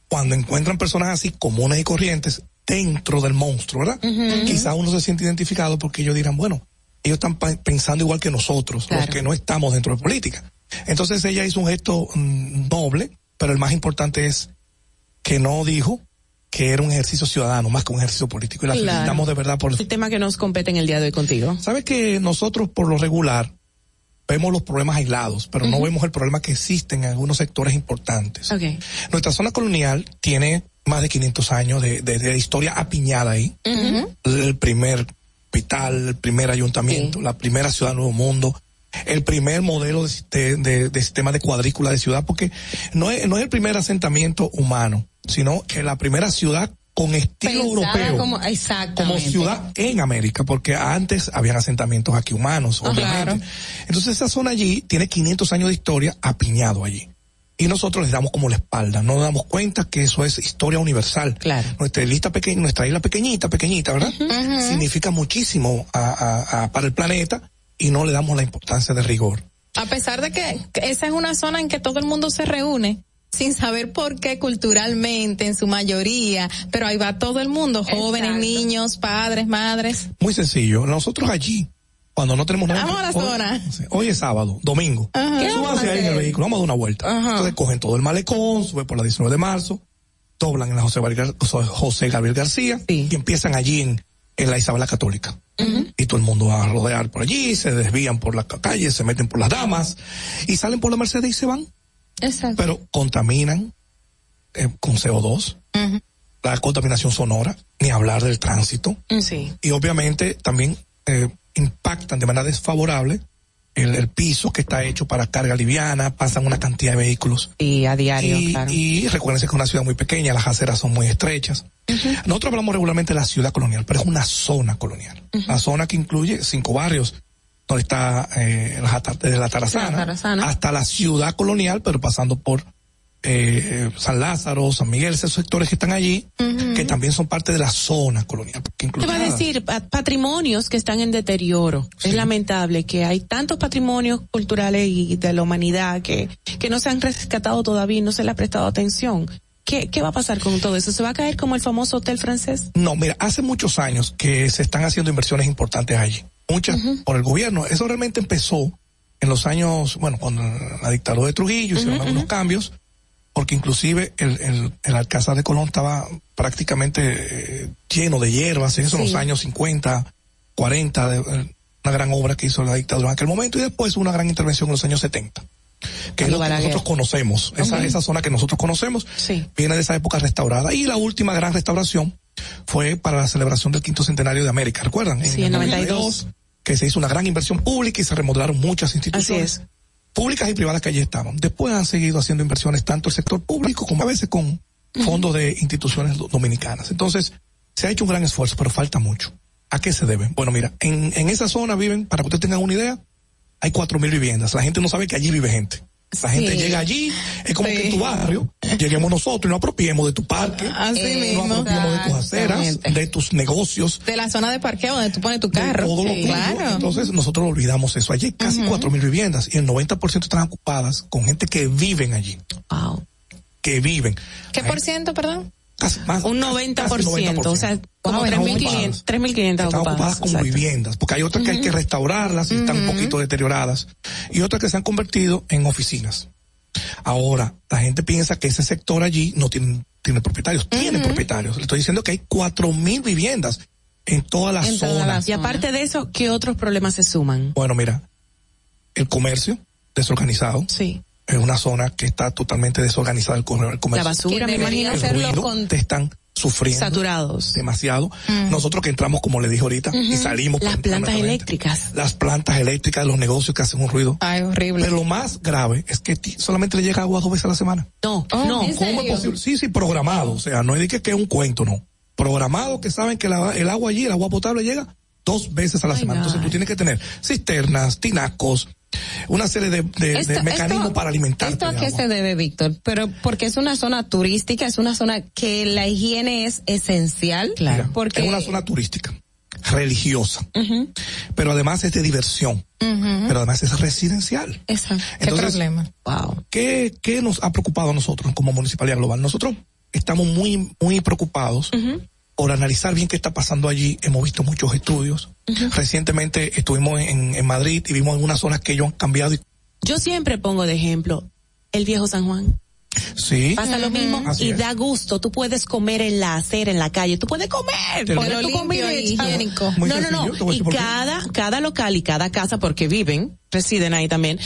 cuando encuentran personas así comunes y corrientes dentro del monstruo, ¿verdad? Quizá uno se siente identificado porque ellos dirán, bueno, ellos están pensando igual que nosotros, Claro. los que no estamos dentro de política. Entonces ella hizo un gesto mm, noble, pero el más importante es que no dijo que era un ejercicio ciudadano más que un ejercicio político. Y la Claro. felicitamos de verdad por El tema que nos compete en el día de hoy contigo. Sabes que nosotros por lo regular vemos los problemas aislados, pero no vemos el problema que existe en algunos sectores importantes. Ok. Nuestra zona colonial tiene más de 500 años de, de- de historia apiñada ahí. El primer hospital, el primer ayuntamiento, la primera ciudad del Nuevo Mundo, el primer modelo de, de- de sistema de cuadrícula de ciudad, porque no es, no es el primer asentamiento humano, sino que la primera ciudad con estilo Pensada europeo como, ciudad en América, porque antes habían asentamientos aquí humanos, obviamente. claro. Entonces esa zona allí tiene 500 años de historia apiñado allí. Y nosotros les damos como la espalda, no nos damos cuenta que eso es historia universal. Claro. Nuestra isla pequeña, nuestra isla pequeñita, pequeñita, ¿verdad? Significa muchísimo a- a- a- para el planeta y no le damos la importancia de rigor. A pesar de que esa es una zona en que todo el mundo se reúne sin saber por qué culturalmente en su mayoría, pero ahí va todo el mundo, jóvenes, Exacto. niños, padres, madres. Muy sencillo. Nosotros allí, cuando no tenemos nada. Vamos a la hoy- zona. Hoy es sábado, domingo. Ajá. ¿Qué vamos a Súbanse ahí en el vehículo, vamos a dar una vuelta. Entonces cogen todo el malecón, suben por la 19 de marzo, doblan en la José, Gabriel, José Gabriel García Sí. y empiezan allí en, en la Isabela Católica. Y todo el mundo va a rodear por allí, se desvían por la calle, se meten por las damas y salen por la Mercedes y se van. Exacto. Pero contaminan eh, con CO2, la contaminación sonora, ni hablar del tránsito Sí. y obviamente también eh, impactan de manera desfavorable el, piso que está hecho para carga liviana, pasan una cantidad de vehículos. Y a diario, y, claro. Y recuérdense que es una ciudad muy pequeña, las aceras son muy estrechas. Nosotros hablamos regularmente de la ciudad colonial, pero es una zona colonial. La zona que incluye cinco barrios, donde está eh, desde la Tarazana, hasta la ciudad colonial, pero pasando por eh, San Lázaro, San Miguel, esos sectores que están allí, que también son parte de la zona colonial. ¿Qué va a decir? Patrimonios que están en deterioro. Es lamentable que hay tantos patrimonios culturales y de la humanidad que, que no se han rescatado todavía y no se le ha prestado atención. ¿Qué, ¿Qué va a pasar con todo eso? ¿Se va a caer como el famoso hotel francés? No, mira, hace muchos años que se están haciendo inversiones importantes allí. Muchas por el gobierno. Eso realmente empezó en los años, bueno, cuando la dictadura de Trujillo hicieron algunos cambios porque inclusive el, el, el Alcázar de Colón estaba prácticamente eh, lleno de hierbas, en esos los años 50, 40, de, una gran obra que hizo la dictadura en aquel momento y después una gran intervención en los años 70 que es lo que nosotros conocemos, esa, esa zona que nosotros conocemos, viene de esa época restaurada. Y la última gran restauración fue para la celebración del quinto centenario de América, ¿recuerdan? Sí, en, 92. Que se hizo una gran inversión pública y se remodelaron muchas instituciones. Así es públicas y privadas que allí estaban. Después han seguido haciendo inversiones tanto el sector público como a veces con fondos de instituciones dominicanas. Entonces, se ha hecho un gran esfuerzo, pero falta mucho. ¿A qué se debe? Bueno, mira, en, en esa zona viven, para que ustedes tengan una idea, hay cuatro mil viviendas. La gente no sabe que allí vive gente. La gente llega allí, es como que en tu barrio, lleguemos nosotros y nos apropiemos de tu parque, Así nos apropiemos de tus aceras, de tus negocios. De la zona de parqueo donde tú pones tu carro. todo lo claro. Entonces nosotros olvidamos eso. Allí hay casi cuatro mil viviendas y el 90% están ocupadas con gente que viven allí. Wow. Que viven. ¿Qué por ciento, perdón? Casi más, un 90%, 90%. o sea, como 3.500 3.500 ocupadas. ocupadas como Exacto. viviendas, porque hay otras que hay que restaurarlas y están un poquito deterioradas, y otras que se han convertido en oficinas. Ahora, la gente piensa que ese sector allí no tiene, tiene propietarios, tiene propietarios. Le estoy diciendo que hay 4.000 viviendas en toda la en zona. Toda la zona. Y aparte de eso, ¿qué otros problemas se suman? Bueno, mira, el comercio desorganizado. Sí es una zona que está totalmente desorganizada el, comercio. La basura, me imagino ruido, con... te están sufriendo saturados demasiado. Mm. Nosotros que entramos, como le dije ahorita, uh -huh. y salimos. Las plantas eléctricas. Las plantas eléctricas, los negocios que hacen un ruido. Ay, horrible. Pero lo más grave es que solamente le llega agua dos veces a la semana. No, oh, no. ¿Cómo es posible? Sí, sí, programado. O sea, no es de que, que es un cuento, no. Programado que saben que la, el agua allí, el agua potable llega dos veces a la semana. Entonces tú tienes que tener cisternas, tinacos, una serie de, de, Esto- de mecanismos esto- para alimentar. ¿Esto a qué se debe, Víctor? Pero porque es una zona turística, es una zona que la higiene es esencial. Mira, Porque es una zona turística, religiosa, pero además es de diversión, pero además es residencial. Exacto. ¿Qué problema? Wow. ¿Qué, ¿Qué nos ha preocupado a nosotros como Municipalidad Global? Nosotros estamos muy, muy preocupados por analizar bien qué está pasando allí. Hemos visto muchos estudios. Recientemente estuvimos en, en Madrid y vimos algunas zonas que ellos han cambiado. Y, Yo siempre pongo de ejemplo el viejo San Juan. sí. Pasa lo mismo Así y es. da gusto. Tú puedes comer en la acera, en la calle. Tú puedes comer. Pero tu comida y higiénico. Muy No, no, no. Y qué. cada, cada local y cada casa, porque viven, residen ahí también,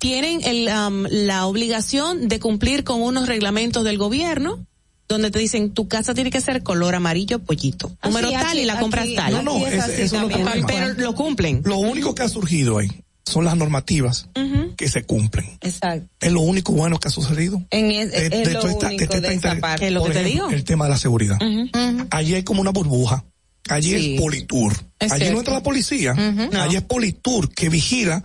tienen el, am, la obligación de cumplir con unos reglamentos del gobierno donde te dicen tu casa tiene que ser color amarillo pollito. Ah, Número sí, tal aquí- y la compras aquí- tal. No, no, es es- eso es lo que. Pero lo cumplen. Lo único que ha surgido ahí son las normativas que se cumplen. Exacto. Es lo único bueno que ha sucedido. En es, De- es de lo esta- único de de, esta esa inter- parte. Es lo Por que te ejemplo, digo. El tema de la seguridad. Allí hay como una burbuja. Allí Sí. es Politur. Es Allí cierto. no entra la policía. No. Allí es Politur que vigila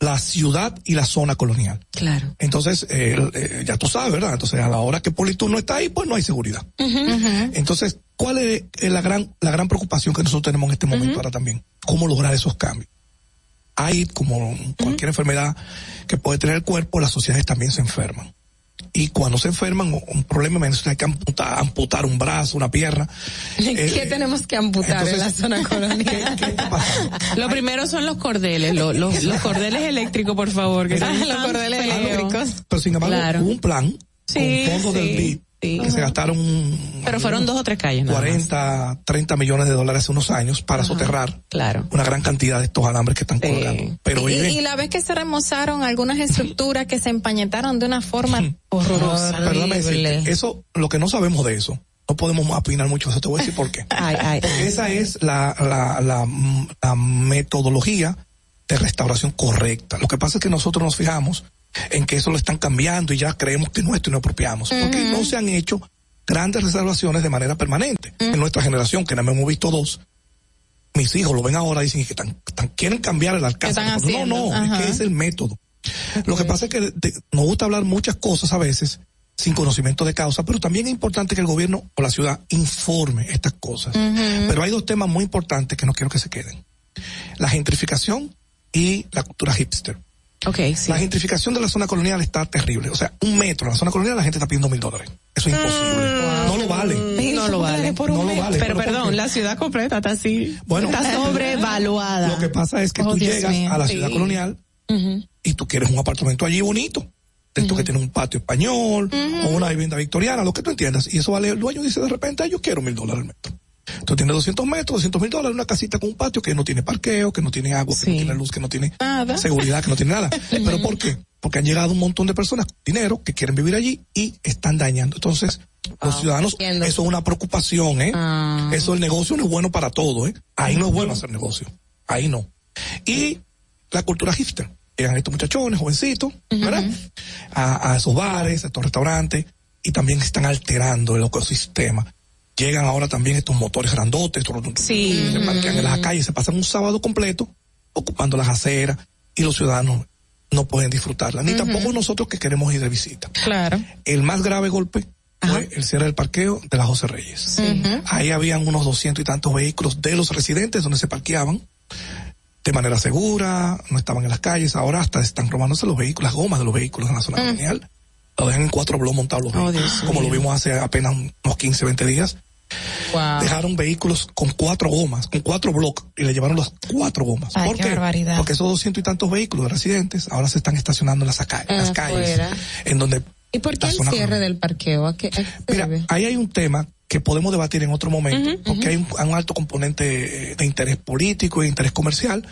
la ciudad y la zona colonial. Claro. Entonces, eh, eh, ya tú sabes, ¿verdad? Entonces, a la hora que Politur no está ahí, pues no hay seguridad. Entonces, ¿cuál es la gran, la gran preocupación que nosotros tenemos en este momento ahora también? ¿Cómo lograr esos cambios? Hay, como cualquier enfermedad que puede tener el cuerpo, las sociedades también se enferman. Y cuando se enferman, o- un problema menos hay que amputar, amputar un brazo, una pierna. (laughs) Eh, ¿Qué tenemos que amputar en la entonces, zona colonial? (laughs) ¿Qué pasando? Lo primero son los cordeles, lo- los, los cordeles eléctricos, por favor. Que (laughs) son Los cordeles eléctricos. Pero sin embargo, Claro. hubo un plan Sí, con fondos sí, del BID sí. que se gastaron Pero fueron dos o tres calles. nada más. 40, 30 millones de dólares hace unos años para soterrar Claro. una gran cantidad de estos alambres que están Sí. colgando. Pero Y, la vez que se remozaron algunas estructuras que se empañetaron de una forma horrorosa. perdóname horrible. decirte, eso, lo que no sabemos de eso, no podemos opinar mucho de eso, te voy a decir por qué. (laughs) Ay, ay. Esa es la, la, la, la metodología de restauración correcta. Lo que pasa es que nosotros nos fijamos en que eso lo están cambiando y ya creemos que nuestro y no apropiamos, porque no se han hecho grandes restauraciones de manera permanente. En nuestra generación, que no hemos visto dos, mis hijos lo ven ahora y dicen que tan, quieren cambiar el alcázar. No, no, es que es el método. Lo que pasa es que nos gusta hablar muchas cosas a veces sin conocimiento de causa, pero también es importante que el gobierno o la ciudad informe estas cosas. Pero hay dos temas muy importantes que no quiero que se queden. La gentrificación y la cultura hipster. Okay, sí. La gentrificación de la zona colonial está terrible. O sea, un metro en la zona colonial la gente está pidiendo mil dólares. Eso es imposible. No lo vale. No lo vale. no lo vale. Pero, perdón, la ciudad completa está así. Bueno, está (laughs) sobrevaluada. Lo que pasa es que tú llegas a la ciudad colonial y tú quieres un apartamento allí bonito. De esto que tiene un patio español o una vivienda victoriana, lo que tú entiendas. Y eso vale, el dueño dice de repente, yo quiero mil dólares al metro. Entonces tiene 200 metros, 200 mil dólares, una casita con un patio que no tiene parqueo, que no tiene agua, que no tiene luz, que no tiene seguridad, que no tiene nada. (laughs) ¿Pero por qué? Porque han llegado un montón de personas con dinero que quieren vivir allí y están dañando. Entonces, los ah, ciudadanos, eso es una preocupación, ¿eh? Ah. Eso el negocio no es bueno para todo, ¿eh? Ahí no es bueno hacer negocio. Ahí no. Y la cultura hipster. Llegan estos muchachones, jovencitos, ¿verdad? a, a esos bares, a estos restaurantes, y también están alterando el ecosistema llegan ahora también estos motores grandotes, sí. se parquean en las calles, se pasan un sábado completo ocupando las aceras y los ciudadanos no pueden disfrutarla, ni tampoco nosotros que queremos ir de visita. Claro. El más grave golpe fue el cierre del parqueo de la José Reyes. Ahí habían unos doscientos y tantos vehículos de los residentes donde se parqueaban de manera segura, no estaban en las calles, ahora hasta están robándose los vehículos, las gomas de los vehículos en la zona colonial. Lo dejan en cuatro bloques montados los oh, vehículos, como lo vimos hace apenas unos 15, 20 días. Dejaron vehículos con cuatro gomas, con cuatro bloques, y le llevaron las cuatro gomas. ¿Por qué? Porque esos doscientos y tantos vehículos de residentes ahora se están estacionando en las, las calles, en donde ¿Y por qué el cierre del parqueo? Mira, ahí hay un tema que podemos debatir en otro momento, porque hay un, alto componente de interés político e interés comercial.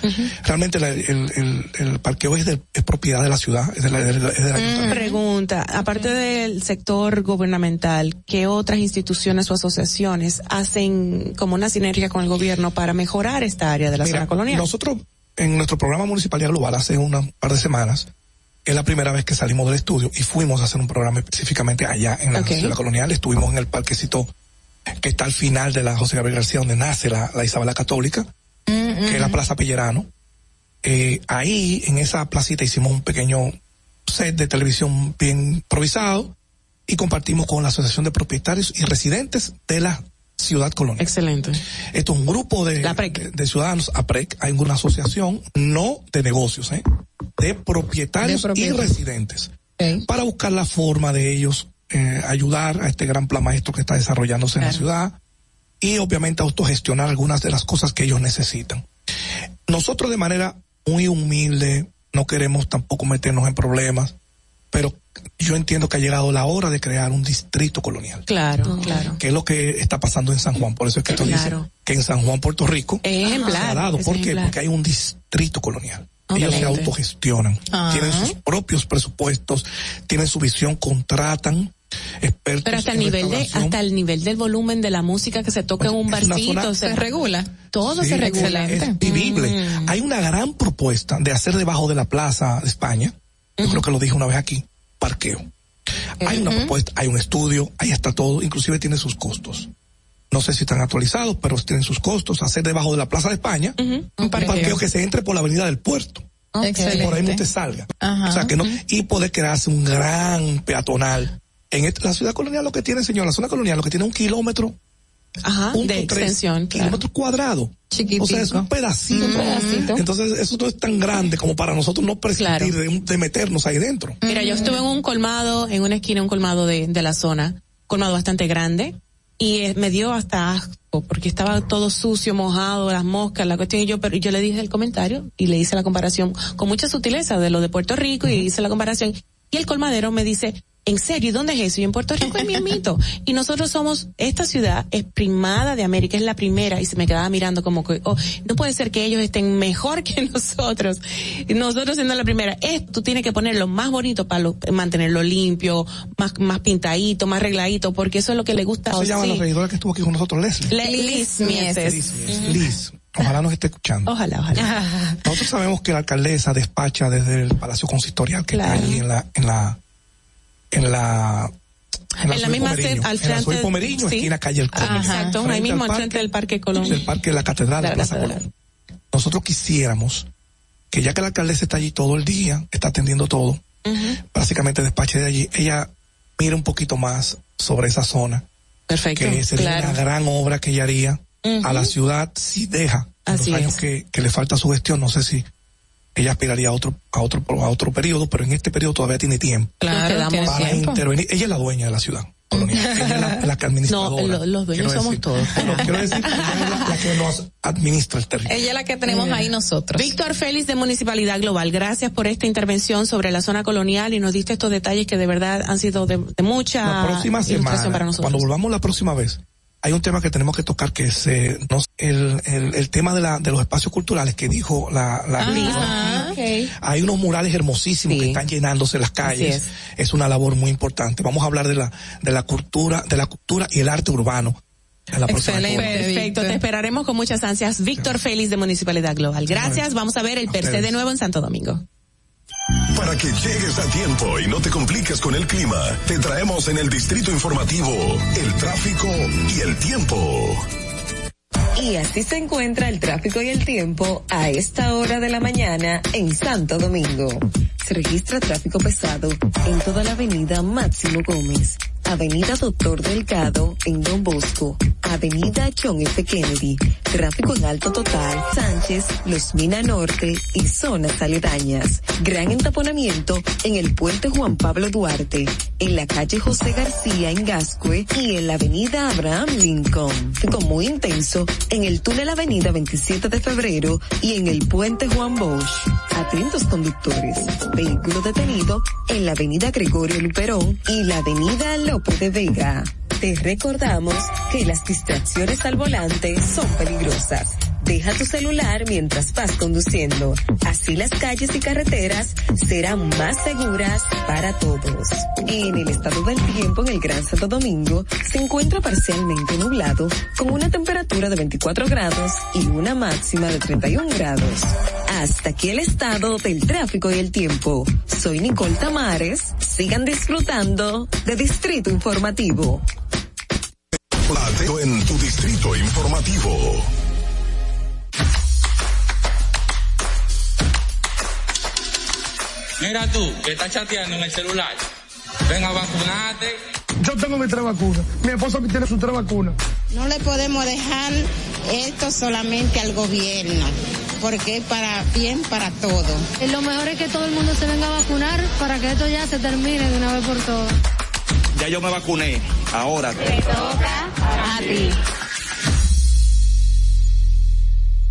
Realmente el, parqueo es, de, propiedad de la ciudad, es de la, mm, Pregunta, aparte del sector gubernamental, ¿qué otras instituciones o asociaciones hacen como una sinergia con el gobierno para mejorar esta área de la zona colonial? Nosotros, en nuestro programa Municipalidad Global, hace un par de semanas, es la primera vez que salimos del estudio y fuimos a hacer un programa específicamente allá en la ciudad colonial. Estuvimos en el parquecito que está al final de la José Gabriel García, donde nace la, la Isabela Católica, que es la Plaza Pellerano. Eh, ahí, en esa placita, hicimos un pequeño set de televisión bien improvisado y compartimos con la Asociación de Propietarios y Residentes de la Ciudad Colonial. Excelente. Esto es un grupo de, de, ciudadanos, APREC, hay una asociación no de negocios, ¿eh? de propietarios y residentes, para buscar la forma de ellos eh, ayudar a este gran plan maestro que está desarrollándose en la ciudad y obviamente autogestionar algunas de las cosas que ellos necesitan. Nosotros de manera muy humilde no queremos tampoco meternos en problemas, pero yo entiendo que ha llegado la hora de crear un distrito colonial. Claro, claro. Que es lo que está pasando en San Juan. Por eso es que tú dices que en San Juan, Puerto Rico, ejemplar, ha dado. ¿Por qué? Porque hay un distrito colonial. Ellos se autogestionan, tienen sus propios presupuestos, tienen su visión, contratan pero hasta el nivel de, hasta el nivel del volumen de la música que se toca en un barcito se regula. Todo se regula. Es vivible. Mm. Hay una gran propuesta de hacer debajo de la Plaza de España. Yo creo que lo dije una vez aquí. Parqueo. Hay una propuesta, hay un estudio, ahí está todo, inclusive tiene sus costos. No sé si están actualizados, pero tienen sus costos. Hacer debajo de la Plaza de España un, parqueo. que se entre por la Avenida del Puerto. Excelente. Por ahí no te salga. O sea que no, y poder crearse un gran peatonal en la ciudad colonial lo que tiene, señor, la zona colonial lo que tiene un kilómetro Ajá, de extensión. Kilómetros cuadrados. O sea, es un pedacito. Entonces, eso no es tan grande como para nosotros no prescindir de, meternos ahí dentro. Mira, yo estuve en un colmado, en una esquina, un colmado de, de la zona, colmado bastante grande, y eh, me dio hasta asco, porque estaba todo sucio, mojado, las moscas, la cuestión, y yo, pero yo le dije el comentario, y le hice la comparación con mucha sutileza de lo de Puerto Rico, y hice la comparación, y el colmadero me dice, ¿En serio? ¿Y dónde es eso? Y en Puerto Rico es Miamito. Y nosotros somos, esta ciudad es primada de América, es la primera, y se me quedaba mirando como que, oh, no puede ser que ellos estén mejor que (laughs) nosotros. Y nosotros siendo la primera. Esto tú tienes que ponerlo más bonito para mantenerlo limpio, más, más pintadito, más arregladito, porque eso es lo que le gusta. ¿Cómo se llama la regidora que estuvo aquí con nosotros, Leslie? Liz Mieses. Liz. Ojalá nos esté escuchando. Ojalá, ojalá. Nosotros sabemos que la alcaldesa despacha desde el Palacio Consistorial que está ahí en la, en la, en la en la, misma al frente. En la Pomeriño, sí. esquina calle El Colón. Exacto, ahí mismo al frente del Parque Colón. El parque de la Catedral de Plaza Colón. Nosotros quisiéramos que ya que la alcaldesa está allí todo el día, está atendiendo todo, básicamente despache de allí, ella mire un poquito más sobre esa zona. Perfecto. Que sería una gran obra que ella haría a la ciudad si deja los años que, que le falta su gestión, no sé si ella aspiraría a otro a otro a otro periodo, pero en este periodo todavía tiene tiempo claro, para intervenir. Ella es la dueña de la ciudad. (laughs) Ella es la, que administradora. No, los dueños somos todos. (laughs) quiero decir que ella es la, que nos administra el territorio. Ella es la que tenemos ahí nosotros. Víctor Félix de Municipalidad Global, gracias por esta intervención sobre la zona colonial y nos diste estos detalles que de verdad han sido de, mucha la próxima semana, para nosotros. Cuando volvamos la próxima vez, hay un tema que tenemos que tocar que es eh, el, el, el, tema de, la, de los espacios culturales que dijo la, la ah, okay. Hay unos murales hermosísimos que están llenándose las calles. Es. es. una labor muy importante. Vamos a hablar de la, de la cultura, de la cultura y el arte urbano. la Excelente, perfecto. Te esperaremos con muchas ansias. Víctor Félix de Municipalidad Global. Gracias. Vamos a ver el per de nuevo en Santo Domingo. Para que llegues a tiempo y no te compliques con el clima, te traemos en el distrito informativo el tráfico y el tiempo. Y así se encuentra el tráfico y el tiempo a esta hora de la mañana en Santo Domingo. Se registra tráfico pesado en toda la avenida Máximo Gómez Avenida Doctor Delgado en Don Bosco, Avenida John F. Kennedy, tráfico en alto total, Sánchez, Los Mina Norte y zonas aledañas. Gran entaponamiento en el puente Juan Pablo Duarte, en la calle José García en Gascue y en la avenida Abraham Lincoln. Tráfico muy intenso en el túnel Avenida 27 de Febrero y en el puente Juan Bosch. Atentos conductores. Vehículo detenido en la avenida Gregorio Luperón y la avenida de Vega. Te recordamos que las distracciones al volante son peligrosas. Deja tu celular mientras vas conduciendo. Así las calles y carreteras serán más seguras para todos. En el estado del tiempo en el Gran Santo Domingo se encuentra parcialmente nublado con una temperatura de 24 grados y una máxima de 31 grados. Hasta aquí el estado del tráfico y el tiempo. Soy Nicole Tamares. Sigan disfrutando de Distrito Informativo. En tu Distrito Informativo. Mira tú, que estás chateando en el celular. Venga, vacunate. Yo tengo mi tres vacunas. Mi esposa tiene su tres vacunas. No le podemos dejar esto solamente al gobierno, porque es para bien para todo. Lo mejor es que todo el mundo se venga a vacunar para que esto ya se termine de una vez por todas. Ya yo me vacuné. Ahora te toca a ti.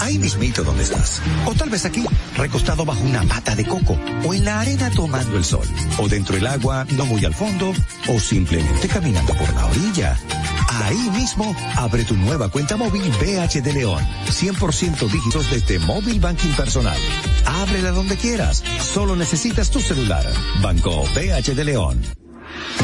Ahí mismito donde estás. O tal vez aquí, recostado bajo una mata de coco. O en la arena tomando el sol. O dentro del agua, no muy al fondo. O simplemente caminando por la orilla. Ahí mismo, abre tu nueva cuenta móvil BH de León. 100% dígitos desde móvil banking personal. Ábrela donde quieras. Solo necesitas tu celular. Banco BH de León.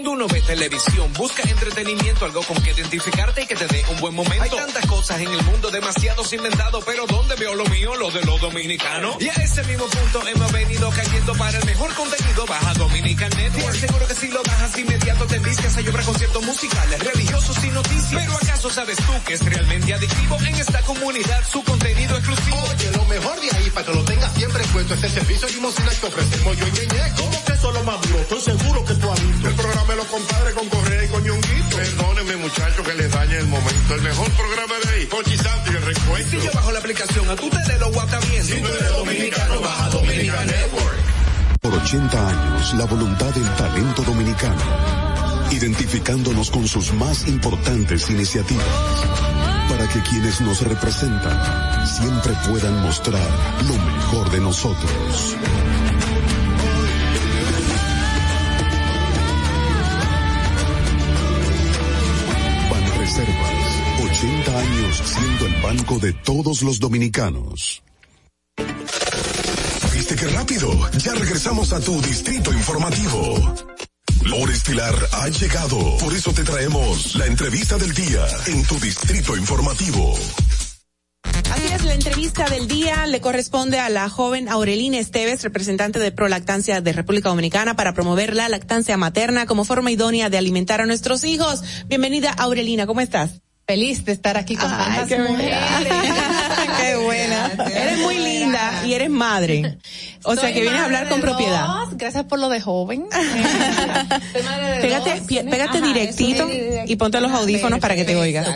Cuando uno ve televisión, busca entretenimiento, algo con que identificarte y que te dé un buen momento. Hay tantas cosas en el mundo, demasiados inventados, pero ¿dónde veo lo mío? Lo de los dominicanos. Y a ese mismo punto hemos venido cayendo para el mejor contenido. Baja Dominican Network. Seguro que si lo bajas inmediato te vistes a llorar conciertos musicales, religiosos y noticias. Pero ¿acaso sabes tú que es realmente adictivo en esta comunidad su contenido exclusivo? Oye, lo mejor de ahí para que lo tengas siempre en cuenta este servicio limosina que ofrecemos yo y Ñeñe. ¿Cómo que eso es lo más duro? Estoy seguro que tú has visto. El programa los compadres con Correa y con Ñonguito. Perdónenme muchachos que les dañe el momento. El mejor programa de ahí, Conchi Santo y el recuento. Si yo bajo la aplicación, a tú te de lo guata bien. Si tú eres dominicano, baja Dominica Network. Por 80 años, la voluntad del talento dominicano, identificándonos con sus más importantes iniciativas, para que quienes nos representan siempre puedan mostrar lo mejor de nosotros. 80 años siendo el banco de todos los dominicanos. ¿Viste qué rápido? Ya regresamos a tu distrito informativo. La hora estilar ha llegado, por eso te traemos la entrevista del día en tu distrito informativo. Así es, la entrevista del día le corresponde a la joven Aurelina Esteves, representante de Prolactancia de República Dominicana, para promover la lactancia materna como forma idónea de alimentar a nuestros hijos. Bienvenida, Aurelina, ¿cómo estás? Feliz de estar aquí con tantas qué mujeres. (laughs) Qué buena. Eres muy linda y eres madre. (laughs) O sea que vienes a hablar con propiedad. dos, Gracias por lo de joven. (laughs) Soy madre de Pégate, dos. pégate Ajá, directito y ponte los audífonos para que te oigas.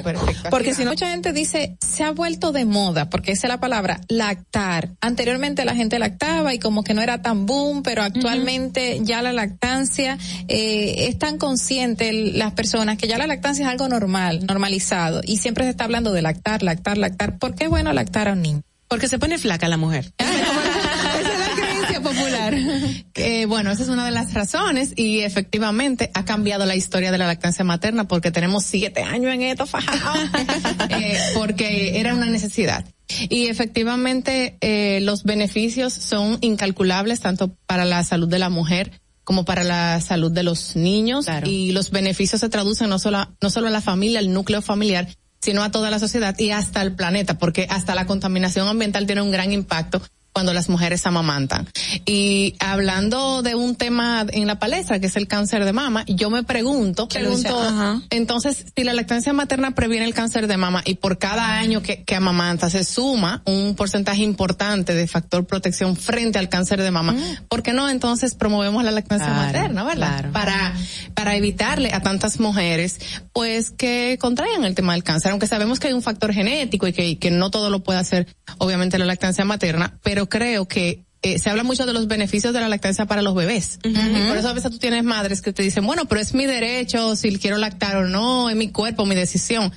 Porque si no, mucha gente dice, se ha vuelto de moda, porque esa es la palabra, lactar. Anteriormente la gente lactaba y como que no era tan boom, pero actualmente ya la lactancia, eh, es tan consciente el- las personas que ya la lactancia es algo normal, normalizado. Y siempre se está hablando de lactar, lactar, lactar. ¿Por qué es bueno lactar a un niño? Porque se pone flaca la mujer. (laughs) creencia popular. Eh, bueno, esa es una de las razones y efectivamente ha cambiado la historia de la lactancia materna porque tenemos siete años en esto fajado, (laughs) eh, porque era una necesidad. Y efectivamente eh, los beneficios son incalculables tanto para la salud de la mujer como para la salud de los niños y los beneficios se traducen no solo a, no solo a la familia, al núcleo familiar, sino a toda la sociedad y hasta el planeta, porque hasta la contaminación ambiental tiene un gran impacto cuando las mujeres amamantan. Y hablando de un tema en la palestra, que es el cáncer de mama, yo me pregunto, pregunto, Ajá. entonces, si la lactancia materna previene el cáncer de mama y por cada año que, que amamanta se suma un porcentaje importante de factor protección frente al cáncer de mama, ¿por qué no entonces promovemos la lactancia Claro, materna, verdad? claro. Para, para evitarle a tantas mujeres, pues, que contraigan el tema del cáncer, aunque sabemos que hay un factor genético y que, que no todo lo puede hacer, obviamente, la lactancia materna, pero creo que eh, se habla mucho de los beneficios de la lactancia para los bebés. Y por eso a veces tú tienes madres que te dicen, bueno, pero es mi derecho si quiero lactar o no, es mi cuerpo, mi decisión.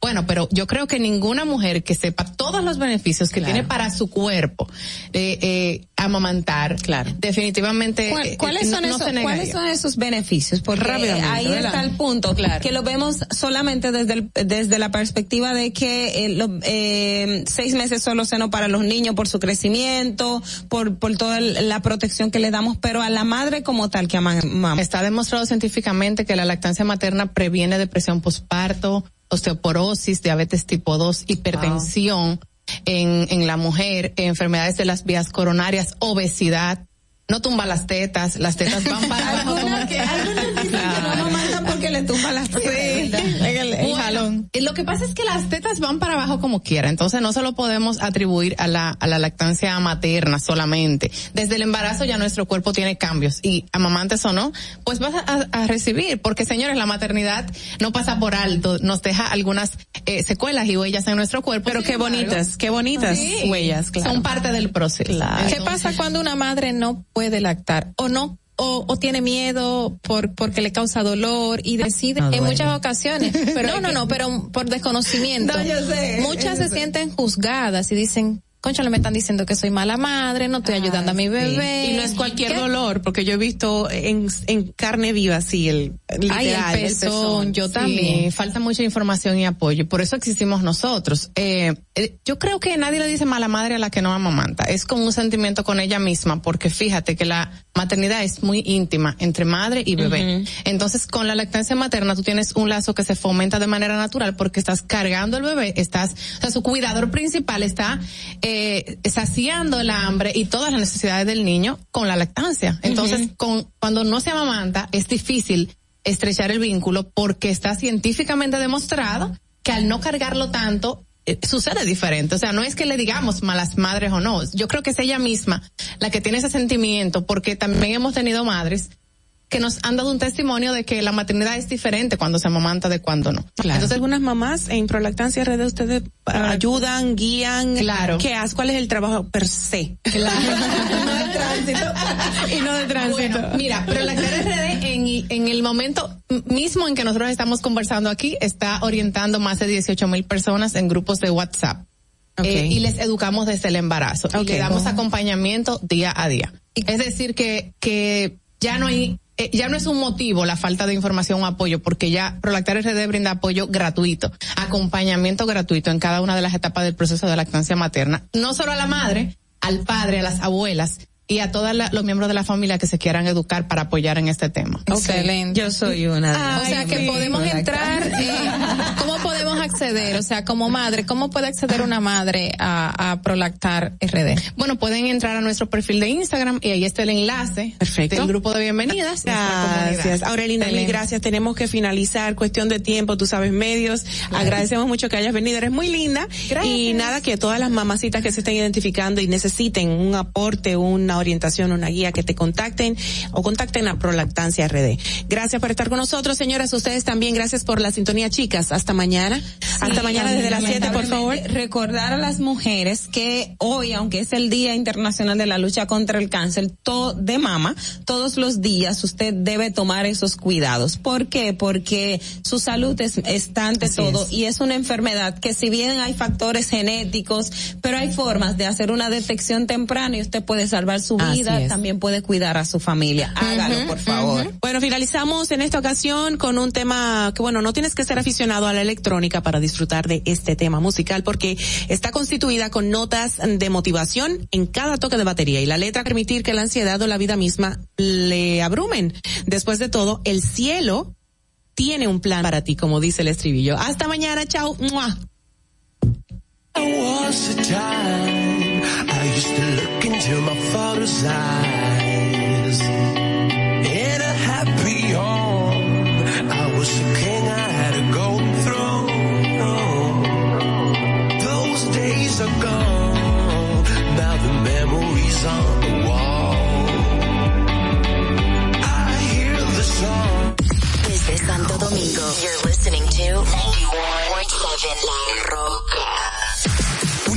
Bueno, pero yo creo que ninguna mujer que sepa todos los beneficios que tiene para su cuerpo de eh, amamantar, claro. definitivamente ¿Cuál- eh, ¿Cuáles no- son, no esos. ¿Cuáles son esos beneficios? Porque Rápidamente, ahí ¿verdad? está el punto, que lo vemos solamente desde el- desde la perspectiva de que eh, lo- eh, seis meses solo seno para los niños por su crecimiento, por por toda el- la protección que le damos, pero a la madre como tal que amamos. Está demostrado científicamente que la lactancia materna previene depresión postparto, osteoporosis, diabetes tipo 2, hipertensión en, en la mujer, enfermedades de las vías coronarias, obesidad. No tumba las tetas, las tetas van para (laughs) abajo como que no mandan porque le tumba las tetas. Lo que pasa es que las tetas van para abajo como quiera, entonces no se lo podemos atribuir a la, a la lactancia materna solamente. Desde el embarazo ya nuestro cuerpo tiene cambios y amamantes o no, pues vas a, a recibir, porque señores, la maternidad no pasa por alto, nos deja algunas eh, secuelas y huellas en nuestro cuerpo. Pero qué embargo, bonitas, qué bonitas Sí. huellas, claro. Son parte del proceso. ¿Qué pasa cuando una madre no puede lactar o no o, o tiene miedo por porque le causa dolor y decide No en muchas ocasiones. (laughs) Pero no no no pero por desconocimiento. No, yo sé, muchas yo se sé. sienten juzgadas y dicen concha, me están diciendo que soy mala madre, no estoy ayudando a mi bebé. Y no es cualquier dolor, porque yo he visto en, en carne viva así el, literal, el pezón, yo también. Falta mucha información y apoyo, por eso existimos nosotros. Eh, eh, yo creo que nadie le dice mala madre a la que no amamanta, es como un sentimiento con ella misma, porque fíjate que la maternidad es muy íntima entre madre y bebé. Entonces, con la lactancia materna tú tienes un lazo que se fomenta de manera natural porque estás cargando al bebé, estás, o sea, su cuidador principal está eh, saciando el hambre y todas las necesidades del niño con la lactancia. Entonces, con, cuando no se amamanta, es difícil estrechar el vínculo porque está científicamente demostrado que al no cargarlo tanto, eh, sucede diferente. O sea, no es que le digamos malas madres o no. Yo creo que es ella misma la que tiene ese sentimiento porque también hemos tenido madres que nos han dado un testimonio de que la maternidad es diferente cuando se amamanta de cuando no. Entonces, algunas mamás en Prolactancia RD ustedes ayudan, guían. Claro. ¿Qué haces? ¿Cuál es el trabajo per se? Claro. (laughs) no de tránsito. y no de tránsito. mira, Prolactancia RD en, en el momento mismo en que nosotros estamos conversando aquí está orientando más de 18 mil personas en grupos de WhatsApp. Eh, y les educamos desde el embarazo. Y le damos acompañamiento día a día. Es decir, que, que ya no hay eh, ya no es un motivo la falta de información o apoyo, porque ya Prolactar RD brinda apoyo gratuito, acompañamiento gratuito en cada una de las etapas del proceso de lactancia materna, no solo a la madre, al padre, a las abuelas y a todos los miembros de la familia que se quieran educar para apoyar en este tema. Excelente. Yo soy una. De o sea que podemos entrar. Eh, ¿Cómo podemos acceder? O sea, como madre, ¿cómo puede acceder una madre a, a, Prolactar RD? Bueno, pueden entrar a nuestro perfil de Instagram y ahí está el enlace Perfecto. del grupo de bienvenidas. Gracias. Aurelina, mil gracias. Tenemos que finalizar. Cuestión de tiempo, tú sabes, medios. Agradecemos mucho que hayas venido. Eres muy linda. Gracias. Y nada, que todas las mamacitas que se estén identificando y necesiten un aporte, una orientación, una guía, que te contacten o contacten a Prolactancia RD. Gracias por estar con nosotros, señoras. Ustedes también, gracias por la sintonía, chicas. Hasta mañana. Sí, Hasta mañana desde las 7, por favor. Recordar a las mujeres que hoy, aunque es el Día Internacional de la Lucha contra el Cáncer de Mama, todos los días usted debe tomar esos cuidados. ¿Por qué? Porque su salud es, está ante Así todo es. y es una enfermedad que si bien hay factores genéticos, pero hay formas de hacer una detección temprana y usted puede salvar su vida también puede cuidar a su familia. Hágalo, uh -huh, por favor. Uh -huh. Bueno, finalizamos en esta ocasión con un tema que, bueno, no tienes que ser aficionado a la electrónica para disfrutar de este tema musical porque está constituida con notas de motivación en cada toque de batería y la letra permitir que la ansiedad o la vida misma le abrumen. Después de todo, el cielo tiene un plan para ti, como dice el estribillo. Hasta mañana, chao. ¡Mua! Was a time I used to look into my father's eyes. In a happy home, I was a king, I had a golden throne. Those days are gone, now the memories on the wall. I hear the song. Desde Santo Domingo, you're listening to 91.7 La Roca.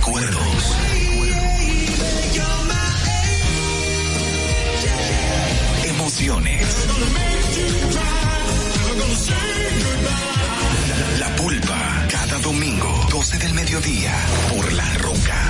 Recuerdos. Emociones. La pulpa, cada domingo, 12 del mediodía, por La Roca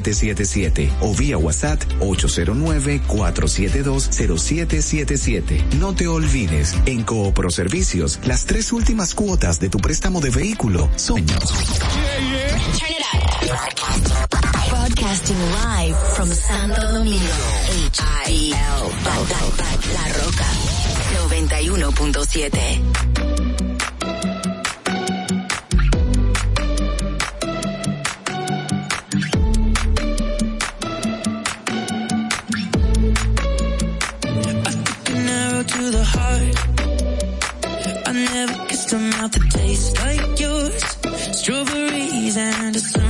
0777 o vía WhatsApp 809-472-0777. No te olvides, en Coopro Servicios, las tres últimas cuotas de tu préstamo de vehículo son. Yeah. Turn it up. Broadcasting live from Santo Domingo, H-I-L, La Roca, 91.7. to taste like yours. Strawberries and a summer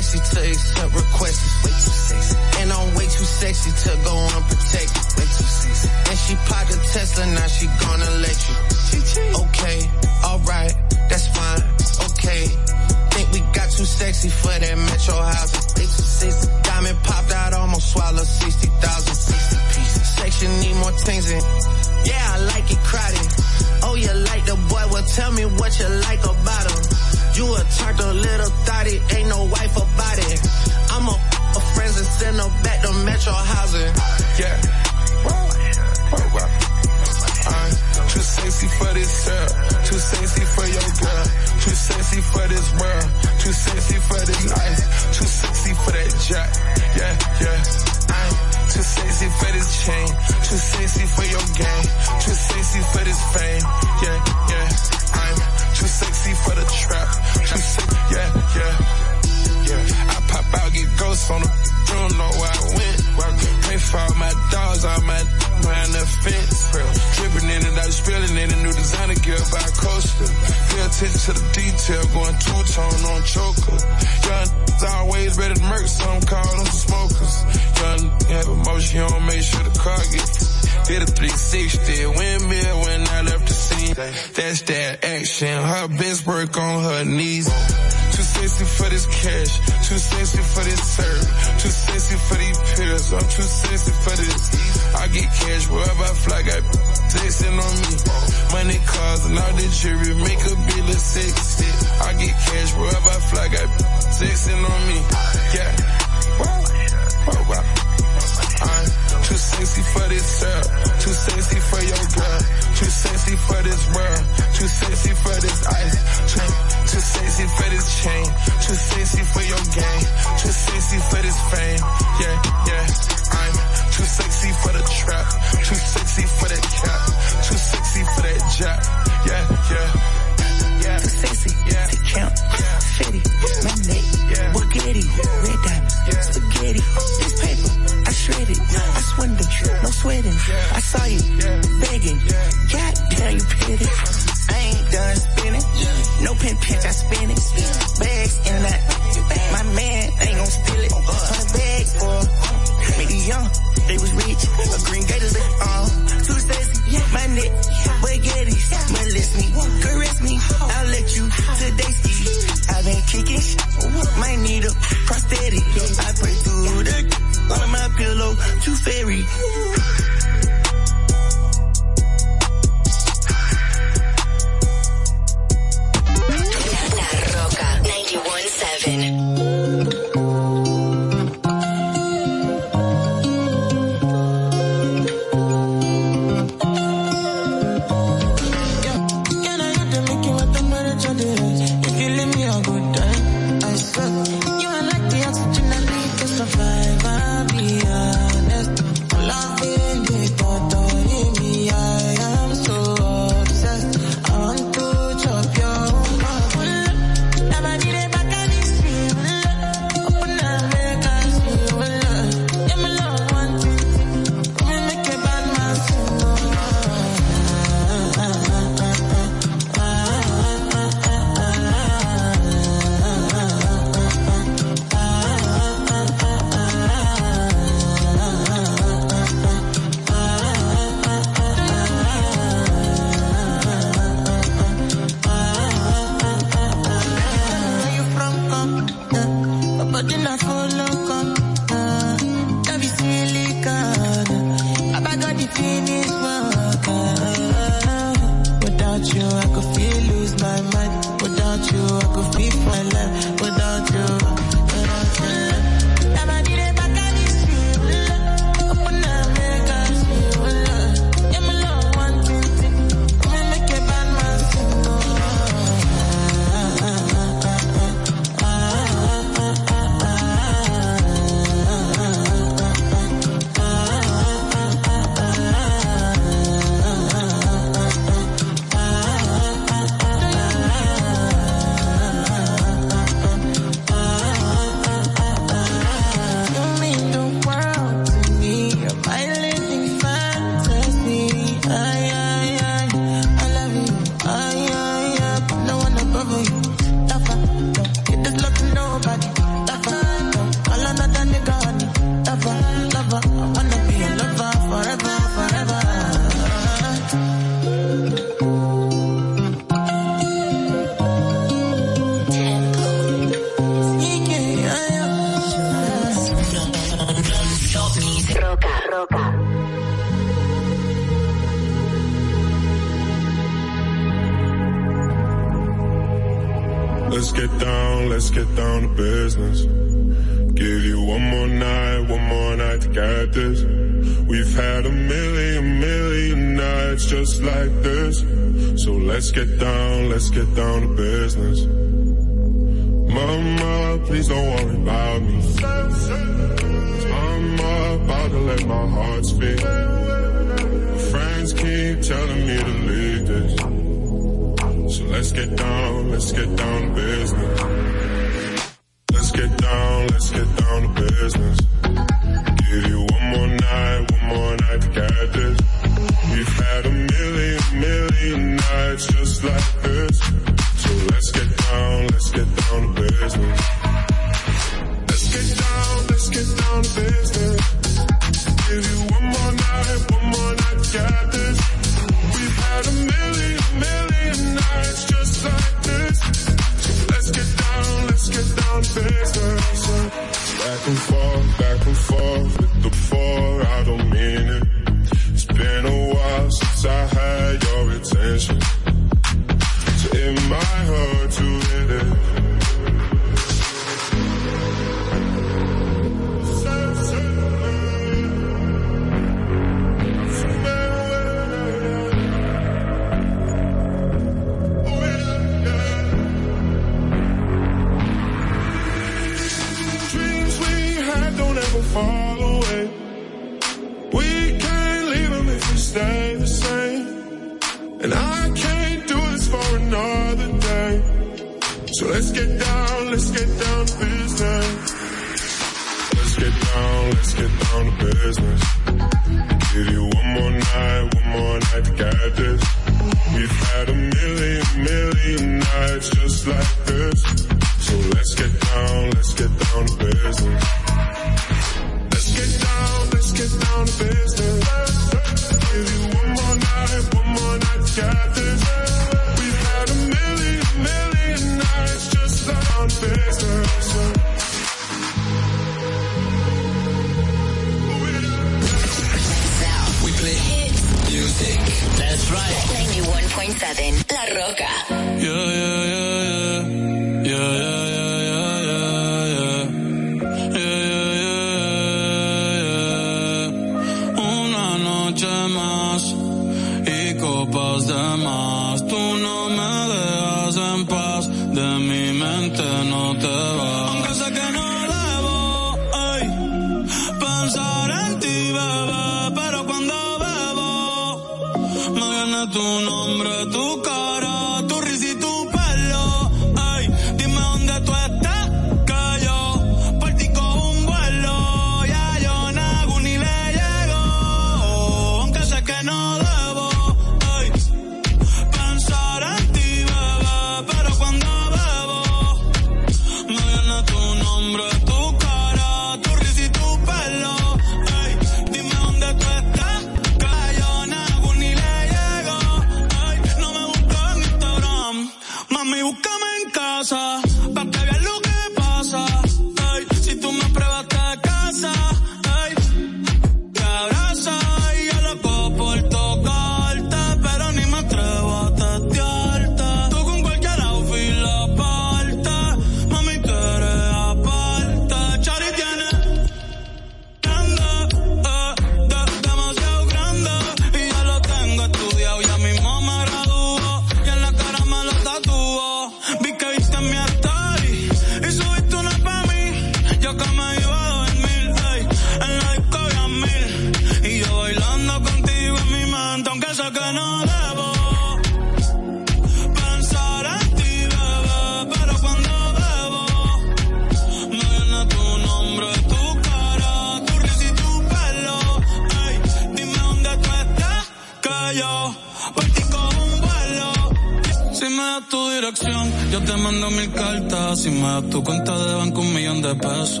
dirección. Yo te mando mil cartas y me das tu cuenta de banco un millón de pesos.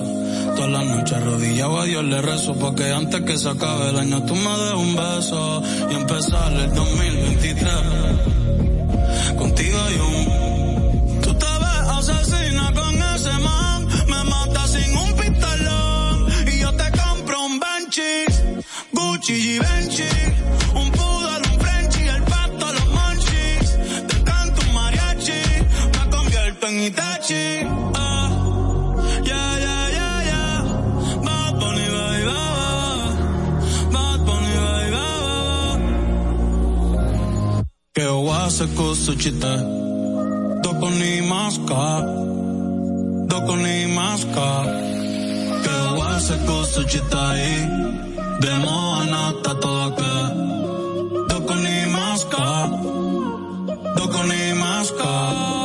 Todas las noches arrodillado a Dios le rezo porque antes que se acabe el año tú me des un beso y empezar el 2023 contigo yo. Un... Tú te ves asesina con ese man, me mata sin un pistolón y yo te compro un Benchis, Gucci y Benchis, un en Itachi. Ah, yeah, yeah, yeah, yeah. Bad Bunny, bye, bye, bye. Bad Bunny, bye, bye, bye. Que oase cosa chita. Doko ni maska. Doko ni maska. Que oase cosa chita ahí. De moana está toda acá. Doko ni maska. Doko ni maska.